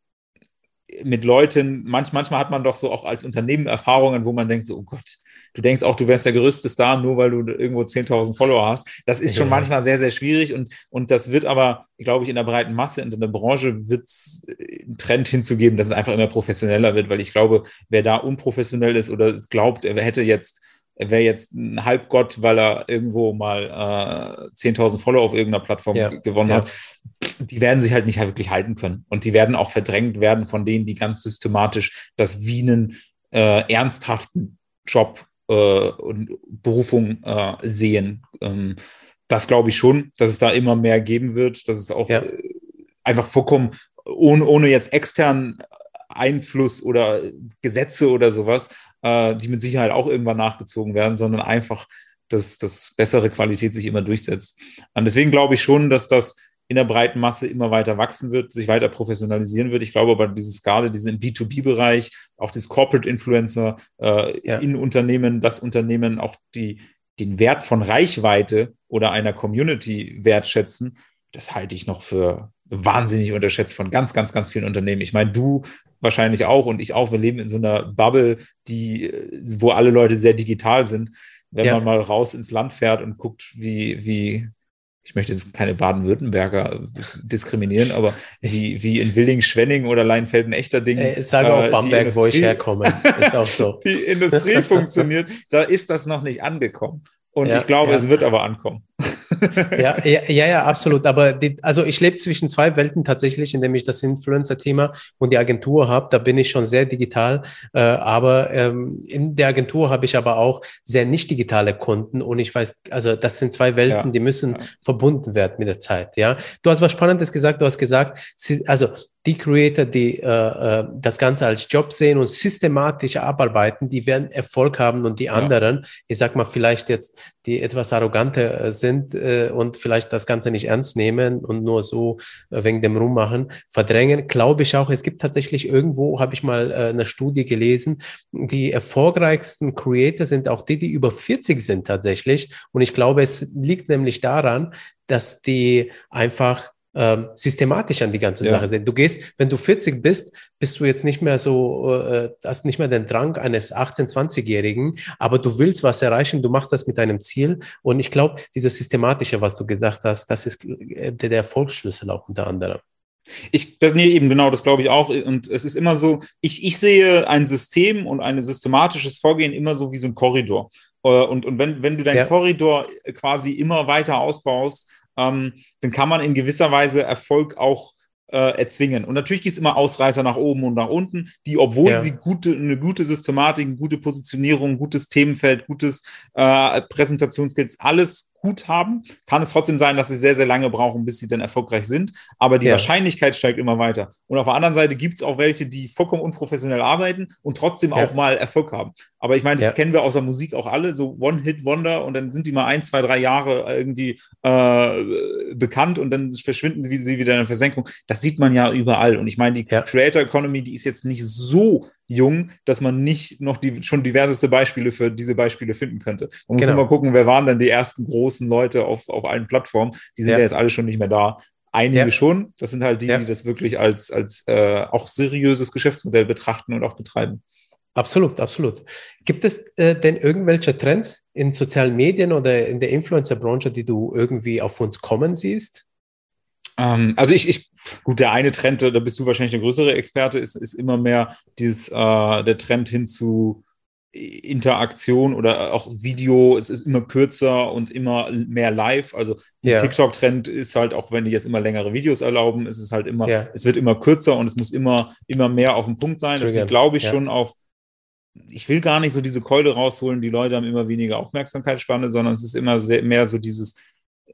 mit Leuten, manch, manchmal hat man doch so auch als Unternehmen Erfahrungen, wo man denkt so, oh Gott, du denkst auch, du wärst der größte Star, nur weil du irgendwo 10.000 Follower hast. Das ist schon ja. manchmal sehr, sehr schwierig und, und das wird aber, glaube ich, in der breiten Masse und in der Branche wird es einen Trend hinzugeben, dass es einfach immer professioneller wird, weil ich glaube, wer da unprofessionell ist oder glaubt, er hätte jetzt er wäre jetzt ein Halbgott, weil er irgendwo mal äh, 10.000 Follower auf irgendeiner Plattform ja, gewonnen ja. hat. Die werden sich halt nicht wirklich halten können. Und die werden auch verdrängt werden von denen, die ganz systematisch das wie einen äh, ernsthaften Job äh, und Berufung äh, sehen. Ähm, das glaube ich schon, dass es da immer mehr geben wird, dass es auch ja. Äh, einfach vollkommen ohne, ohne jetzt externen Einfluss oder Gesetze oder sowas, äh, die mit Sicherheit auch irgendwann nachgezogen werden, sondern einfach, dass das bessere Qualität sich immer durchsetzt. Und deswegen glaube ich schon, dass das in der breiten Masse immer weiter wachsen wird, sich weiter professionalisieren wird. Ich glaube aber, dieses gerade, diesen B2B-Bereich, auch dieses Corporate Influencer äh, ja. in Unternehmen, das Unternehmen auch die, den Wert von Reichweite oder einer Community wertschätzen, das halte ich noch für wahnsinnig unterschätzt von ganz, ganz, ganz vielen Unternehmen. Ich meine, du wahrscheinlich auch und ich auch. Wir leben in so einer Bubble, die, wo alle Leute sehr digital sind. Wenn ja. man mal raus ins Land fährt und guckt, wie, wie ich möchte jetzt keine Baden-Württemberger diskriminieren, aber wie, wie in Willing-Schwenning oder Leinfelden-Echterding. Äh, sage auch äh, Bamberg, wo ich herkomme. Ist auch so. die Industrie funktioniert, da ist das noch nicht angekommen. Und ja, ich glaube, ja. es wird aber ankommen. ja, ja, ja, ja, absolut. Aber die, also ich lebe zwischen zwei Welten tatsächlich, indem ich das Influencer-Thema und die Agentur habe. Da bin ich schon sehr digital. Äh, aber ähm, in der Agentur habe ich aber auch sehr nicht digitale Kunden. Und ich weiß, also das sind zwei Welten, ja, die müssen ja. verbunden werden mit der Zeit. Ja, du hast was Spannendes gesagt. Du hast gesagt, also die Creator, die äh, äh, das Ganze als Job sehen und systematisch abarbeiten, die werden Erfolg haben und die anderen, ja. ich sag mal vielleicht jetzt, die etwas arroganter äh, sind äh, und vielleicht das Ganze nicht ernst nehmen und nur so äh, wegen dem Rummachen verdrängen, glaube ich auch. Es gibt tatsächlich irgendwo, habe ich mal äh, eine Studie gelesen, die erfolgreichsten Creator sind auch die, die über 40 sind tatsächlich. Und ich glaube, es liegt nämlich daran, dass die einfach ähm, systematisch an die ganze ja. Sache sind. Du gehst, wenn du 40 bist, bist du jetzt nicht mehr so, äh, hast nicht mehr den Drang eines 18-, 20-Jährigen, aber du willst was erreichen, du machst das mit deinem Ziel. Und ich glaube, dieses Systematische, was du gedacht hast, das ist äh, der, der Erfolgsschlüssel auch unter anderem. Ich, das, nee, eben genau, das glaube ich auch. Und es ist immer so, ich, ich sehe ein System und ein systematisches Vorgehen immer so wie so ein Korridor. Äh, und, und wenn, wenn du deinen ja. Korridor quasi immer weiter ausbaust, ähm, dann kann man in gewisser Weise Erfolg auch äh, erzwingen. Und natürlich gibt es immer Ausreißer nach oben und nach unten, die, obwohl ja. sie gute, eine gute Systematik, eine gute Positionierung, gutes Themenfeld, gutes äh, Präsentationsskills, alles gut haben, kann es trotzdem sein, dass sie sehr, sehr lange brauchen, bis sie dann erfolgreich sind. Aber die ja. Wahrscheinlichkeit steigt immer weiter. Und auf der anderen Seite gibt es auch welche, die vollkommen unprofessionell arbeiten und trotzdem ja. auch mal Erfolg haben. Aber ich meine, das ja. kennen wir aus der Musik auch alle, so One-Hit-Wonder und dann sind die mal ein, zwei, drei Jahre irgendwie äh, bekannt und dann verschwinden sie, sie wieder in der Versenkung. Das sieht man ja überall. Und ich meine, die Creator Economy, die ist jetzt nicht so jung, dass man nicht noch die schon diverseste Beispiele für diese Beispiele finden könnte. Man muss genau. immer gucken, wer waren denn die ersten großen Leute auf, auf allen Plattformen. Die sind ja. ja jetzt alle schon nicht mehr da. Einige ja. schon. Das sind halt die, ja. die das wirklich als, als äh, auch seriöses Geschäftsmodell betrachten und auch betreiben. Absolut, absolut. Gibt es äh, denn irgendwelche Trends in sozialen Medien oder in der Influencer-Branche, die du irgendwie auf uns kommen siehst? Ähm, also ich, ich, gut, der eine Trend, da bist du wahrscheinlich der größere Experte, ist, ist immer mehr dieses, äh, der Trend hin zu Interaktion oder auch Video, es ist immer kürzer und immer mehr live. Also der TikTok-Trend ist halt, auch wenn die jetzt immer längere Videos erlauben, ist es halt immer, ja. es wird immer kürzer und es muss immer, immer mehr auf den Punkt sein. Das liegt, glaube ich, ja. schon auf, ich will gar nicht so diese Keule rausholen, die Leute haben immer weniger Aufmerksamkeitsspanne, sondern es ist immer sehr, mehr so dieses,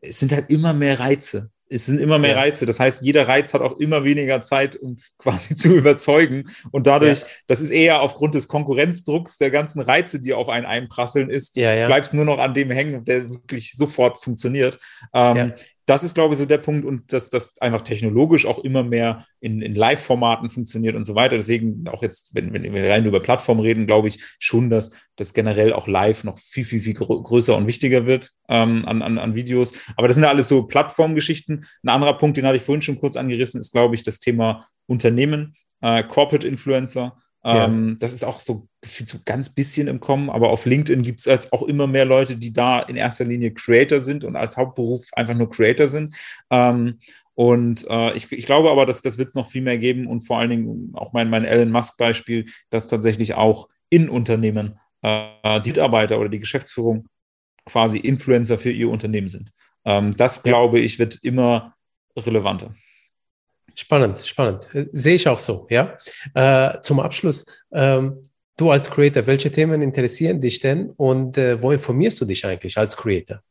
es sind halt immer mehr Reize es sind immer mehr ja. Reize. Das heißt, jeder Reiz hat auch immer weniger Zeit, um quasi zu überzeugen. Und dadurch, ja. das ist eher aufgrund des Konkurrenzdrucks der ganzen Reize, die auf einen einprasseln ist, ja, bleibst nur noch an dem hängen, der wirklich sofort funktioniert. Ähm, das ist, glaube ich, so der Punkt und dass das einfach technologisch auch immer mehr in, in Live-Formaten funktioniert und so weiter. Deswegen auch jetzt, wenn, wenn wir rein über Plattformen reden, glaube ich schon, dass das generell auch live noch viel, viel, viel größer und wichtiger wird ähm, an, an, an Videos. Aber das sind ja alles so Plattformgeschichten. Ein anderer Punkt, den hatte ich vorhin schon kurz angerissen, ist, glaube ich, das Thema Unternehmen, äh, Corporate Influencer. Ähm, ja. Das ist auch so, so ganz bisschen im Kommen, aber auf LinkedIn gibt es jetzt auch immer mehr Leute, die da in erster Linie Creator sind und als Hauptberuf einfach nur Creator sind. Ähm, und äh, ich, ich, glaube aber, dass das wird es noch viel mehr geben und vor allen Dingen auch mein, mein Elon Musk-Beispiel, dass tatsächlich auch in Unternehmen äh, die Mitarbeiter oder die Geschäftsführung quasi Influencer für ihr Unternehmen sind. Ähm, das, glaube ich, wird immer relevanter. Spannend, spannend. Sehe ich auch so, ja. Äh, zum Abschluss, ähm, du als Creator, welche Themen interessieren dich denn und äh, wo informierst du dich eigentlich als Creator?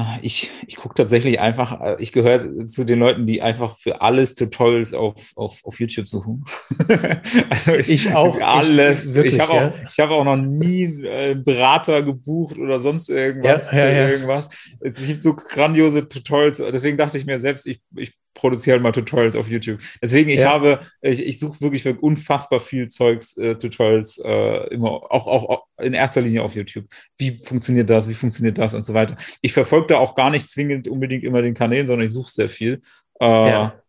Ah, ich, ich gucke tatsächlich einfach, äh, ich gehöre zu den Leuten, die einfach für alles Tutorials auf, auf, auf YouTube suchen. also ich, ich auch. Alles. Ich, ich habe ja. auch, hab auch noch nie äh, Berater gebucht oder sonst irgendwas. Ja, ja, irgendwas. Es gibt so grandiose Tutorials. Deswegen dachte ich mir selbst, ich, ich produziere halt mal Tutorials auf YouTube. Deswegen, ich habe, ich, ich suche wirklich für unfassbar viel Zeugs, äh, Tutorials, äh, immer, auch, auch, auch in erster Linie auf YouTube. Wie funktioniert das, wie funktioniert das und so weiter. Ich verfolge da auch gar nicht zwingend unbedingt immer den Kanälen, sondern ich suche sehr viel. Äh, ja.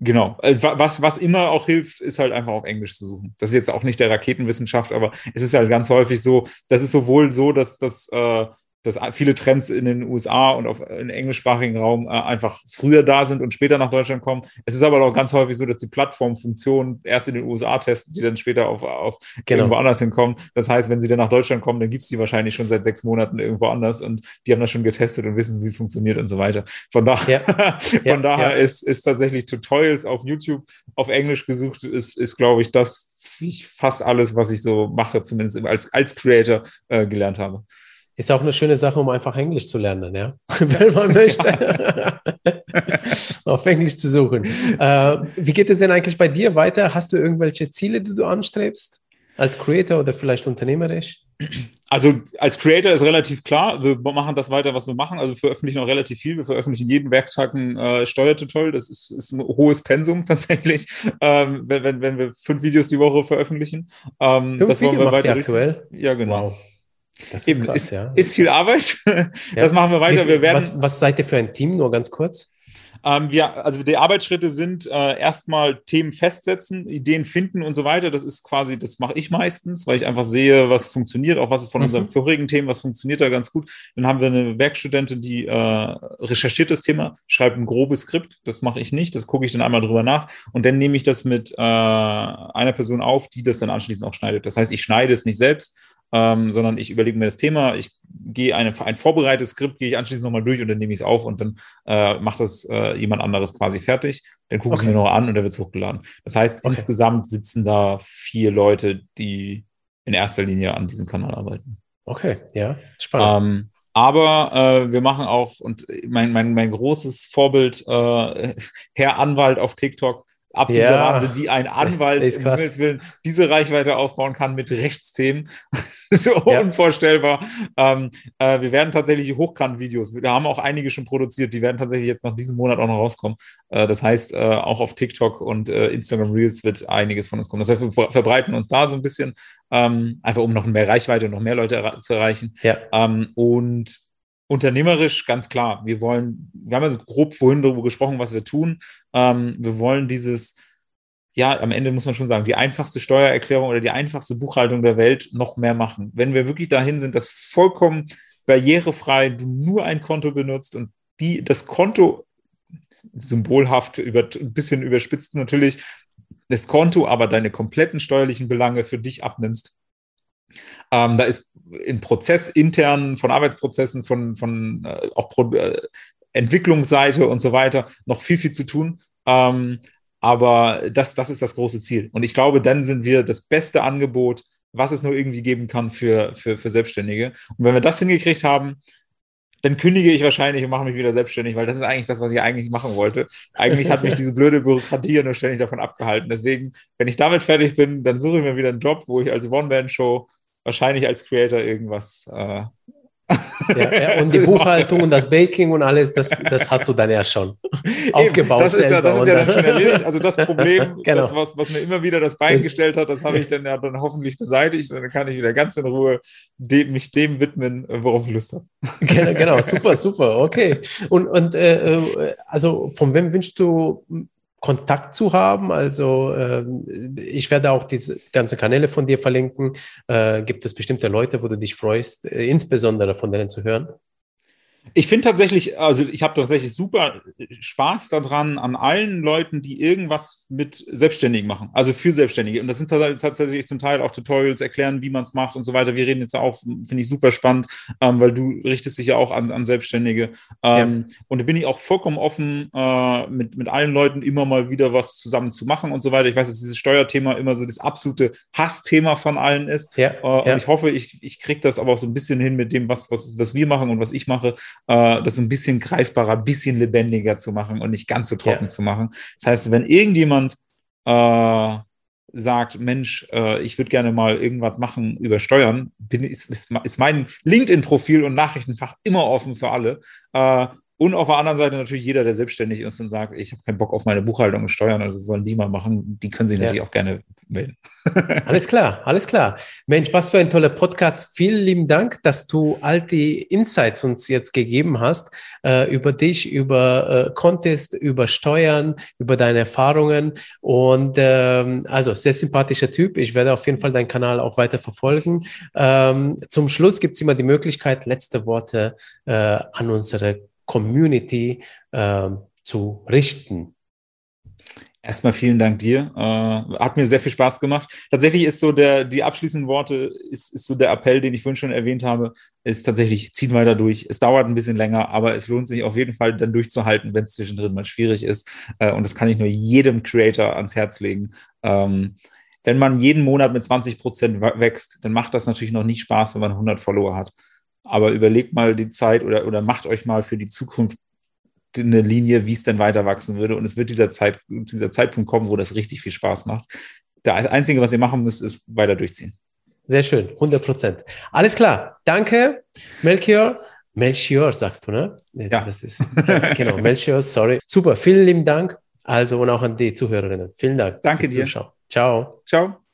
Genau. Äh, was, was immer auch hilft, ist halt einfach auf Englisch zu suchen. Das ist jetzt auch nicht der Raketenwissenschaft, aber es ist halt ganz häufig so, das ist sowohl so, dass das äh, dass viele Trends in den USA und auf, im englischsprachigen Raum äh, einfach früher da sind und später nach Deutschland kommen. Es ist aber auch ganz häufig so, dass die Plattformfunktionen erst in den USA testen, die dann später auf, auf genau. irgendwo anders hinkommen. Das heißt, wenn sie dann nach Deutschland kommen, dann gibt es die wahrscheinlich schon seit sechs Monaten irgendwo anders und die haben das schon getestet und wissen, wie es funktioniert und so weiter. Von daher, ja. von ja, daher ja. Ist, ist tatsächlich Tutorials auf YouTube auf Englisch gesucht, ist, ist glaube ich, das fast alles, was ich so mache, zumindest als, als Creator äh, gelernt habe. Ist auch eine schöne Sache, um einfach Englisch zu lernen, ja. Wenn man möchte, auf Englisch zu suchen. Äh, wie geht es denn eigentlich bei dir weiter? Hast du irgendwelche Ziele, die du anstrebst? Als Creator oder vielleicht unternehmerisch? Also als Creator ist relativ klar, wir machen das weiter, was wir machen. Also wir veröffentlichen auch relativ viel. Wir veröffentlichen jeden Werktag ein äh, Steuertutorial. Das ist, ist, ein hohes Pensum tatsächlich, ähm, wenn, wenn, wenn wir fünf Videos die Woche veröffentlichen. Ähm, fünf das Video wollen wir weiter aktuell? Ja, genau. Wow. Das ist, Eben, krass, ist, ja. ist viel Arbeit. Das machen wir weiter. wir werden, was, was seid ihr für ein Team? Nur ganz kurz. Ähm, wir, also die Arbeitsschritte sind äh, erstmal Themen festsetzen, Ideen finden und so weiter. Das ist quasi, das mache ich meistens, weil ich einfach sehe, was funktioniert, auch was ist von mhm. unseren vorigen Themen, was funktioniert da ganz gut. Dann haben wir eine Werkstudentin, die äh, recherchiert das Thema, schreibt ein grobes Skript. Das mache ich nicht, das gucke ich dann einmal drüber nach und dann nehme ich das mit äh, einer Person auf, die das dann anschließend auch schneidet. Das heißt, ich schneide es nicht selbst, ähm, sondern ich überlege mir das Thema, ich gehe eine, ein vorbereitetes Skript, gehe ich anschließend nochmal durch und dann nehme ich es auf und dann äh, macht das äh, jemand anderes quasi fertig. Dann gucke okay. ich mir noch an und dann wird es hochgeladen. Das heißt, okay. insgesamt sitzen da vier Leute, die in erster Linie an diesem Kanal arbeiten. Okay, ja, spannend. Ähm, aber äh, wir machen auch, und mein, mein, mein großes Vorbild, äh, Herr Anwalt auf TikTok, absoluter ja. Wahnsinn, wie ein Anwalt im Willen diese Reichweite aufbauen kann mit Rechtsthemen. so ja. unvorstellbar. Ähm, äh, wir werden tatsächlich Hochkant-Videos, wir haben auch einige schon produziert, die werden tatsächlich jetzt nach diesem Monat auch noch rauskommen. Äh, das heißt, äh, auch auf TikTok und äh, Instagram Reels wird einiges von uns kommen. Das heißt, wir verbreiten uns da so ein bisschen, ähm, einfach um noch mehr Reichweite und noch mehr Leute zu erreichen. Ja. Ähm, und unternehmerisch ganz klar. Wir wollen, wir haben ja so grob vorhin darüber gesprochen, was wir tun. Ähm, wir wollen dieses, ja, am Ende muss man schon sagen, die einfachste Steuererklärung oder die einfachste Buchhaltung der Welt noch mehr machen. Wenn wir wirklich dahin sind, dass vollkommen barrierefrei du nur ein Konto benutzt und die, das Konto symbolhaft, über, ein bisschen überspitzt natürlich, das Konto aber deine kompletten steuerlichen Belange für dich abnimmst, ähm, da ist im Prozess intern von Arbeitsprozessen, von, von äh, auch Pro äh, Entwicklungsseite und so weiter noch viel, viel zu tun. Ähm, aber das, das ist das große Ziel. Und ich glaube, dann sind wir das beste Angebot, was es nur irgendwie geben kann für, für, für Selbstständige. Und wenn wir das hingekriegt haben, dann kündige ich wahrscheinlich und mache mich wieder selbstständig, weil das ist eigentlich das, was ich eigentlich machen wollte. Eigentlich hat mich diese blöde Bürokratie nur ständig davon abgehalten. Deswegen, wenn ich damit fertig bin, dann suche ich mir wieder einen Job, wo ich als One-Man-Show wahrscheinlich als Creator irgendwas. Äh ja, und die Buchhaltung und das Baking und alles, das, das hast du dann ja schon aufgebaut. Das ist ja, das ist ja dann schon erledigt. Also das Problem, genau. das, was, was mir immer wieder das Bein gestellt hat, das habe ich dann ja dann hoffentlich beseitigt und dann kann ich wieder ganz in Ruhe dem, mich dem widmen, worauf ich Lust habe. Genau, genau, super, super, okay. Und, und äh, äh also von wem wünschst du Kontakt zu haben. Also äh, ich werde auch diese ganzen Kanäle von dir verlinken. Äh, gibt es bestimmte Leute, wo du dich freust, äh, insbesondere von denen zu hören? Ich finde tatsächlich, also ich habe tatsächlich super Spaß daran, an allen Leuten, die irgendwas mit Selbstständigen machen, also für Selbstständige. Und das sind tatsächlich zum Teil auch Tutorials, erklären, wie man es macht und so weiter. Wir reden jetzt auch, finde ich super spannend, ähm, weil du richtest dich ja auch an, an Selbstständige. Ähm, ja. Und da bin ich auch vollkommen offen, äh, mit, mit allen Leuten immer mal wieder was zusammen zu machen und so weiter. Ich weiß, dass dieses Steuerthema immer so das absolute Hassthema von allen ist. Ja. Äh, und ja. ich hoffe, ich, ich kriege das aber auch so ein bisschen hin mit dem, was, was, was wir machen und was ich mache äh, das ein bisschen greifbarer, ein bisschen lebendiger zu machen und nicht ganz so trocken ja. zu machen. Das heißt, wenn irgendjemand äh, sagt, Mensch, äh, ich würde gerne mal irgendwas machen über Steuern, bin, ist, ist, ist mein LinkedIn-Profil und Nachrichtenfach immer offen für alle. Äh, und auf der anderen Seite natürlich jeder, der selbstständig ist und sagt, ich habe keinen Bock auf meine Buchhaltung und Steuern, also sollen die mal machen, die können sich ja. natürlich auch gerne melden. alles klar, alles klar. Mensch, was für ein toller Podcast. Vielen lieben Dank, dass du all die Insights uns jetzt gegeben hast äh, über dich, über äh, Contest, über Steuern, über deine Erfahrungen. Und ähm, also sehr sympathischer Typ. Ich werde auf jeden Fall deinen Kanal auch weiter verfolgen. Ähm, zum Schluss gibt es immer die Möglichkeit, letzte Worte äh, an unsere Community äh, zu richten. Erstmal vielen Dank dir. Äh, hat mir sehr viel Spaß gemacht. Tatsächlich ist so der, die abschließenden Worte, ist, ist so der Appell, den ich vorhin schon erwähnt habe, ist tatsächlich, zieht weiter durch. Es dauert ein bisschen länger, aber es lohnt sich auf jeden Fall dann durchzuhalten, wenn es zwischendrin mal schwierig ist. Äh, und das kann ich nur jedem Creator ans Herz legen. Ähm, wenn man jeden Monat mit 20 Prozent wächst, dann macht das natürlich noch nicht Spaß, wenn man 100 Follower hat. Aber überlegt mal die Zeit oder, oder macht euch mal für die Zukunft eine Linie, wie es denn weiter wachsen würde. Und es wird dieser, Zeit, dieser Zeitpunkt kommen, wo das richtig viel Spaß macht. Das Einzige, was ihr machen müsst, ist weiter durchziehen. Sehr schön, 100 Prozent. Alles klar. Danke, Melchior. Melchior sagst du, ne? Ja. Das ist, genau, Melchior, sorry. Super, vielen lieben Dank. Also und auch an die Zuhörerinnen. Vielen Dank. Danke dir. Zuschauen. Ciao. Ciao.